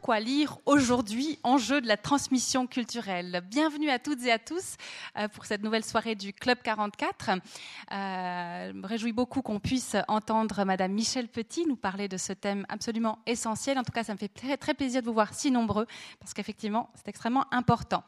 Pourquoi lire aujourd'hui Enjeu de la transmission culturelle Bienvenue à toutes et à tous euh, pour cette nouvelle soirée du Club 44. Euh, je me réjouis beaucoup qu'on puisse entendre Madame Michel Petit nous parler de ce thème absolument essentiel. En tout cas, ça me fait très, très plaisir de vous voir si nombreux parce qu'effectivement, c'est extrêmement important.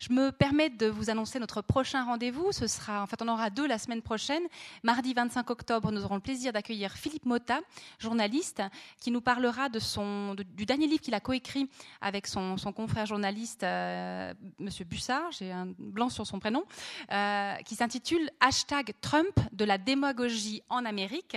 Je me permets de vous annoncer notre prochain rendez-vous. Ce sera, en fait, on aura deux la semaine prochaine. Mardi 25 octobre, nous aurons le plaisir d'accueillir Philippe Mota, journaliste, qui nous parlera de son, du dernier livre qu'il a coécrit avec son, confrère journaliste, euh, Monsieur Bussard, j'ai un blanc sur son prénom, euh, qui s'intitule Hashtag Trump de la démagogie en Amérique.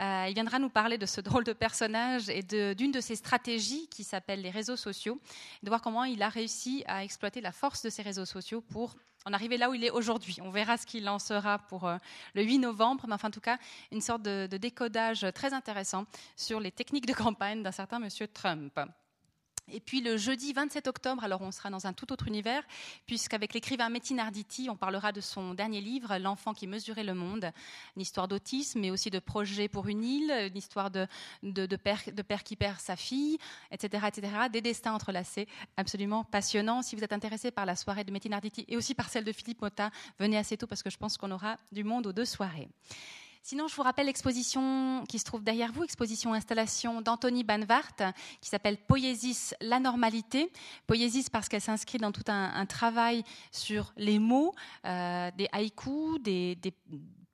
Euh, il viendra nous parler de ce drôle de personnage et d'une de, ses stratégies qui s'appelle les réseaux sociaux, de voir comment il a réussi à exploiter la force de ces réseaux sociaux pour en arriver là où il est aujourd'hui. On verra ce qu'il en sera pour euh, le 8 novembre, mais enfin, en tout cas, une sorte de, de décodage très intéressant sur les techniques de campagne d'un certain monsieur Trump. Et puis le jeudi 27 octobre, alors on sera dans un tout autre univers, puisqu'avec l'écrivain Metin Arditi, on parlera de son dernier livre, L'enfant qui mesurait le monde, une histoire d'autisme, mais aussi de projet pour une île, une histoire de, de, père, qui perd sa fille, etc., etc., des destins entrelacés, absolument passionnants. Si vous êtes intéressé par la soirée de Metin Arditi et aussi par celle de Philippe Mota, venez assez tôt parce que je pense qu'on aura du monde aux deux soirées. Sinon, je vous rappelle l'exposition qui se trouve derrière vous, exposition installation d'Anthony Banvart, qui s'appelle Poésis, la normalité. Poésis parce qu'elle s'inscrit dans tout un, travail sur les mots, euh, des haïkus, des,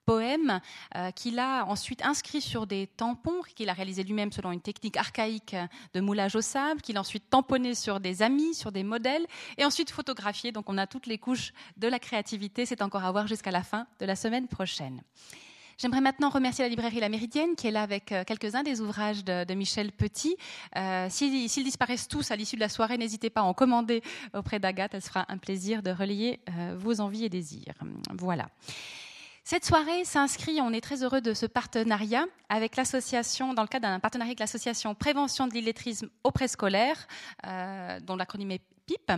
poèmes euh, qu'il a ensuite inscrits sur des tampons qu'il a réalisé lui-même selon une technique archaïque de moulage au sable, qu'il a ensuite tamponné sur des amis, sur des modèles, et ensuite photographié. Donc on a toutes les couches de la créativité. C'est encore à voir jusqu'à la fin de la semaine prochaine. J'aimerais maintenant remercier la librairie La Méridienne qui est là avec euh, quelques-uns des ouvrages de, Michel Petit. Euh, s'ils disparaissent tous à l'issue de la soirée, n'hésitez pas à en commander auprès d'Agathe. Elle sera un plaisir de relayer euh, vos envies et désirs. Voilà. Cette soirée s'inscrit, on est très heureux de ce partenariat avec l'association, dans le cadre d'un partenariat avec l'association Prévention de l'illettrisme au préscolaire, dont l'acronyme est PIP.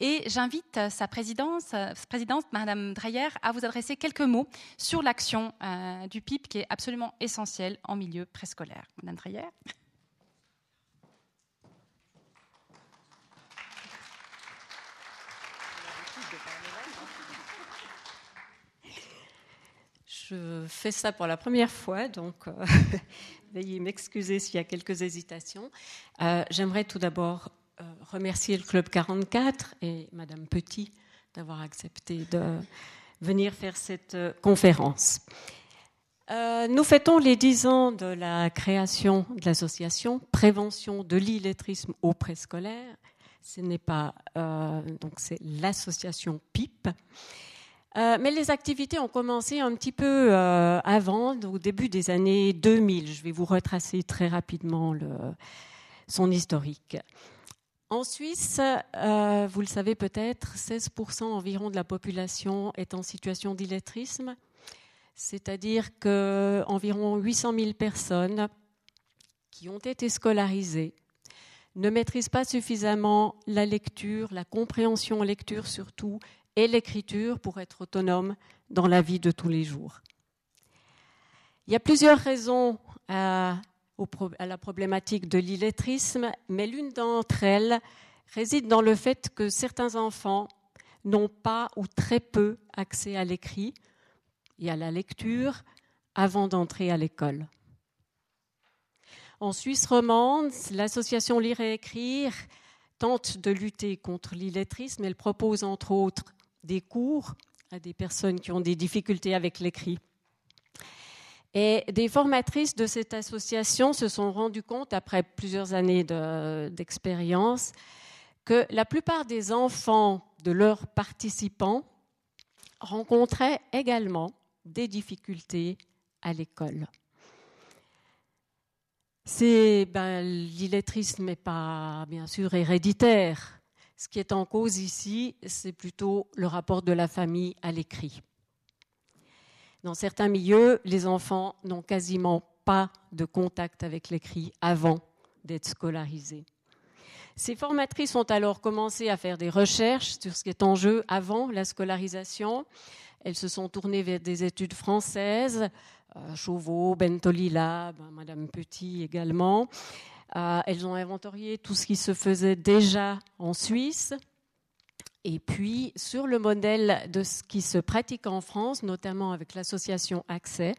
Et j'invite sa présidente, présidente, Madame Dreyer, à vous adresser quelques mots sur l'action euh, du PIP qui est absolument essentielle en milieu préscolaire. Madame Dreyer. Je fais ça pour la première fois, donc euh, veuillez m'excuser s'il y a quelques hésitations. Euh, j'aimerais tout d'abord euh, remercier le Club 44 et Madame Petit d'avoir accepté de venir faire cette conférence. nous fêtons les dix ans de la création de l'association Prévention de l'illettrisme au préscolaire. Ce n'est pas donc c'est l'association PIP. Euh, mais les activités ont commencé un petit peu euh, avant, au début des années 2000. Je vais vous retracer très rapidement son historique. En Suisse, euh, vous le savez peut-être, 16% environ de la population est en situation d'illettrisme, c'est-à-dire qu'environ 800 000 personnes qui ont été scolarisées ne maîtrisent pas suffisamment la lecture, la compréhension lecture surtout, et l'écriture pour être autonome dans la vie de tous les jours. Il y a plusieurs raisons à, la problématique de l'illettrisme, mais l'une d'entre elles réside dans le fait que certains enfants n'ont pas ou très peu accès à l'écrit et à la lecture avant d'entrer à l'école. En Suisse romande, l'association Lire et Écrire tente de lutter contre l'illettrisme. Elle propose entre autres des cours à des personnes qui ont des difficultés avec l'écrit. Et des formatrices de cette association se sont rendues compte, après plusieurs années d'expérience, que la plupart des enfants de leurs participants rencontraient également des difficultés à l'école. Ben, l'illettrisme n'est pas bien sûr héréditaire. Ce qui est en cause ici, c'est plutôt le rapport de la famille à l'écrit. Dans certains milieux, les enfants n'ont quasiment pas de contact avec l'écrit avant d'être scolarisés. Ces formatrices ont alors commencé à faire des recherches sur ce qui est en jeu avant la scolarisation. Elles se sont tournées vers des études françaises, euh, Chauveau, Bentolila, ben, Madame Petit également. elles ont inventorié tout ce qui se faisait déjà en Suisse. Et puis, sur le modèle de ce qui se pratique en France, notamment avec l'association Accès,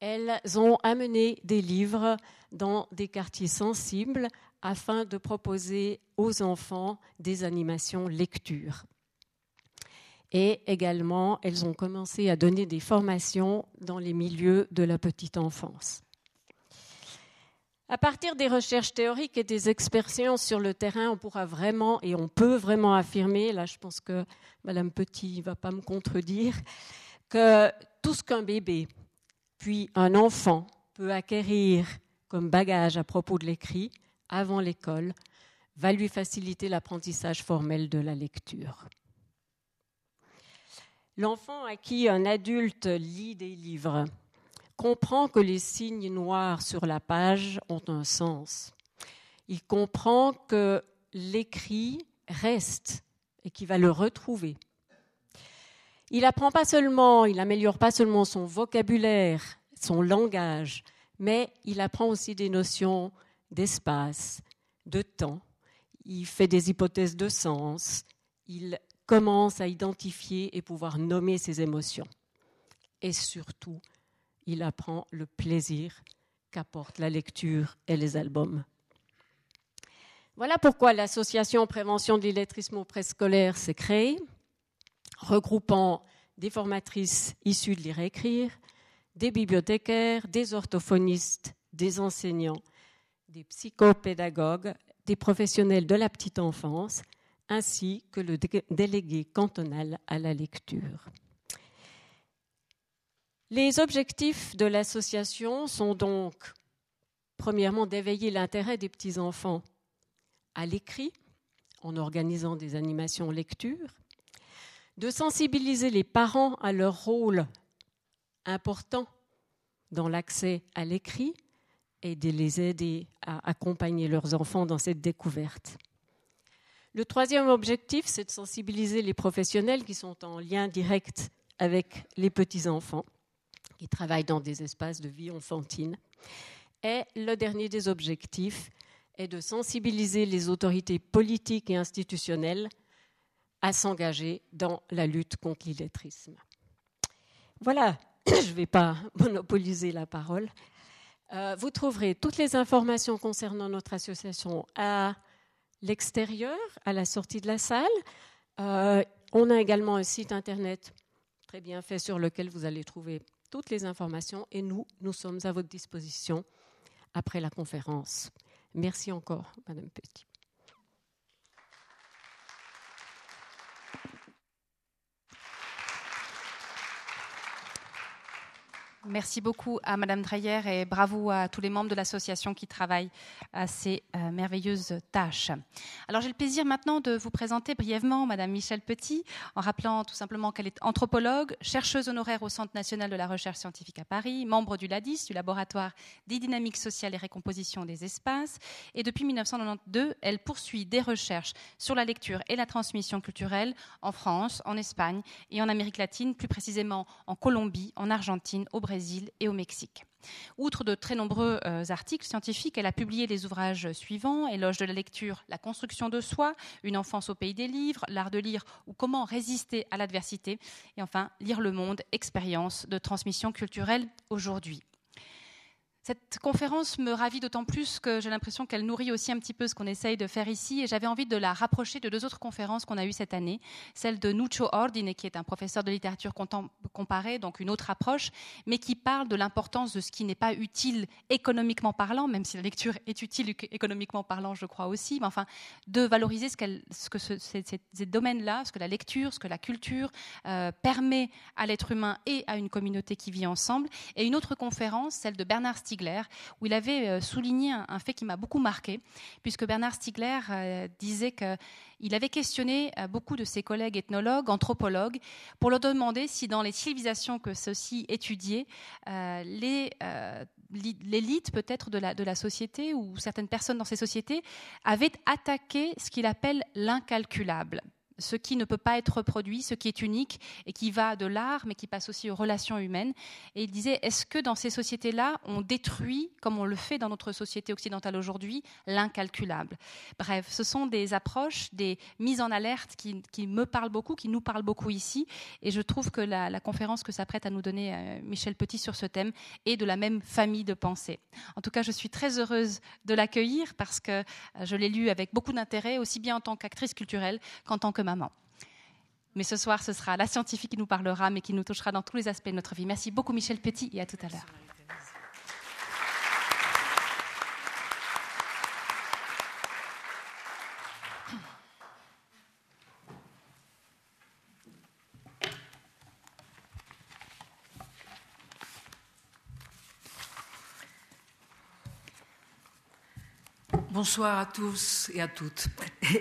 elles ont amené des livres dans des quartiers sensibles afin de proposer aux enfants des animations lecture. Et également, elles ont commencé à donner des formations dans les milieux de la petite enfance. À partir des recherches théoriques et des expériences sur le terrain, on pourra vraiment et on peut vraiment affirmer, là je pense que Madame Petit ne va pas me contredire, que tout ce qu'un bébé, puis un enfant peut acquérir comme bagage à propos de l'écrit avant l'école va lui faciliter l'apprentissage formel de la lecture. L'enfant à qui un adulte lit des livres comprend que les signes noirs sur la page ont un sens. Il comprend que l'écrit reste et qu'il va le retrouver. Il apprend pas seulement, il améliore pas seulement son vocabulaire, son langage, mais il apprend aussi des notions d'espace, de temps. Il fait des hypothèses de sens. Il commence à identifier et pouvoir nommer ses émotions. Et surtout, il apprend le plaisir qu'apporte la lecture et les albums. Voilà pourquoi l'association Prévention de l'illettrisme au préscolaire s'est créée, regroupant des formatrices issues de lire et écrire, des bibliothécaires, des orthophonistes, des enseignants, des psychopédagogues, des professionnels de la petite enfance, ainsi que le délégué cantonal à la lecture. Les objectifs de l'association sont donc, premièrement, d'éveiller l'intérêt des petits-enfants à l'écrit en organisant des animations lecture, de sensibiliser les parents à leur rôle important dans l'accès à l'écrit et de les aider à accompagner leurs enfants dans cette découverte. Le troisième objectif, c'est de sensibiliser les professionnels qui sont en lien direct avec les petits-enfants, qui travaillent dans des espaces de vie enfantine. Et le dernier des objectifs est de sensibiliser les autorités politiques et institutionnelles à s'engager dans la lutte contre l'illettrisme. Voilà, je ne vais pas monopoliser la parole. Euh, vous trouverez toutes les informations concernant notre association à l'extérieur, à la sortie de la salle. Euh, on a également un site internet très bien fait sur lequel vous allez trouver toutes les informations et nous, nous sommes à votre disposition après la conférence. Merci encore, Madame Petit. Merci beaucoup à Madame Dreyer et bravo à tous les membres de l'association qui travaillent à ces euh, merveilleuses tâches. Alors j'ai le plaisir maintenant de vous présenter brièvement Madame Michel Petit en rappelant tout simplement qu'elle est anthropologue, chercheuse honoraire au Centre national de la recherche scientifique à Paris, membre du LADIS, du laboratoire des dynamiques sociales et récomposition des espaces. Et depuis 1992, elle poursuit des recherches sur la lecture et la transmission culturelle en France, en Espagne et en Amérique latine, plus précisément en Colombie, en Argentine, au Brésil et au Mexique. Outre de très nombreux euh, articles scientifiques, elle a publié les ouvrages suivants Éloge de la lecture, La construction de soi, Une enfance au pays des livres, L'art de lire ou Comment résister à l'adversité, et enfin Lire le monde, expérience de transmission culturelle aujourd'hui. Cette conférence me ravit d'autant plus que j'ai l'impression qu'elle nourrit aussi un petit peu ce qu'on essaye de faire ici et j'avais envie de la rapprocher de deux autres conférences qu'on a eues cette année. Celle de Nuccio Ordine, qui est un professeur de littérature comparée, donc une autre approche, mais qui parle de l'importance de ce qui n'est pas utile économiquement parlant, même si la lecture est utile économiquement parlant, je crois aussi, mais enfin, de valoriser ce, ce que ce, ces, domaines-là, ce que la lecture, ce que la culture euh, permet à l'être humain et à une communauté qui vit ensemble. Et une autre conférence, celle de Bernard Stiegler, où il avait euh, souligné un, fait qui m'a beaucoup marqué, puisque Bernard Stiegler euh, disait qu'il avait questionné euh, beaucoup de ses collègues ethnologues, anthropologues, pour leur demander si dans les civilisations que ceux-ci étudiaient, l'élite peut-être de la, de la société ou certaines personnes dans ces sociétés avaient attaqué ce qu'il appelle l'incalculable ce qui ne peut pas être reproduit, ce qui est unique et qui va de l'art, mais qui passe aussi aux relations humaines. Et il disait, est-ce que dans ces sociétés-là, on détruit, comme on le fait dans notre société occidentale aujourd'hui, l'incalculable? Bref, ce sont des approches, des mises en alerte qui, me parlent beaucoup, qui nous parlent beaucoup ici. Et je trouve que la, conférence que s'apprête à nous donner euh, Michel Petit sur ce thème est de la même famille de pensée. En tout cas, je suis très heureuse de l'accueillir parce que euh, je l'ai lu avec beaucoup d'intérêt, aussi bien en tant qu'actrice culturelle qu'en tant que maman. Mais ce soir, ce sera la scientifique qui nous parlera, mais qui nous touchera dans tous les aspects de notre vie. Merci beaucoup, Michel Petit, et à tout à l'heure. Bonsoir à tous et à toutes.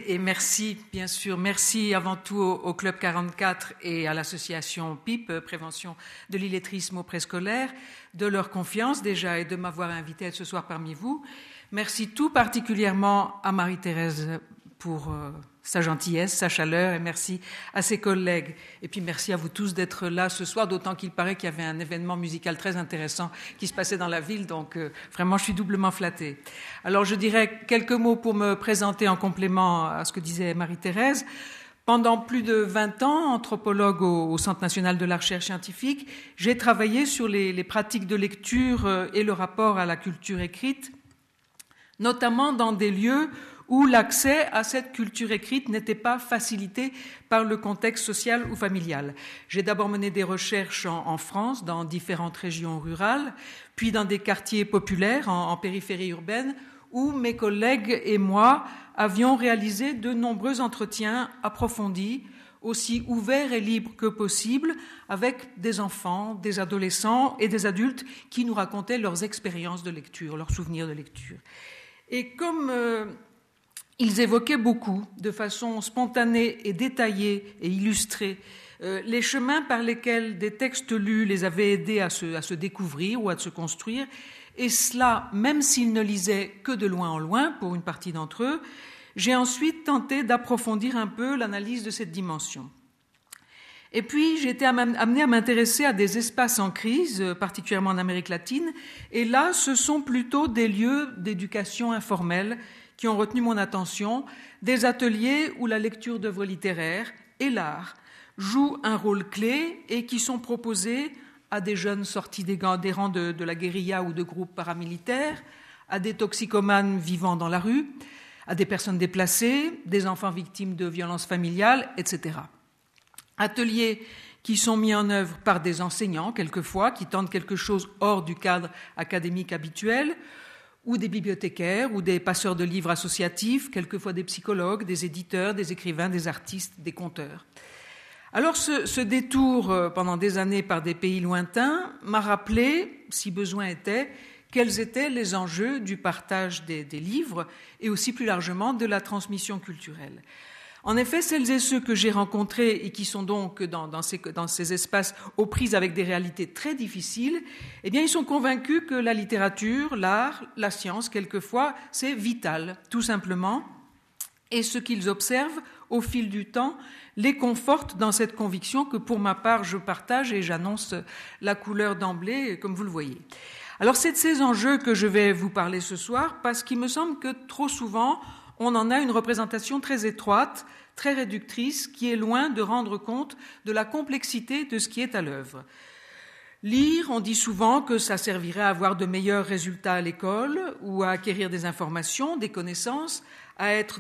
Et merci, bien sûr, merci avant tout au, Club 44 et à l'association PIP, Prévention de l'illettrisme au préscolaire, de leur confiance déjà et de m'avoir invité ce soir parmi vous. Merci tout particulièrement à Marie-Thérèse pour euh, sa gentillesse, sa chaleur, et merci à ses collègues. Et puis merci à vous tous d'être là ce soir, d'autant qu'il paraît qu'il y avait un événement musical très intéressant qui se passait dans la ville, donc euh, vraiment je suis doublement flattée. Alors je dirais quelques mots pour me présenter en complément à ce que disait Marie-Thérèse. Pendant plus de 20 ans, anthropologue au, Centre national de la recherche scientifique, j'ai travaillé sur les, pratiques de lecture euh, et le rapport à la culture écrite, notamment dans des lieux où l'accès à cette culture écrite n'était pas facilité par le contexte social ou familial. J'ai d'abord mené des recherches en, France, dans différentes régions rurales, puis dans des quartiers populaires, en, périphérie urbaine, où mes collègues et moi avions réalisé de nombreux entretiens approfondis, aussi ouverts et libres que possible, avec des enfants, des adolescents et des adultes qui nous racontaient leurs expériences de lecture, leurs souvenirs de lecture. Et comme euh, ils évoquaient beaucoup, de façon spontanée et détaillée et illustrée, euh, les chemins par lesquels des textes lus les avaient aidés à se, découvrir ou à se construire, et cela même s'ils ne lisaient que de loin en loin pour une partie d'entre eux. J'ai ensuite tenté d'approfondir un peu l'analyse de cette dimension. Et puis, j'ai été amenée à m'intéresser à des espaces en crise, euh, particulièrement en Amérique latine, et là, ce sont plutôt des lieux d'éducation informelle qui ont retenu mon attention, des ateliers où la lecture d'œuvres littéraires et l'art jouent un rôle clé et qui sont proposés à des jeunes sortis des, rangs de, de la guérilla ou de groupes paramilitaires, à des toxicomanes vivant dans la rue, à des personnes déplacées, des enfants victimes de violences familiales, etc. Ateliers qui sont mis en œuvre par des enseignants, quelquefois, qui tentent quelque chose hors du cadre académique habituel, ou des bibliothécaires, ou des passeurs de livres associatifs, quelquefois des psychologues, des éditeurs, des écrivains, des artistes, des conteurs. Alors ce, détour euh, pendant des années par des pays lointains m'a rappelé, si besoin était, quels étaient les enjeux du partage des livres et aussi plus largement de la transmission culturelle. En effet, celles et ceux que j'ai rencontrés et qui sont donc dans, ces, espaces aux prises avec des réalités très difficiles, eh bien, ils sont convaincus que la littérature, l'art, la science, quelquefois, c'est vital, tout simplement. Et ce qu'ils observent au fil du temps les conforte dans cette conviction que, pour ma part, je partage et j'annonce la couleur d'emblée, comme vous le voyez. Alors, c'est de ces enjeux que je vais vous parler ce soir, parce qu'il me semble que trop souvent, on en a une représentation très étroite, très réductrice, qui est loin de rendre compte de la complexité de ce qui est à l'œuvre. Lire, on dit souvent que ça servirait à avoir de meilleurs résultats à l'école ou à acquérir des informations, des connaissances, à être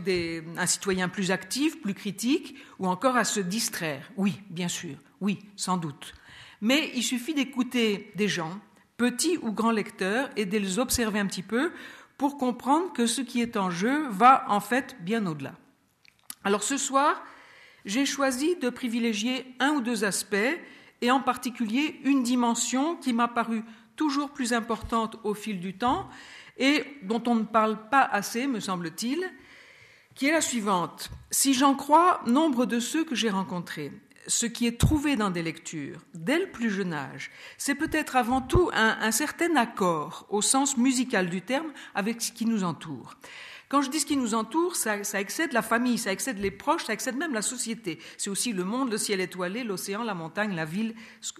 un citoyen plus actif, plus critique, ou encore à se distraire. Oui, bien sûr, oui, sans doute. Mais il suffit d'écouter des gens, petits ou grands lecteurs, et de les observer un petit peu pour comprendre que ce qui est en jeu va en fait bien au-delà. Alors ce soir, j'ai choisi de privilégier un ou deux aspects, et en particulier une dimension qui m'a paru toujours plus importante au fil du temps et dont on ne parle pas assez, me semble-t-il, qui est la suivante. Si j'en crois nombre de ceux que j'ai rencontrés, ce qui est trouvé dans des lectures dès le plus jeune âge, c'est peut-être avant tout un, certain accord au sens musical du terme avec ce qui nous entoure. Quand je dis ce qui nous entoure, ça, ça, excède la famille, ça excède les proches, ça excède même la société. C'est aussi le monde, le ciel étoilé, l'océan, la montagne, la ville,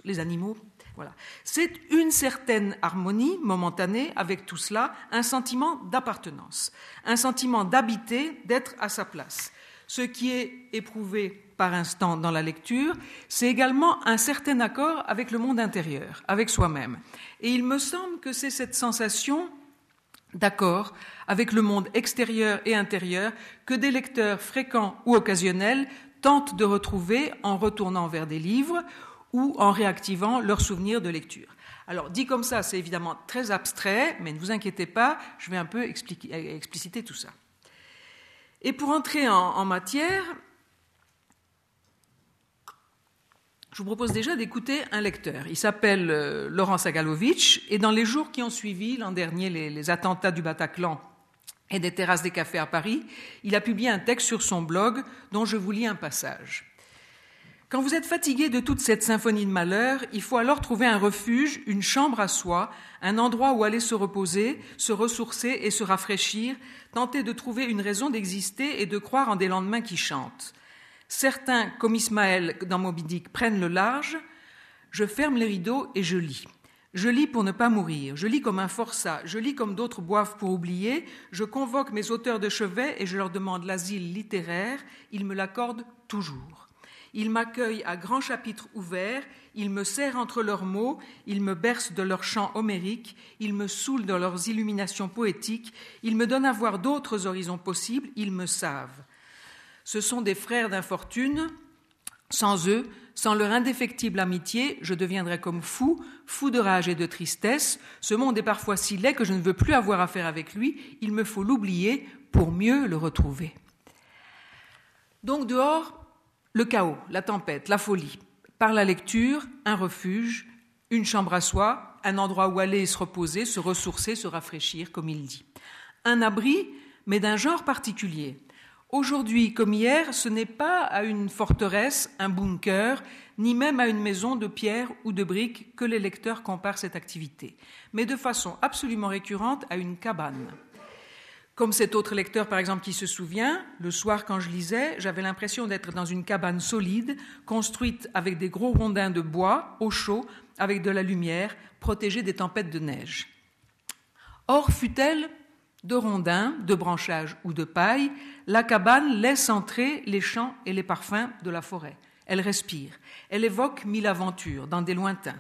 les animaux. Voilà. C'est une certaine harmonie momentanée avec tout cela, un sentiment d'appartenance, un sentiment d'habiter, d'être à sa place. Ce qui est éprouvé par instant dans la lecture, c'est également un certain accord avec le monde intérieur, avec soi-même. Et il me semble que c'est cette sensation d'accord avec le monde extérieur et intérieur que des lecteurs fréquents ou occasionnels tentent de retrouver en retournant vers des livres ou en réactivant leurs souvenirs de lecture. Alors, dit comme ça, c'est évidemment très abstrait, mais ne vous inquiétez pas, je vais un peu expliciter tout ça. Et pour entrer en matière, je vous propose déjà d'écouter un lecteur. Il s'appelle euh, Laurent Sagalovitch et dans les jours qui ont suivi l'an dernier les, attentats du Bataclan et des terrasses des cafés à Paris, il a publié un texte sur son blog dont je vous lis un passage. Quand vous êtes fatigué de toute cette symphonie de malheur, il faut alors trouver un refuge, une chambre à soi, un endroit où aller se reposer, se ressourcer et se rafraîchir, tenter de trouver une raison d'exister et de croire en des lendemains qui chantent. Certains, comme Ismaël dans Moby Dick, prennent le large. Je ferme les rideaux et je lis. Je lis pour ne pas mourir. Je lis comme un forçat. Je lis comme d'autres boivent pour oublier. Je convoque mes auteurs de chevet et je leur demande l'asile littéraire. Ils me l'accordent toujours. Ils m'accueillent à grands chapitres ouverts. Ils me serrent entre leurs mots. Ils me bercent de leurs chants homériques. Ils me saoulent dans leurs illuminations poétiques. Ils me donnent à voir d'autres horizons possibles. Ils me savent. Ce sont des frères d'infortune. Sans eux, sans leur indéfectible amitié, je deviendrais comme fou, fou de rage et de tristesse. Ce monde est parfois si laid que je ne veux plus avoir affaire avec lui. Il me faut l'oublier pour mieux le retrouver. Donc dehors, le chaos, la tempête, la folie. Par la lecture, un refuge, une chambre à soi, un endroit où aller se reposer, se ressourcer, se rafraîchir, comme il dit. Un abri, mais d'un genre particulier. Aujourd'hui comme hier, ce n'est pas à une forteresse, un bunker, ni même à une maison de pierre ou de briques que les lecteurs comparent cette activité, mais de façon absolument récurrente à une cabane. Comme cet autre lecteur, par exemple, qui se souvient, le soir quand je lisais, j'avais l'impression d'être dans une cabane solide, construite avec des gros rondins de bois, au chaud, avec de la lumière, protégée des tempêtes de neige. Or fut-elle de rondins, de branchages ou de paille, la cabane laisse entrer les chants et les parfums de la forêt. Elle respire. Elle évoque mille aventures dans des lointains.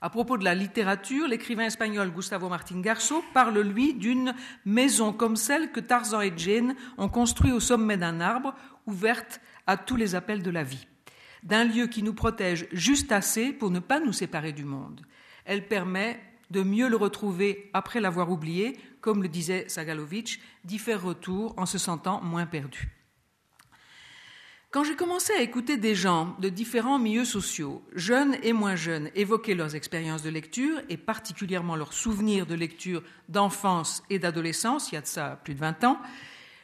À propos de la littérature, l'écrivain espagnol Gustavo Martín Garço parle, lui, d'une maison comme celle que Tarzan et Jane ont construite au sommet d'un arbre, ouverte à tous les appels de la vie. D'un lieu qui nous protège juste assez pour ne pas nous séparer du monde. Elle permet de mieux le retrouver après l'avoir oublié, comme le disait Sagalovitch, d'y faire retour en se sentant moins perdu. Quand j'ai commencé à écouter des gens de différents milieux sociaux, jeunes et moins jeunes, évoquer leurs expériences de lecture et particulièrement leurs souvenirs de lecture d'enfance et d'adolescence, il y a de ça plus de 20 ans,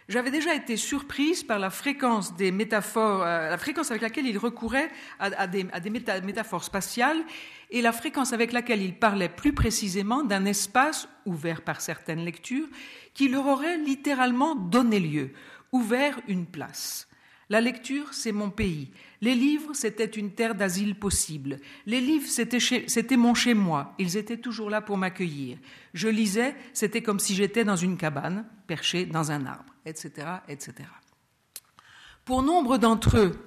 j'avais déjà été surprise par la fréquence des métaphores, euh, la fréquence avec laquelle ils recouraient à, des, métaphores spatiales et la fréquence avec laquelle ils parlaient plus précisément d'un espace ouvert par certaines lectures qui leur aurait littéralement donné lieu, ouvert une place. La lecture, c'est mon pays. Les livres, c'était une terre d'asile possible. Les livres, c'était mon chez-moi. Ils étaient toujours là pour m'accueillir. Je lisais, c'était comme si j'étais dans une cabane, perchée dans un arbre, etc., etc. Pour nombre d'entre eux,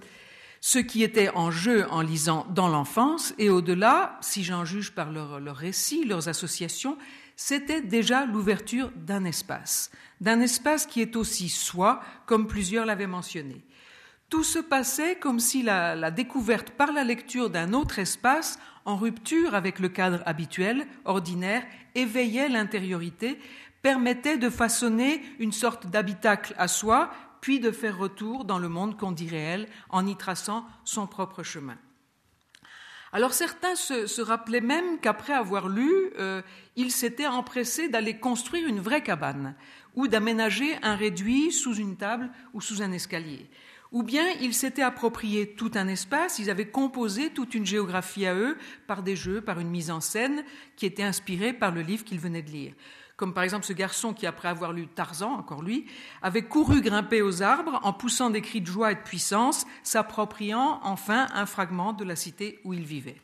ce qui était en jeu en lisant dans l'enfance et au-delà, si j'en juge par leurs leur récits, leurs associations, c'était déjà l'ouverture d'un espace, d'un espace qui est aussi soi, comme plusieurs l'avaient mentionné. Tout se passait comme si la, découverte par la lecture d'un autre espace, en rupture avec le cadre habituel, ordinaire, éveillait l'intériorité, permettait de façonner une sorte d'habitacle à soi, puis de faire retour dans le monde qu'on dit réel, en y traçant son propre chemin. Alors certains se, rappelaient même qu'après avoir lu, euh, ils s'étaient empressés d'aller construire une vraie cabane ou d'aménager un réduit sous une table ou sous un escalier ou bien ils s'étaient approprié tout un espace, ils avaient composé toute une géographie à eux par des jeux, par une mise en scène qui était inspirée par le livre qu'ils venaient de lire. Comme par exemple ce garçon qui, après avoir lu Tarzan, encore lui, avait couru grimper aux arbres en poussant des cris de joie et de puissance, s'appropriant enfin un fragment de la cité où il vivait.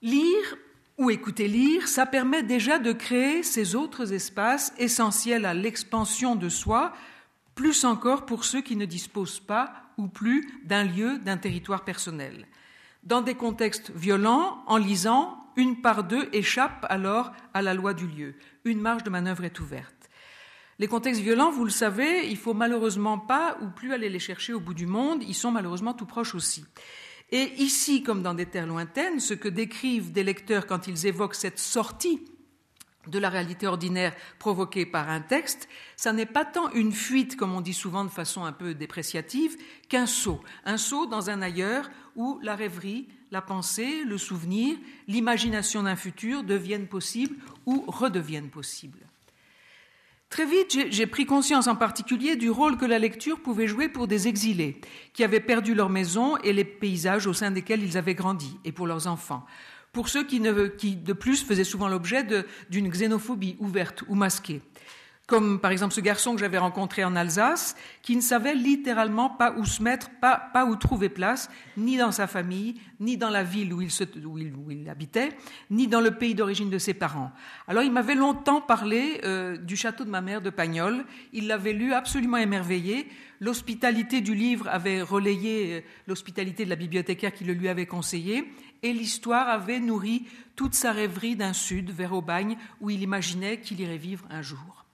Lire ou écouter lire, ça permet déjà de créer ces autres espaces essentiels à l'expansion de soi, plus encore pour ceux qui ne disposent pas ou plus d'un lieu, d'un territoire personnel. Dans des contextes violents, en lisant, une part d'eux échappe alors à la loi du lieu. Une marge de manœuvre est ouverte. Les contextes violents, vous le savez, il faut malheureusement pas ou plus aller les chercher au bout du monde, ils sont malheureusement tout proches aussi. Et ici, comme dans des terres lointaines, ce que décrivent des lecteurs quand ils évoquent cette sortie de la réalité ordinaire provoquée par un texte, ça n'est pas tant une fuite, comme on dit souvent de façon un peu dépréciative, qu'un saut. Un saut dans un ailleurs où la rêverie, la pensée, le souvenir, l'imagination d'un futur deviennent possibles ou redeviennent possibles. Très vite, j'ai pris conscience en particulier du rôle que la lecture pouvait jouer pour des exilés qui avaient perdu leur maison et les paysages au sein desquels ils avaient grandi, et pour leurs enfants. Pour ceux qui, de plus, faisaient souvent l'objet d'une xénophobie ouverte ou masquée. Comme par exemple ce garçon que j'avais rencontré en Alsace, qui ne savait littéralement pas où se mettre, pas, où trouver place, ni dans sa famille, ni dans la ville où il habitait, ni dans le pays d'origine de ses parents. Alors il m'avait longtemps parlé euh, du château de ma mère de Pagnol, il l'avait lu absolument émerveillé, l'hospitalité du livre avait relayé euh, l'hospitalité de la bibliothécaire qui le lui avait conseillé, et l'histoire avait nourri toute sa rêverie d'un sud vers Aubagne où il imaginait qu'il irait vivre un jour.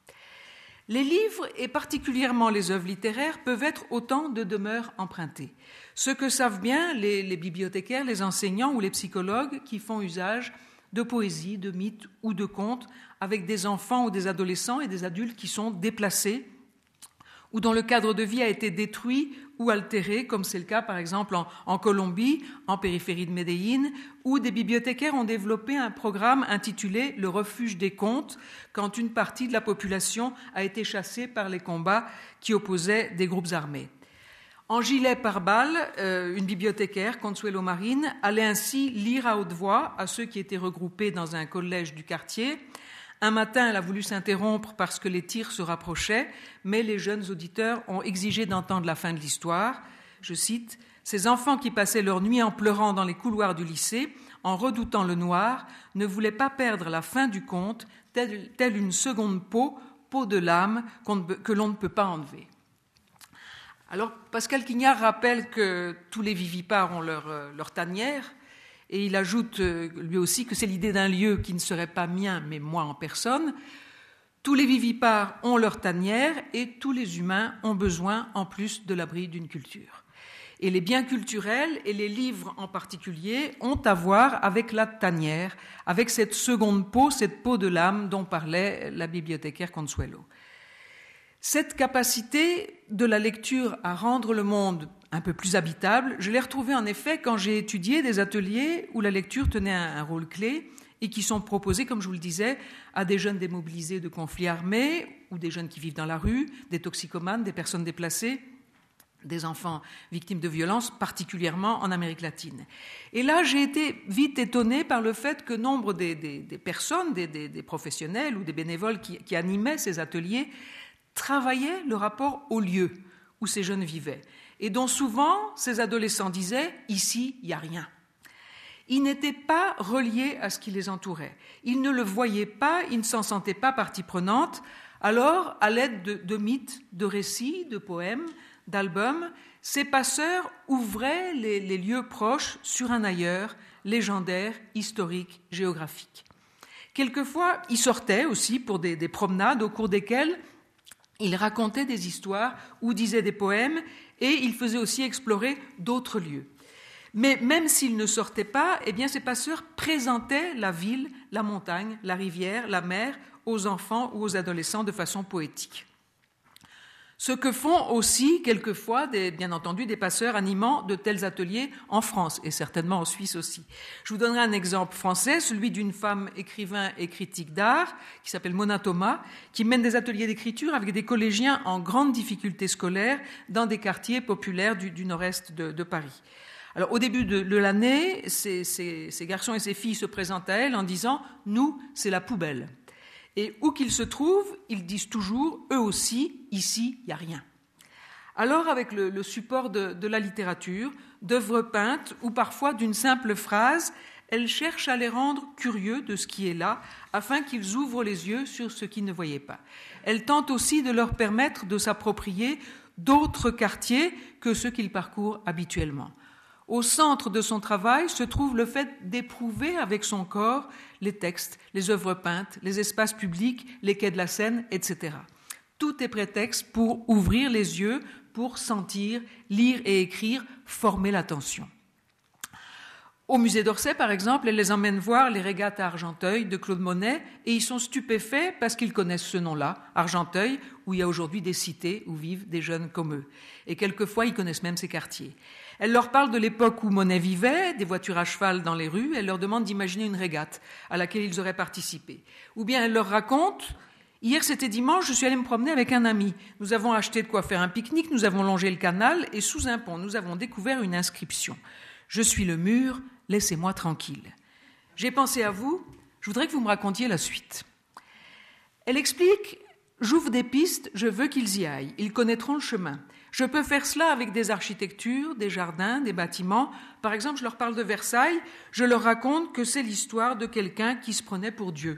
Les livres, et particulièrement les œuvres littéraires, peuvent être autant de demeures empruntées. Ce que savent bien les, bibliothécaires, les enseignants ou les psychologues qui font usage de poésie, de mythes ou de contes avec des enfants ou des adolescents et des adultes qui sont déplacés ou dont le cadre de vie a été détruit ou altéré, comme c'est le cas par exemple en, Colombie, en périphérie de Médellin, où des bibliothécaires ont développé un programme intitulé Le refuge des contes, quand une partie de la population a été chassée par les combats qui opposaient des groupes armés. En gilet par balle, euh, une bibliothécaire, Consuelo Marine, allait ainsi lire à haute voix à ceux qui étaient regroupés dans un collège du quartier un matin, elle a voulu s'interrompre parce que les tirs se rapprochaient, mais les jeunes auditeurs ont exigé d'entendre la fin de l'histoire. Je cite Ces enfants qui passaient leur nuit en pleurant dans les couloirs du lycée, en redoutant le noir, ne voulaient pas perdre la fin du conte, telle, une seconde peau, peau de l'âme, que l'on ne peut pas enlever. Alors, Pascal Quignard rappelle que tous les vivipares ont leur, euh, leur tanière, et il ajoute euh, lui aussi que c'est l'idée d'un lieu qui ne serait pas mien, mais moi en personne. Tous les vivipares ont leur tanière et tous les humains ont besoin, en plus de l'abri d'une culture. Et les biens culturels, et les livres en particulier, ont à voir avec la tanière, avec cette seconde peau, cette peau de l'âme dont parlait la bibliothécaire Consuelo. Cette capacité de la lecture à rendre le monde un peu plus habitable. Je l'ai retrouvé en effet quand j'ai étudié des ateliers où la lecture tenait un, rôle clé et qui sont proposés, comme je vous le disais, à des jeunes démobilisés de conflits armés ou des jeunes qui vivent dans la rue, des toxicomanes, des personnes déplacées, des enfants victimes de violences, particulièrement en Amérique latine. Et là, j'ai été vite étonnée par le fait que nombre des, personnes, des, professionnels ou des bénévoles qui animaient ces ateliers travaillaient le rapport au lieu où ces jeunes vivaient et dont souvent ces adolescents disaient Ici, il n'y a rien. Ils n'étaient pas reliés à ce qui les entourait. Ils ne le voyaient pas, ils ne s'en sentaient pas partie prenante. Alors, à l'aide de, mythes, de récits, de poèmes, d'albums, ces passeurs ouvraient les, lieux proches sur un ailleurs, légendaire, historique, géographique. Quelquefois, ils sortaient aussi pour des promenades au cours desquelles ils racontaient des histoires ou disaient des poèmes et il faisait aussi explorer d'autres lieux. Mais même s'ils ne sortaient pas, eh ces passeurs présentaient la ville, la montagne, la rivière, la mer aux enfants ou aux adolescents de façon poétique. Ce que font aussi quelquefois, bien entendu, des passeurs animant de tels ateliers en France et certainement en Suisse aussi. Je vous donnerai un exemple français, celui d'une femme écrivain et critique d'art qui s'appelle Mona Thomas, qui mène des ateliers d'écriture avec des collégiens en grande difficulté scolaire dans des quartiers populaires du, nord-est de, Paris. Alors, au début de, l'année, ces garçons et ces filles se présentent à elle en disant Nous, c'est la poubelle. Et où qu'ils se trouvent, ils disent toujours, eux aussi, ici, il n'y a rien. Alors, avec le, support de, la littérature, d'œuvres peintes ou parfois d'une simple phrase, elle cherche à les rendre curieux de ce qui est là, afin qu'ils ouvrent les yeux sur ce qu'ils ne voyaient pas. Elle tente aussi de leur permettre de s'approprier d'autres quartiers que ceux qu'ils parcourent habituellement. Au centre de son travail se trouve le fait d'éprouver avec son corps les textes, les œuvres peintes, les espaces publics, les quais de la Seine, etc. Tout est prétexte pour ouvrir les yeux, pour sentir, lire et écrire, former l'attention. Au musée d'Orsay, par exemple, elle les emmène voir les régates à Argenteuil de Claude Monet et ils sont stupéfaits parce qu'ils connaissent ce nom-là, Argenteuil, où il y a aujourd'hui des cités où vivent des jeunes comme eux. Et quelquefois, ils connaissent même ces quartiers. Elle leur parle de l'époque où Monet vivait, des voitures à cheval dans les rues, elle leur demande d'imaginer une régate à laquelle ils auraient participé. Ou bien elle leur raconte Hier, c'était dimanche, je suis allée me promener avec un ami. Nous avons acheté de quoi faire un pique-nique, nous avons longé le canal et sous un pont, nous avons découvert une inscription. Je suis le mur, laissez-moi tranquille. J'ai pensé à vous, je voudrais que vous me racontiez la suite. Elle explique J'ouvre des pistes, je veux qu'ils y aillent, ils connaîtront le chemin. Je peux faire cela avec des architectures, des jardins, des bâtiments. Par exemple, je leur parle de Versailles, je leur raconte que c'est l'histoire de quelqu'un qui se prenait pour Dieu.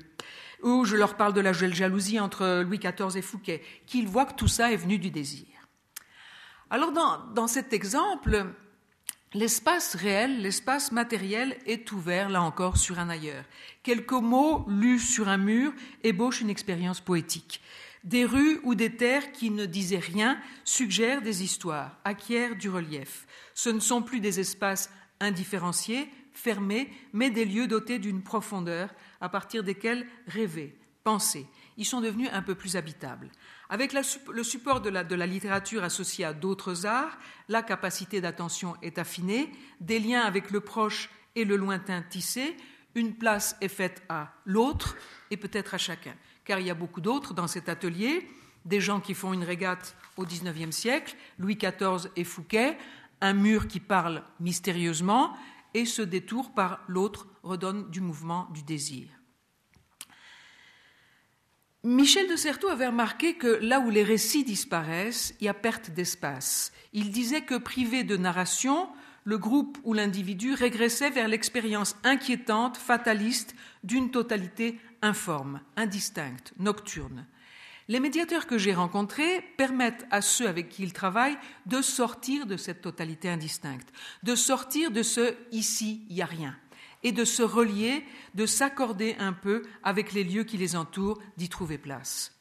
Ou je leur parle de la jalousie entre Louis XIV et Fouquet, qu'ils voient que tout ça est venu du désir. Alors dans, dans cet exemple, L'espace réel, l'espace matériel est ouvert, là encore, sur un ailleurs. Quelques mots lus sur un mur ébauchent une expérience poétique. Des rues ou des terres qui ne disaient rien suggèrent des histoires, acquièrent du relief. Ce ne sont plus des espaces indifférenciés, fermés, mais des lieux dotés d'une profondeur à partir desquels rêver, penser. Ils sont devenus un peu plus habitables. Avec le support de la, de la littérature associée à d'autres arts, la capacité d'attention est affinée, des liens avec le proche et le lointain tissés, une place est faite à l'autre et peut-être à chacun. Car il y a beaucoup d'autres dans cet atelier, des gens qui font une régate au XIXe siècle, Louis XIV et Fouquet, un mur qui parle mystérieusement, et ce détour par l'autre redonne du mouvement du désir. Michel de Certeau avait remarqué que là où les récits disparaissent, il y a perte d'espace. Il disait que privé de narration, le groupe ou l'individu régressait vers l'expérience inquiétante, fataliste, d'une totalité informe, indistincte, nocturne. Les médiateurs que j'ai rencontrés permettent à ceux avec qui ils travaillent de sortir de cette totalité indistincte, de sortir de ce ici, il n'y a rien et de se relier, de s'accorder un peu avec les lieux qui les entourent, d'y trouver place.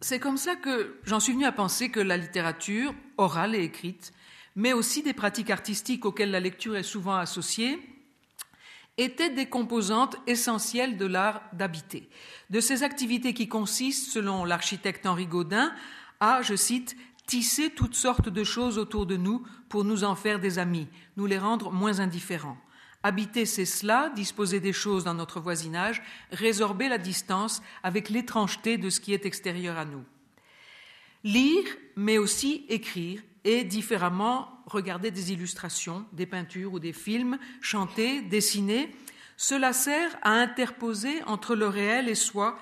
C'est comme ça que j'en suis venu à penser que la littérature, orale et écrite, mais aussi des pratiques artistiques auxquelles la lecture est souvent associée, étaient des composantes essentielles de l'art d'habiter, de ces activités qui consistent, selon l'architecte Henri Gaudin, à, je cite, tisser toutes sortes de choses autour de nous pour nous en faire des amis, nous les rendre moins indifférents. Habiter, c'est cela, disposer des choses dans notre voisinage, résorber la distance avec l'étrangeté de ce qui est extérieur à nous. Lire, mais aussi écrire, et différemment regarder des illustrations, des peintures ou des films, chanter, dessiner, cela sert à interposer entre le réel et soi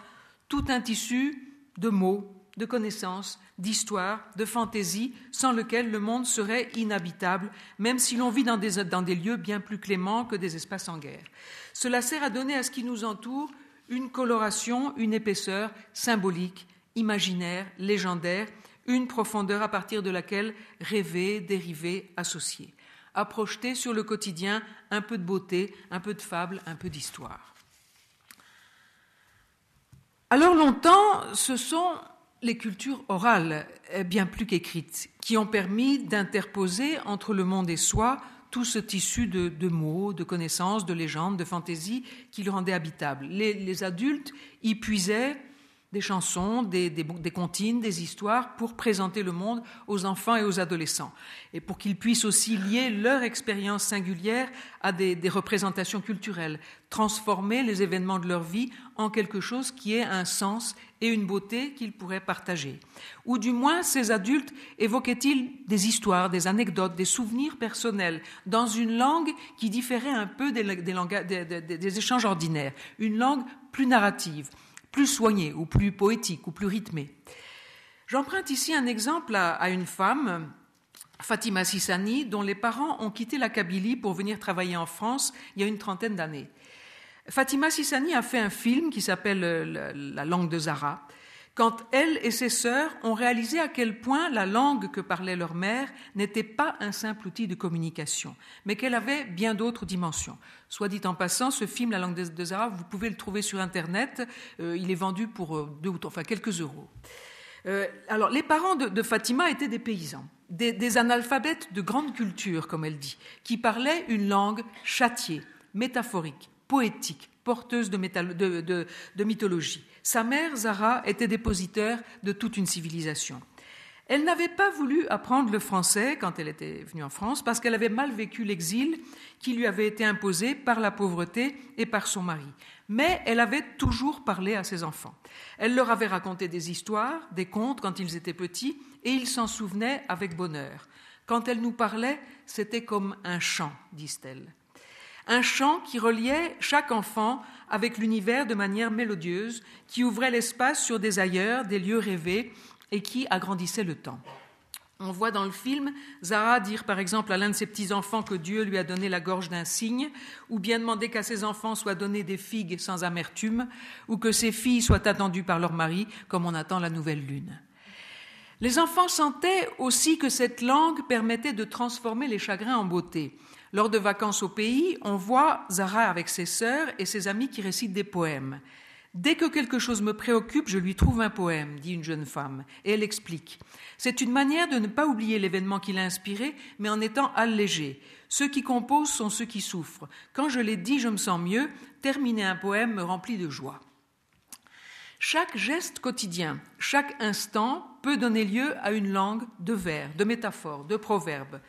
tout un tissu de mots, de connaissances, d'histoire, de fantaisie, sans lequel le monde serait inhabitable, même si l'on vit dans des lieux bien plus cléments que des espaces en guerre. Cela sert à donner à ce qui nous entoure une coloration, une épaisseur symbolique, imaginaire, légendaire, une profondeur à partir de laquelle rêver, dériver, associer, à projeter sur le quotidien un peu de beauté, un peu de fable, un peu d'histoire. Alors longtemps, ce sont les cultures orales, bien plus qu'écrites, qui ont permis d'interposer entre le monde et soi tout ce tissu de, mots, de connaissances, de légendes, de fantaisies qui le rendaient habitable. Les, les, adultes y puisaient des chansons, des, des, comptines, des histoires pour présenter le monde aux enfants et aux adolescents, et pour qu'ils puissent aussi lier leur expérience singulière à des, des, représentations culturelles, transformer les événements de leur vie en quelque chose qui ait un sens et une beauté qu'ils pourraient partager. Ou du moins, ces adultes évoquaient-ils des histoires, des anecdotes, des souvenirs personnels dans une langue qui différait un peu des, des échanges ordinaires, une langue plus narrative plus soigné ou plus poétique ou plus rythmé. J'emprunte ici un exemple à, une femme, Fatima Sissani, dont les parents ont quitté la Kabylie pour venir travailler en France il y a une trentaine d'années. Fatima Sissani a fait un film qui s'appelle La langue de Zara, quand elle et ses sœurs ont réalisé à quel point la langue que parlait leur mère n'était pas un simple outil de communication, mais qu'elle avait bien d'autres dimensions. Soit dit en passant, ce film, La langue de Zara, vous pouvez le trouver sur Internet, euh, il est vendu pour euh, deux ou enfin quelques euros. Euh, alors, les parents de, Fatima étaient des paysans, des, des analphabètes de grande culture, comme elle dit, qui parlaient une langue châtiée, métaphorique, poétique, porteuse de, mythologie. Sa mère, Zara, était dépositeur de toute une civilisation. Elle n'avait pas voulu apprendre le français quand elle était venue en France parce qu'elle avait mal vécu l'exil qui lui avait été imposé par la pauvreté et par son mari. Mais elle avait toujours parlé à ses enfants. Elle leur avait raconté des histoires, des contes quand ils étaient petits et ils s'en souvenaient avec bonheur. Quand elle nous parlait, c'était comme un chant, disent-elles un chant qui reliait chaque enfant avec l'univers de manière mélodieuse, qui ouvrait l'espace sur des ailleurs, des lieux rêvés, et qui agrandissait le temps. On voit dans le film Zara dire par exemple à l'un de ses petits-enfants que Dieu lui a donné la gorge d'un cygne, ou bien demander qu'à ses enfants soient données des figues sans amertume, ou que ses filles soient attendues par leur mari comme on attend la nouvelle lune. Les enfants sentaient aussi que cette langue permettait de transformer les chagrins en beauté. Lors de vacances au pays, on voit Zara avec ses sœurs et ses amis qui récitent des poèmes. Dès que quelque chose me préoccupe, je lui trouve un poème, dit une jeune femme, et elle explique. C'est une manière de ne pas oublier l'événement qui l'a inspiré, mais en étant allégé. Ceux qui composent sont ceux qui souffrent. Quand je l'ai dit, je me sens mieux. Terminer un poème me remplit de joie. Chaque geste quotidien, chaque instant peut donner lieu à une langue de vers, de métaphores, de proverbes.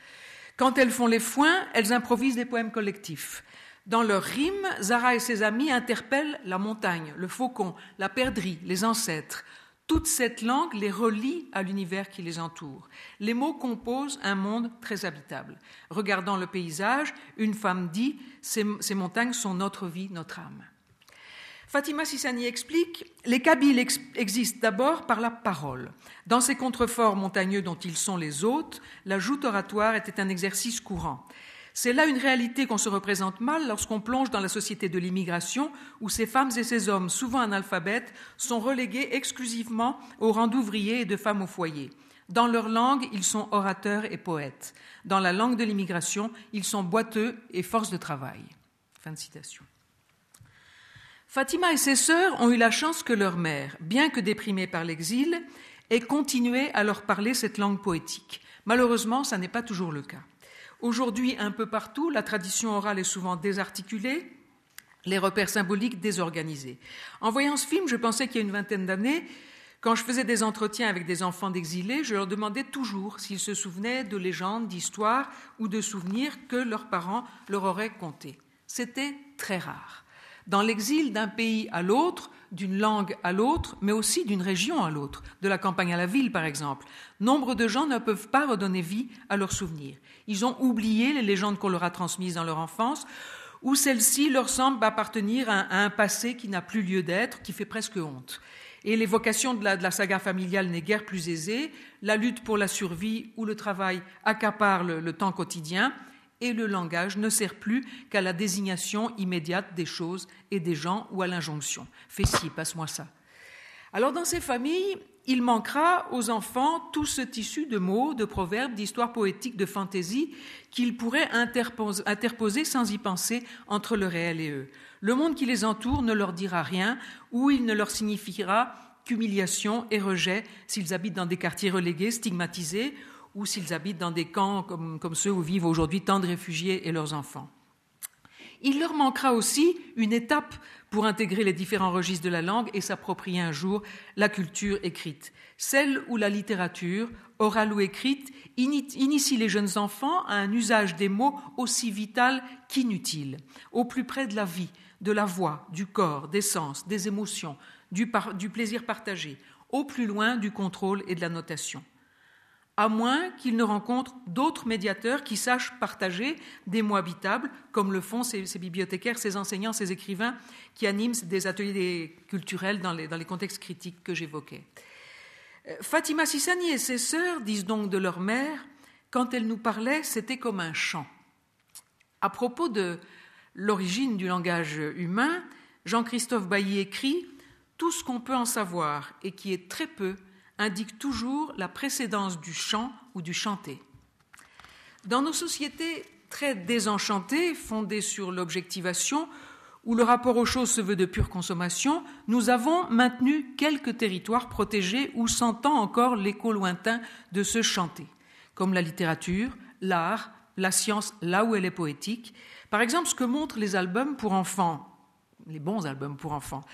Quand elles font les foins, elles improvisent des poèmes collectifs. Dans leurs rimes, Zara et ses amis interpellent la montagne, le faucon, la perdrix, les ancêtres. Toute cette langue les relie à l'univers qui les entoure. Les mots composent un monde très habitable. Regardant le paysage, une femme dit Ces, ces montagnes sont notre vie, notre âme. Fatima Sissani explique Les Kabyles existent d'abord par la parole. Dans ces contreforts montagneux dont ils sont les hôtes, la joute oratoire était un exercice courant. C'est là une réalité qu'on se représente mal lorsqu'on plonge dans la société de l'immigration, où ces femmes et ces hommes, souvent analphabètes, sont relégués exclusivement au rang d'ouvriers et de femmes au foyer. Dans leur langue, ils sont orateurs et poètes. Dans la langue de l'immigration, ils sont boiteux et force de travail. Fin de citation. Fatima et ses sœurs ont eu la chance que leur mère, bien que déprimée par l'exil, ait continué à leur parler cette langue poétique. Malheureusement, ça n'est pas toujours le cas. Aujourd'hui, un peu partout, la tradition orale est souvent désarticulée, les repères symboliques désorganisés. En voyant ce film, je pensais qu'il y a une vingtaine d'années, quand je faisais des entretiens avec des enfants d'exilés, je leur demandais toujours s'ils se souvenaient de légendes, d'histoires ou de souvenirs que leurs parents leur auraient contés. C'était très rare dans l'exil d'un pays à l'autre, d'une langue à l'autre, mais aussi d'une région à l'autre, de la campagne à la ville par exemple. Nombre de gens ne peuvent pas redonner vie à leurs souvenirs. Ils ont oublié les légendes qu'on leur a transmises dans leur enfance, ou celles-ci leur semblent appartenir à un, passé qui n'a plus lieu d'être, qui fait presque honte. Et l'évocation de la, saga familiale n'est guère plus aisée. La lutte pour la survie ou le travail accapare le temps quotidien et le langage ne sert plus qu'à la désignation immédiate des choses et des gens ou à l'injonction. Fais ci, passe-moi ça. Alors dans ces familles, il manquera aux enfants tout ce tissu de mots, de proverbes, d'histoires poétiques, de fantaisie qu'ils pourraient interposer sans y penser entre le réel et eux. Le monde qui les entoure ne leur dira rien ou il ne leur signifiera qu'humiliation et rejet s'ils habitent dans des quartiers relégués, stigmatisés ou s'ils habitent dans des camps comme, ceux où vivent aujourd'hui tant de réfugiés et leurs enfants. il leur manquera aussi une étape pour intégrer les différents registres de la langue et s'approprier un jour la culture écrite, celle où la littérature, orale ou écrite, initie les jeunes enfants à un usage des mots aussi vital qu'inutile, au plus près de la vie, de la voix, du corps, des sens, des émotions, du, du plaisir partagé, au plus loin du contrôle et de la notation à moins qu'ils ne rencontrent d'autres médiateurs qui sachent partager des mots habitables, comme le font ces, bibliothécaires, ces enseignants, ces écrivains qui animent des ateliers culturels dans les, contextes critiques que j'évoquais. Euh, Fatima Sissani et ses sœurs disent donc de leur mère, quand elle nous parlait, c'était comme un chant. À propos de l'origine du langage humain, Jean-Christophe Bailly écrit Tout ce qu'on peut en savoir et qui est très peu indique toujours la précédence du chant ou du chanté. Dans nos sociétés très désenchantées, fondées sur l'objectivation, où le rapport aux choses se veut de pure consommation, nous avons maintenu quelques territoires protégés où s'entend encore l'écho lointain de ce chanté, comme la littérature, l'art, la science là où elle est poétique. Par exemple, ce que montrent les albums pour enfants, les bons albums pour enfants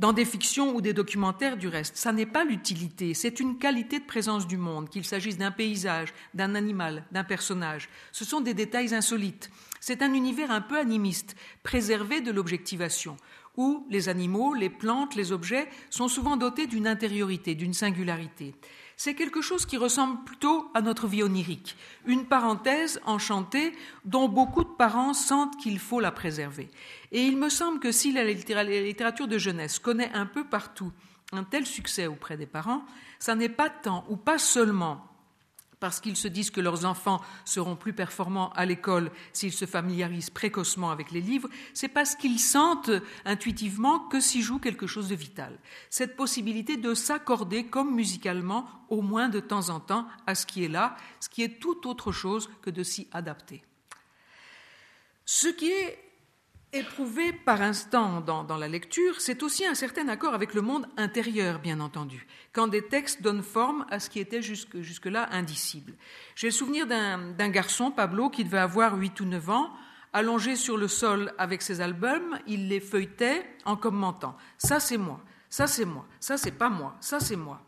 dans des fictions ou des documentaires du reste. Ça n'est pas l'utilité, c'est une qualité de présence du monde, qu'il s'agisse d'un paysage, d'un animal, d'un personnage. Ce sont des détails insolites. C'est un univers un peu animiste, préservé de l'objectivation, où les animaux, les plantes, les objets sont souvent dotés d'une intériorité, d'une singularité c'est quelque chose qui ressemble plutôt à notre vie onirique, une parenthèse enchantée dont beaucoup de parents sentent qu'il faut la préserver. Et il me semble que si la littérature de jeunesse connaît un peu partout un tel succès auprès des parents, ça n'est pas tant ou pas seulement parce qu'ils se disent que leurs enfants seront plus performants à l'école s'ils se familiarisent précocement avec les livres, c'est parce qu'ils sentent intuitivement que s'y joue quelque chose de vital. Cette possibilité de s'accorder comme musicalement, au moins de temps en temps, à ce qui est là, ce qui est tout autre chose que de s'y adapter. Ce qui est éprouvé par instant dans, la lecture, c'est aussi un certain accord avec le monde intérieur, bien entendu, quand des textes donnent forme à ce qui était jusque, là indicible. J'ai le souvenir d'un garçon, Pablo, qui devait avoir 8 ou 9 ans, allongé sur le sol avec ses albums, il les feuilletait en commentant Ça c'est moi, ça c'est moi, ça c'est pas moi, ça c'est moi.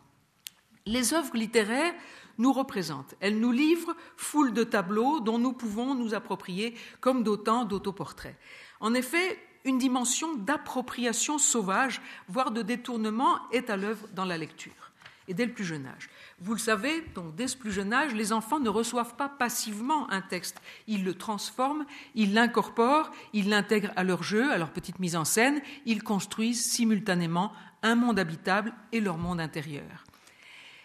Les œuvres littéraires nous représentent. Elles nous livrent foule de tableaux dont nous pouvons nous approprier comme d'autant d'autoportraits. En effet, une dimension d'appropriation sauvage, voire de détournement, est à l'œuvre dans la lecture, et dès le plus jeune âge. Vous le savez, donc dès ce plus jeune âge, les enfants ne reçoivent pas passivement un texte. Ils le transforment, ils l'incorporent, ils l'intègrent à leur jeu, à leur petite mise en scène, ils construisent simultanément un monde habitable et leur monde intérieur.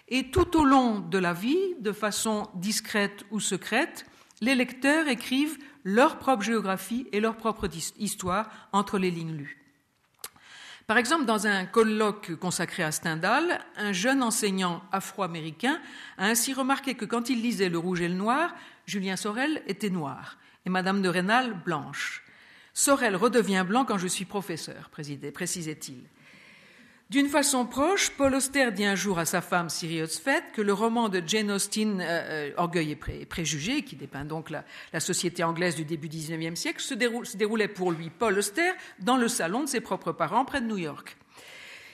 Et tout au long de la vie, de façon discrète ou secrète, les lecteurs écrivent leur propre géographie et leur propre histoire entre les lignes lues. Par exemple, dans un colloque consacré à Stendhal, un jeune enseignant afro-américain a ainsi remarqué que quand il lisait Le Rouge et le Noir, Julien Sorel était noir et Madame de Rênal blanche. Sorel redevient blanc quand je suis professeur, précisait-il. D'une façon proche, Paul Auster dit un jour à sa femme Sirius Fett que le roman de Jane Austen, euh, euh, Orgueil et préjugé, qui dépeint donc la, société anglaise du début XIXe siècle, se, déroulait pour lui, Paul Auster, dans le salon de ses propres parents près de New York.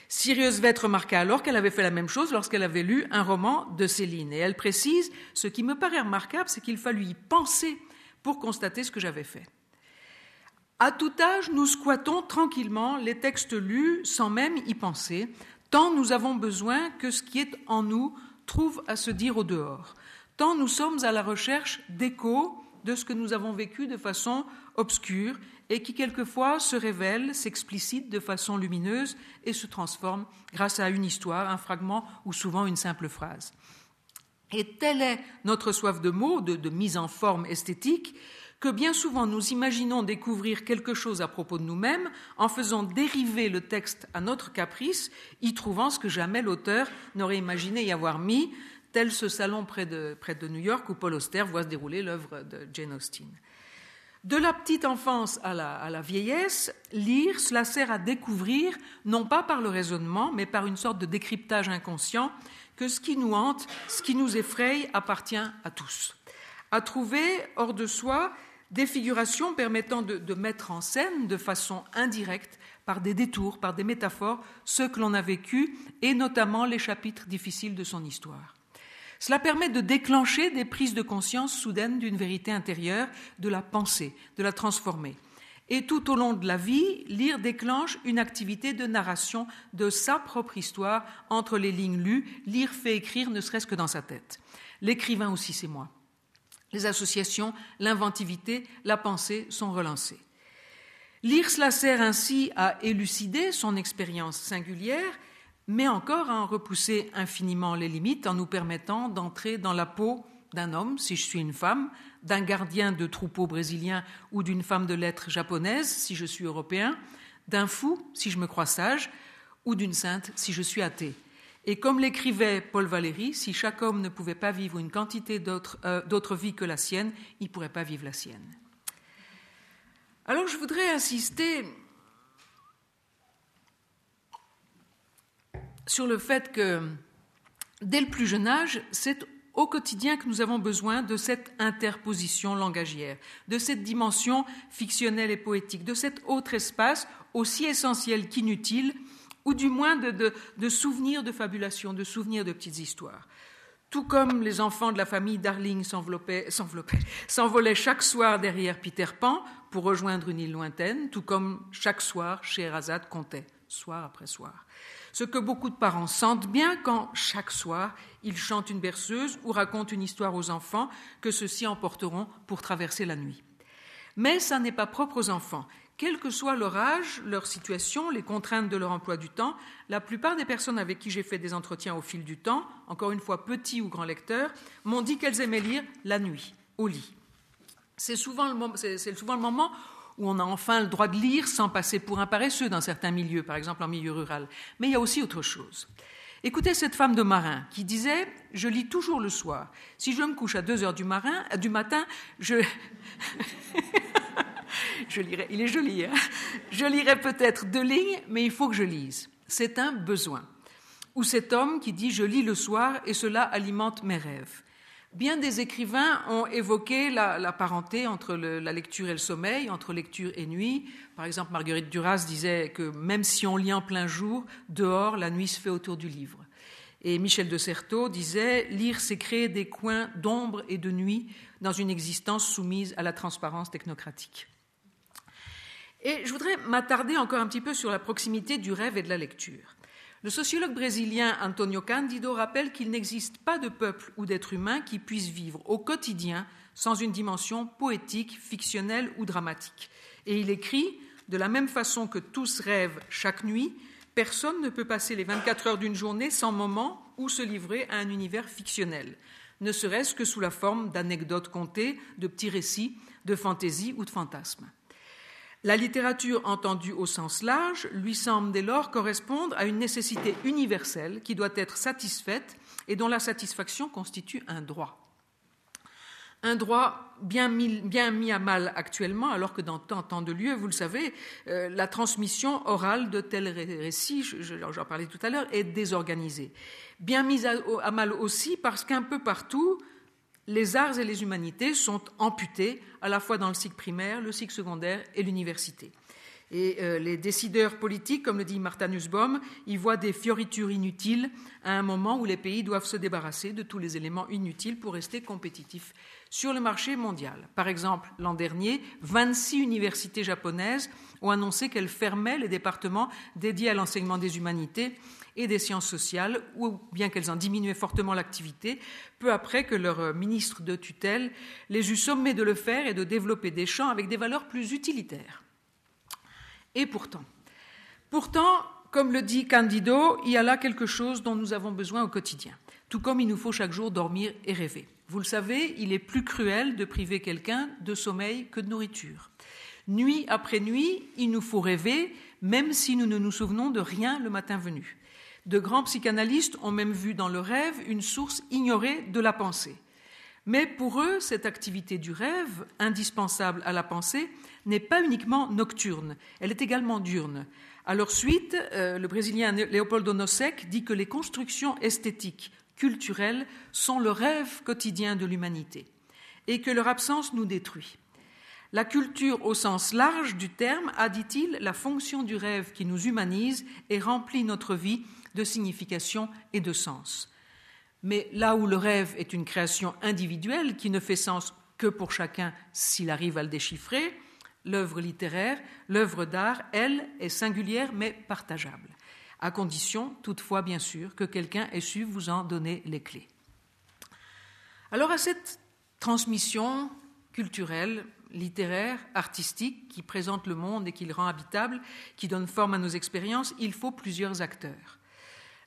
Sirius Vett remarqua alors qu'elle avait fait la même chose lorsqu'elle avait lu un roman de Céline. Et elle précise, ce qui me paraît remarquable, c'est qu'il fallut y penser pour constater ce que j'avais fait. À tout âge, nous squattons tranquillement les textes lus sans même y penser, tant nous avons besoin que ce qui est en nous trouve à se dire au dehors, tant nous sommes à la recherche d'échos de ce que nous avons vécu de façon obscure et qui quelquefois se révèle, s'explicite de façon lumineuse et se transforme grâce à une histoire, un fragment ou souvent une simple phrase. Et telle est notre soif de mots, de mise en forme esthétique, que bien souvent nous imaginons découvrir quelque chose à propos de nous-mêmes en faisant dériver le texte à notre caprice, y trouvant ce que jamais l'auteur n'aurait imaginé y avoir mis, tel ce salon près de, près de New York où Paul Auster voit se dérouler l'œuvre de Jane Austen. De la petite enfance à la, à la, vieillesse, lire, cela sert à découvrir, non pas par le raisonnement, mais par une sorte de décryptage inconscient, que ce qui nous hante, ce qui nous effraie appartient à tous. À trouver hors de soi des figurations permettant de, mettre en scène de façon indirecte, par des détours, par des métaphores, ce que l'on a vécu, et notamment les chapitres difficiles de son histoire. Cela permet de déclencher des prises de conscience soudaines d'une vérité intérieure, de la pensée, de la transformer. Et tout au long de la vie, lire déclenche une activité de narration de sa propre histoire entre les lignes lues. Lire fait écrire ne serait-ce que dans sa tête. L'écrivain aussi, c'est moi. Les associations, l'inventivité, la pensée sont relancées. Lire cela sert ainsi à élucider son expérience singulière, mais encore à en repousser infiniment les limites en nous permettant d'entrer dans la peau d'un homme, si je suis une femme, d'un gardien de troupeau brésilien ou d'une femme de lettres japonaise, si je suis européen, d'un fou, si je me crois sage, ou d'une sainte, si je suis athée. Et comme l'écrivait Paul Valéry, si chaque homme ne pouvait pas vivre une quantité euh, d'autres vies que la sienne, il ne pourrait pas vivre la sienne. Alors je voudrais insister sur le fait que dès le plus jeune âge, c'est au quotidien que nous avons besoin de cette interposition langagière, de cette dimension fictionnelle et poétique, de cet autre espace aussi essentiel qu'inutile, ou du moins de, souvenirs de fabulation, de souvenirs de petites histoires. Tout comme les enfants de la famille Darling s'envolaient chaque soir derrière Peter Pan pour rejoindre une île lointaine, tout comme chaque soir Scheherazade comptait, soir après soir ce que beaucoup de parents sentent bien quand, chaque soir, ils chantent une berceuse ou racontent une histoire aux enfants que ceux-ci emporteront pour traverser la nuit. Mais ça n'est pas propre aux enfants. Quel que soit leur âge, leur situation, les contraintes de leur emploi du temps, la plupart des personnes avec qui j'ai fait des entretiens au fil du temps, encore une fois petits ou grands lecteurs, m'ont dit qu'elles aimaient lire la nuit, au lit. C'est souvent, le moment où on a enfin le droit de lire sans passer pour un paresseux dans certains milieux, par exemple en milieu rural. Mais il y a aussi autre chose. Écoutez cette femme de marin qui disait Je lis toujours le soir. Si je me couche à 2 heures marin, du matin, je. je lirai, il est joli, hein je lirai peut-être deux lignes, mais il faut que je lise. C'est un besoin. Ou cet homme qui dit Je lis le soir et cela alimente mes rêves. Bien des écrivains ont évoqué la, parenté entre la lecture et le sommeil, entre lecture et nuit. Par exemple, Marguerite Duras disait que même si on lit en plein jour, dehors, la nuit se fait autour du livre. Et Michel de Certeau disait Lire, c'est créer des coins d'ombre et de nuit dans une existence soumise à la transparence technocratique. Et je voudrais m'attarder encore un petit peu sur la proximité du rêve et de la lecture. Le sociologue brésilien Antonio Candido rappelle qu'il n'existe pas de peuple ou d'être humain qui puisse vivre au quotidien sans une dimension poétique, fictionnelle ou dramatique. Et il écrit De la même façon que tous rêvent chaque nuit, personne ne peut passer les 24 heures d'une journée sans moment où se livrer à un univers fictionnel, ne serait-ce que sous la forme d'anecdotes contées, de petits récits, de fantaisie ou de fantasmes. La littérature entendue au sens large lui semble dès lors correspondre à une nécessité universelle qui doit être satisfaite et dont la satisfaction constitue un droit. Un droit bien mis, à mal actuellement, alors que dans tant, de lieux, vous le savez, euh, la transmission orale de tels récits, j'en parlais tout à l'heure, est désorganisée. Bien mise à mal aussi parce qu'un peu partout, les arts et les humanités sont amputés à la fois dans le cycle primaire, le cycle secondaire et l'université. Et euh, les décideurs politiques, comme le dit Martha Nussbaum, y voient des fioritures inutiles à un moment où les pays doivent se débarrasser de tous les éléments inutiles pour rester compétitifs sur le marché mondial. Par exemple, l'an dernier, 26 universités japonaises ont annoncé qu'elles fermaient les départements dédiés à l'enseignement des humanités et des sciences sociales, ou bien qu'elles en diminuaient fortement l'activité, peu après que leur ministre de tutelle les eut sommés de le faire et de développer des champs avec des valeurs plus utilitaires. Et pourtant, pourtant, comme le dit Candido, il y a là quelque chose dont nous avons besoin au quotidien, tout comme il nous faut chaque jour dormir et rêver. Vous le savez, il est plus cruel de priver quelqu'un de sommeil que de nourriture. Nuit après nuit, il nous faut rêver, même si nous ne nous souvenons de rien le matin venu. De grands psychanalystes ont même vu dans le rêve une source ignorée de la pensée. Mais pour eux, cette activité du rêve, indispensable à la pensée, n'est pas uniquement nocturne, elle est également diurne. À leur suite, euh, le Brésilien Leopoldo Nosek dit que les constructions esthétiques, culturelles, sont le rêve quotidien de l'humanité et que leur absence nous détruit. La culture au sens large du terme a, dit-il, la fonction du rêve qui nous humanise et remplit notre vie de signification et de sens. Mais là où le rêve est une création individuelle qui ne fait sens que pour chacun s'il arrive à le déchiffrer, l'œuvre littéraire, l'œuvre d'art, elle, est singulière mais partageable, à condition toutefois bien sûr que quelqu'un ait su vous en donner les clés. Alors à cette transmission culturelle, littéraire, artistique, qui présente le monde et qui le rend habitable, qui donne forme à nos expériences, il faut plusieurs acteurs.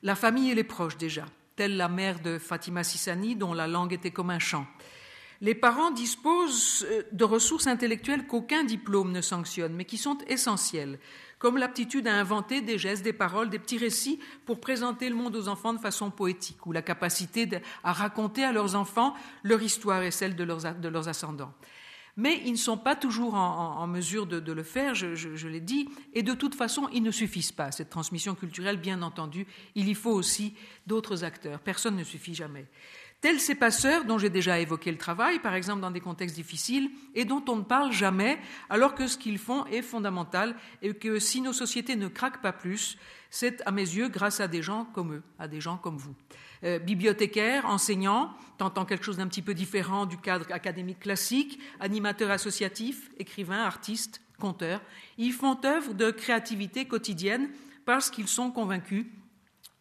La famille et les proches déjà, telle la mère de Fatima Sissani, dont la langue était comme un chant. Les parents disposent euh, de ressources intellectuelles qu'aucun diplôme ne sanctionne, mais qui sont essentielles, comme l'aptitude à inventer des gestes, des paroles, des petits récits pour présenter le monde aux enfants de façon poétique, ou la capacité à raconter à leurs enfants leur histoire et celle de leurs, ascendants. Mais ils ne sont pas toujours en, mesure de, le faire, je, je l'ai dit, et de toute façon, ils ne suffisent pas. Cette transmission culturelle, bien entendu, il y faut aussi d'autres acteurs. Personne ne suffit jamais. Tels ces passeurs dont j'ai déjà évoqué le travail, par exemple dans des contextes difficiles, et dont on ne parle jamais, alors que ce qu'ils font est fondamental, et que si nos sociétés ne craquent pas plus, c'est à mes yeux grâce à des gens comme eux, à des gens comme vous. Euh, bibliothécaires, enseignants, tentant quelque chose d'un petit peu différent du cadre académique classique, animateurs associatifs, écrivains, artistes, conteurs, ils font œuvre de créativité quotidienne parce qu'ils sont convaincus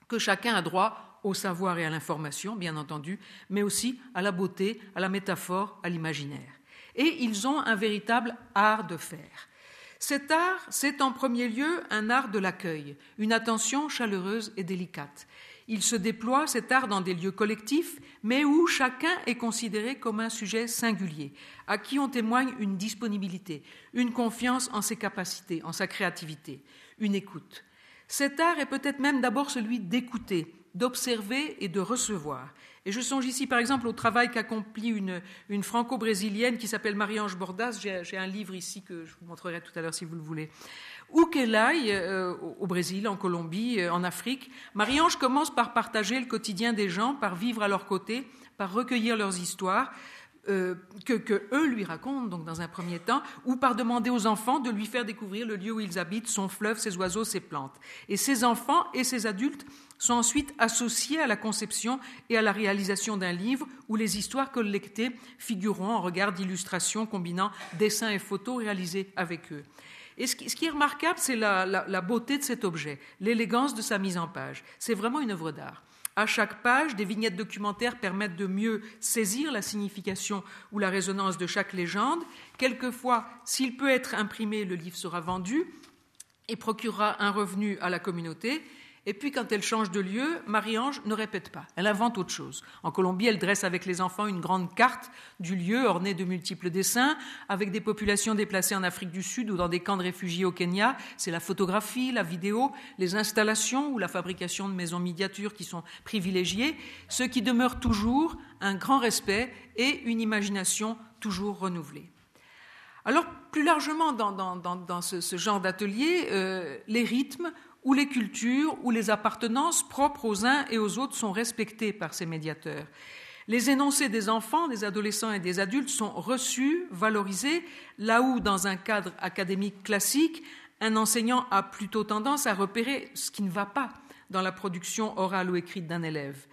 que chacun a droit au savoir et à l'information, bien entendu, mais aussi à la beauté, à la métaphore, à l'imaginaire. Et ils ont un véritable art de faire. Cet art, c'est en premier lieu un art de l'accueil, une attention chaleureuse et délicate. Il se déploie, cet art, dans des lieux collectifs, mais où chacun est considéré comme un sujet singulier, à qui on témoigne une disponibilité, une confiance en ses capacités, en sa créativité, une écoute. Cet art est peut-être même d'abord celui d'écouter, d'observer et de recevoir. Et je songe ici par exemple au travail qu'accomplit une, une franco-brésilienne qui s'appelle Marie-Ange Bordas. J'ai un livre ici que je vous montrerai tout à l'heure si vous le voulez. Où qu'elle aille, euh, au Brésil, en Colombie, euh, en Afrique, Marie-Ange commence par partager le quotidien des gens, par vivre à leur côté, par recueillir leurs histoires, euh, que, eux lui racontent, donc dans un premier temps, ou par demander aux enfants de lui faire découvrir le lieu où ils habitent, son fleuve, ses oiseaux, ses plantes. Et ces enfants et ces adultes sont ensuite associés à la conception et à la réalisation d'un livre où les histoires collectées figureront en regard d'illustrations combinant dessins et photos réalisés avec eux. Et ce qui, est remarquable, c'est la beauté de cet objet, l'élégance de sa mise en page. C'est vraiment une œuvre d'art. À chaque page, des vignettes documentaires permettent de mieux saisir la signification ou la résonance de chaque légende. Quelquefois, s'il peut être imprimé, le livre sera vendu et procurera un revenu à la communauté. Et puis, quand elle change de lieu, Marie-Ange ne répète pas, elle invente autre chose. En Colombie, elle dresse avec les enfants une grande carte du lieu ornée de multiples dessins, avec des populations déplacées en Afrique du Sud ou dans des camps de réfugiés au Kenya. C'est la photographie, la vidéo, les installations ou la fabrication de maisons miniatures qui sont privilégiées, ce qui demeure toujours un grand respect et une imagination toujours renouvelée. Alors, plus largement, dans, ce, genre d'atelier, euh, les rythmes où les cultures, où les appartenances propres aux uns et aux autres sont respectées par ces médiateurs. Les énoncés des enfants, des adolescents et des adultes sont reçus, valorisés, là où, dans un cadre académique classique, un enseignant a plutôt tendance à repérer ce qui ne va pas dans la production orale ou écrite d'un élève.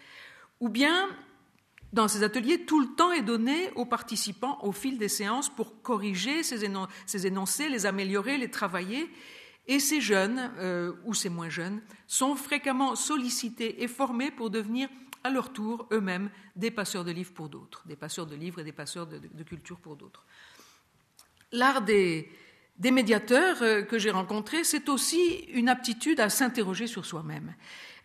Ou bien, dans ces ateliers, tout le temps est donné aux participants au fil des séances pour corriger ces, énoncés, les améliorer, les travailler. Et ces jeunes, euh, ou ces moins jeunes, sont fréquemment sollicités et formés pour devenir à leur tour eux-mêmes des passeurs de livres pour d'autres, des passeurs de livres et des passeurs de, culture pour d'autres. L'art des, médiateurs euh, que j'ai rencontrés, c'est aussi une aptitude à s'interroger sur soi-même.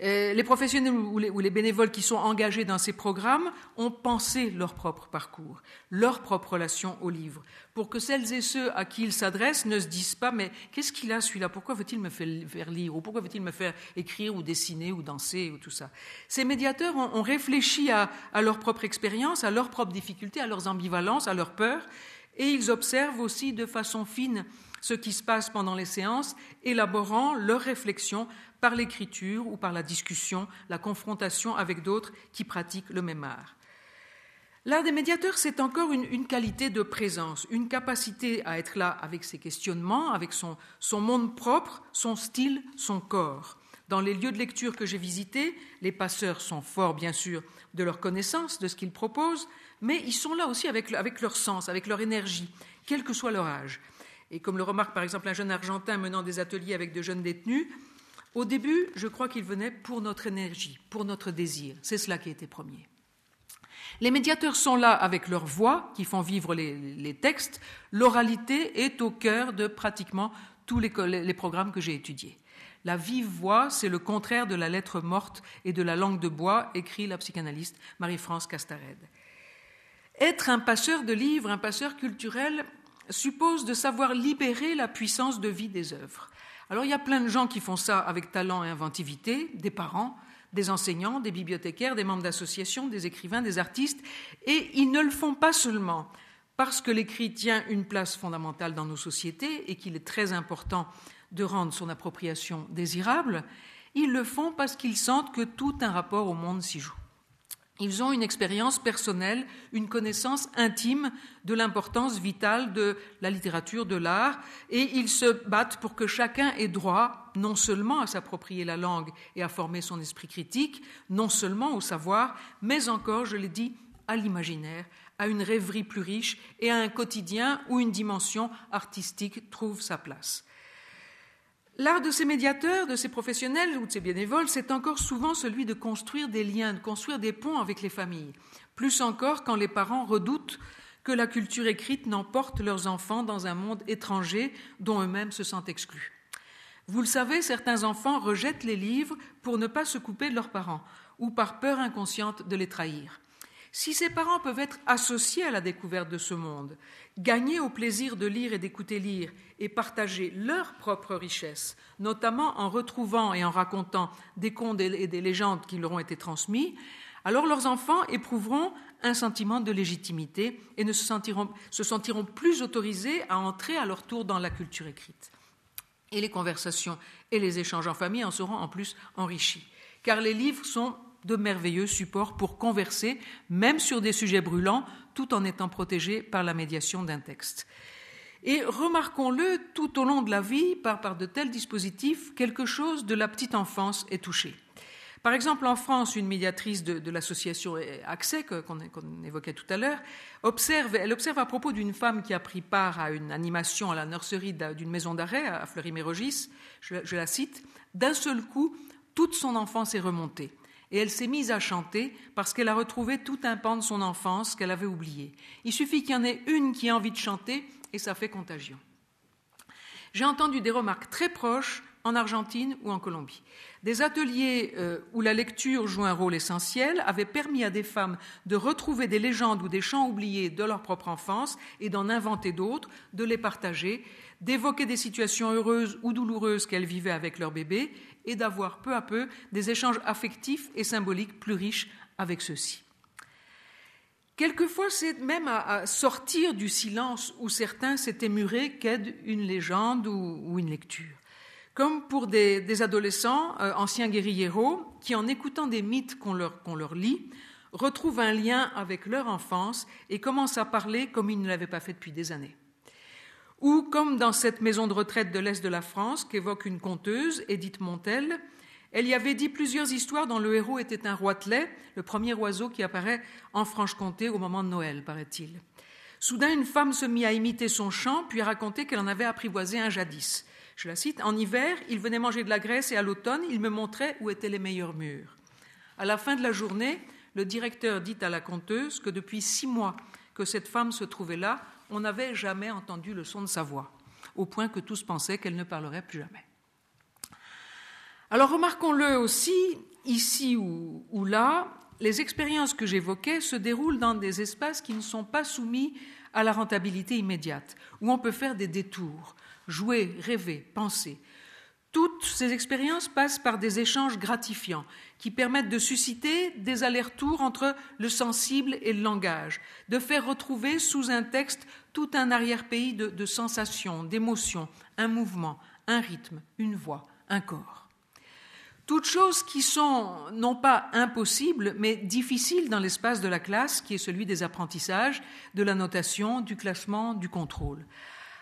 Euh, les professionnels ou les, bénévoles qui sont engagés dans ces programmes ont pensé leur propre parcours, leur propre relation au livre, pour que celles et ceux à qui ils s'adressent ne se disent pas mais qu'est-ce qu'il a celui-là? Pourquoi veut-il me faire lire Ou pourquoi veut-il me faire écrire ou dessiner ou danser ou tout ça? Ces médiateurs ont, réfléchi à, à leur propre expérience, à leurs propres difficultés, à leurs ambivalences, à leurs peurs, et ils observent aussi de façon fine ce qui se passe pendant les séances, élaborant leurs réflexions par l'écriture ou par la discussion, la confrontation avec d'autres qui pratiquent le même art. L'art des médiateurs, c'est encore une, qualité de présence, une capacité à être là avec ses questionnements, avec son, monde propre, son style, son corps. Dans les lieux de lecture que j'ai visités, les passeurs sont forts, bien sûr, de leur connaissance, de ce qu'ils proposent, mais ils sont là aussi avec leur sens, avec leur énergie, quel que soit leur âge. Et comme le remarque par exemple un jeune Argentin menant des ateliers avec de jeunes détenus, au début, je crois qu'ils venaient pour notre énergie, pour notre désir. C'est cela qui était premier. Les médiateurs sont là avec leur voix, qui font vivre les, textes. L'oralité est au cœur de pratiquement tous les, les programmes que j'ai étudiés. La vive voix, c'est le contraire de la lettre morte et de la langue de bois, écrit la psychanalyste Marie-France Castarède. Être un passeur de livres, un passeur culturel, suppose de savoir libérer la puissance de vie des œuvres. Alors il y a plein de gens qui font ça avec talent et inventivité, des parents, des enseignants, des bibliothécaires, des membres d'associations, des écrivains, des artistes, et ils ne le font pas seulement parce que l'écrit tient une place fondamentale dans nos sociétés et qu'il est très important de rendre son appropriation désirable, ils le font parce qu'ils sentent que tout un rapport au monde s'y joue. Ils ont une expérience personnelle, une connaissance intime de l'importance vitale de la littérature, de l'art, et ils se battent pour que chacun ait droit non seulement à s'approprier la langue et à former son esprit critique, non seulement au savoir, mais encore, je l'ai dit, à l'imaginaire, à une rêverie plus riche et à un quotidien où une dimension artistique trouve sa place. L'art de ces médiateurs, de ces professionnels ou de ces bénévoles, c'est encore souvent celui de construire des liens, de construire des ponts avec les familles. Plus encore quand les parents redoutent que la culture écrite n'emporte leurs enfants dans un monde étranger dont eux-mêmes se sentent exclus. Vous le savez, certains enfants rejettent les livres pour ne pas se couper de leurs parents ou par peur inconsciente de les trahir. Si ces parents peuvent être associés à la découverte de ce monde, gagner au plaisir de lire et d'écouter lire et partager leur propre richesse, notamment en retrouvant et en racontant des contes et des légendes qui leur ont été transmis, alors leurs enfants éprouveront un sentiment de légitimité et ne se sentiront, se sentiront plus autorisés à entrer à leur tour dans la culture écrite. Et les conversations et les échanges en famille en seront en plus enrichis, car les livres sont de merveilleux supports pour converser, même sur des sujets brûlants, tout en étant protégés par la médiation d'un texte. Et remarquons-le, tout au long de la vie, par, de tels dispositifs, quelque chose de la petite enfance est touché. Par exemple, en France, une médiatrice de, l'association Accès, qu'on évoquait tout à l'heure, observe, elle observe à propos d'une femme qui a pris part à une animation à la nurserie d'une maison d'arrêt à Fleury-Mérogis, je, je la cite, d'un seul coup, toute son enfance est remontée et elle s'est mise à chanter parce qu'elle a retrouvé tout un pan de son enfance qu'elle avait oublié. Il suffit qu'il y en ait une qui ait envie de chanter et ça fait contagion. J'ai entendu des remarques très proches en Argentine ou en Colombie. Des ateliers euh, où la lecture joue un rôle essentiel avaient permis à des femmes de retrouver des légendes ou des chants oubliés de leur propre enfance et d'en inventer d'autres, de les partager, d'évoquer des situations heureuses ou douloureuses qu'elles vivaient avec leur bébé et d'avoir peu à peu des échanges affectifs et symboliques plus riches avec ceux-ci. Quelquefois, c'est même à, sortir du silence où certains s'étaient murés qu'aide une légende ou, une lecture. Comme pour des, adolescents, euh, anciens guérilleros, qui, en écoutant des mythes qu'on leur, qu'on leur lit, retrouvent un lien avec leur enfance et commencent à parler comme ils ne l'avaient pas fait depuis des années. Ou comme dans cette maison de retraite de l'Est de la France qu'évoque une conteuse, Edith Montel, elle y avait dit plusieurs histoires dont le héros était un roitelet, le premier oiseau qui apparaît en Franche-Comté au moment de Noël, paraît-il. Soudain, une femme se mit à imiter son chant, puis à raconter qu'elle en avait apprivoisé un jadis. Je la cite En hiver, il venait manger de la graisse et à l'automne, il me montrait où étaient les meilleurs murs. À la fin de la journée, le directeur dit à la conteuse que depuis six mois que cette femme se trouvait là, on n'avait jamais entendu le son de sa voix, au point que tous pensaient qu'elle ne parlerait plus jamais. Alors remarquons-le aussi, ici ou, ou là, les expériences que j'évoquais se déroulent dans des espaces qui ne sont pas soumis à la rentabilité immédiate, où on peut faire des détours, jouer, rêver, penser, toutes ces expériences passent par des échanges gratifiants qui permettent de susciter des allers-retours entre le sensible et le langage, de faire retrouver sous un texte tout un arrière-pays de, sensations, d'émotions, un mouvement, un rythme, une voix, un corps. Toutes choses qui sont non pas impossibles, mais difficiles dans l'espace de la classe, qui est celui des apprentissages, de la notation, du classement, du contrôle.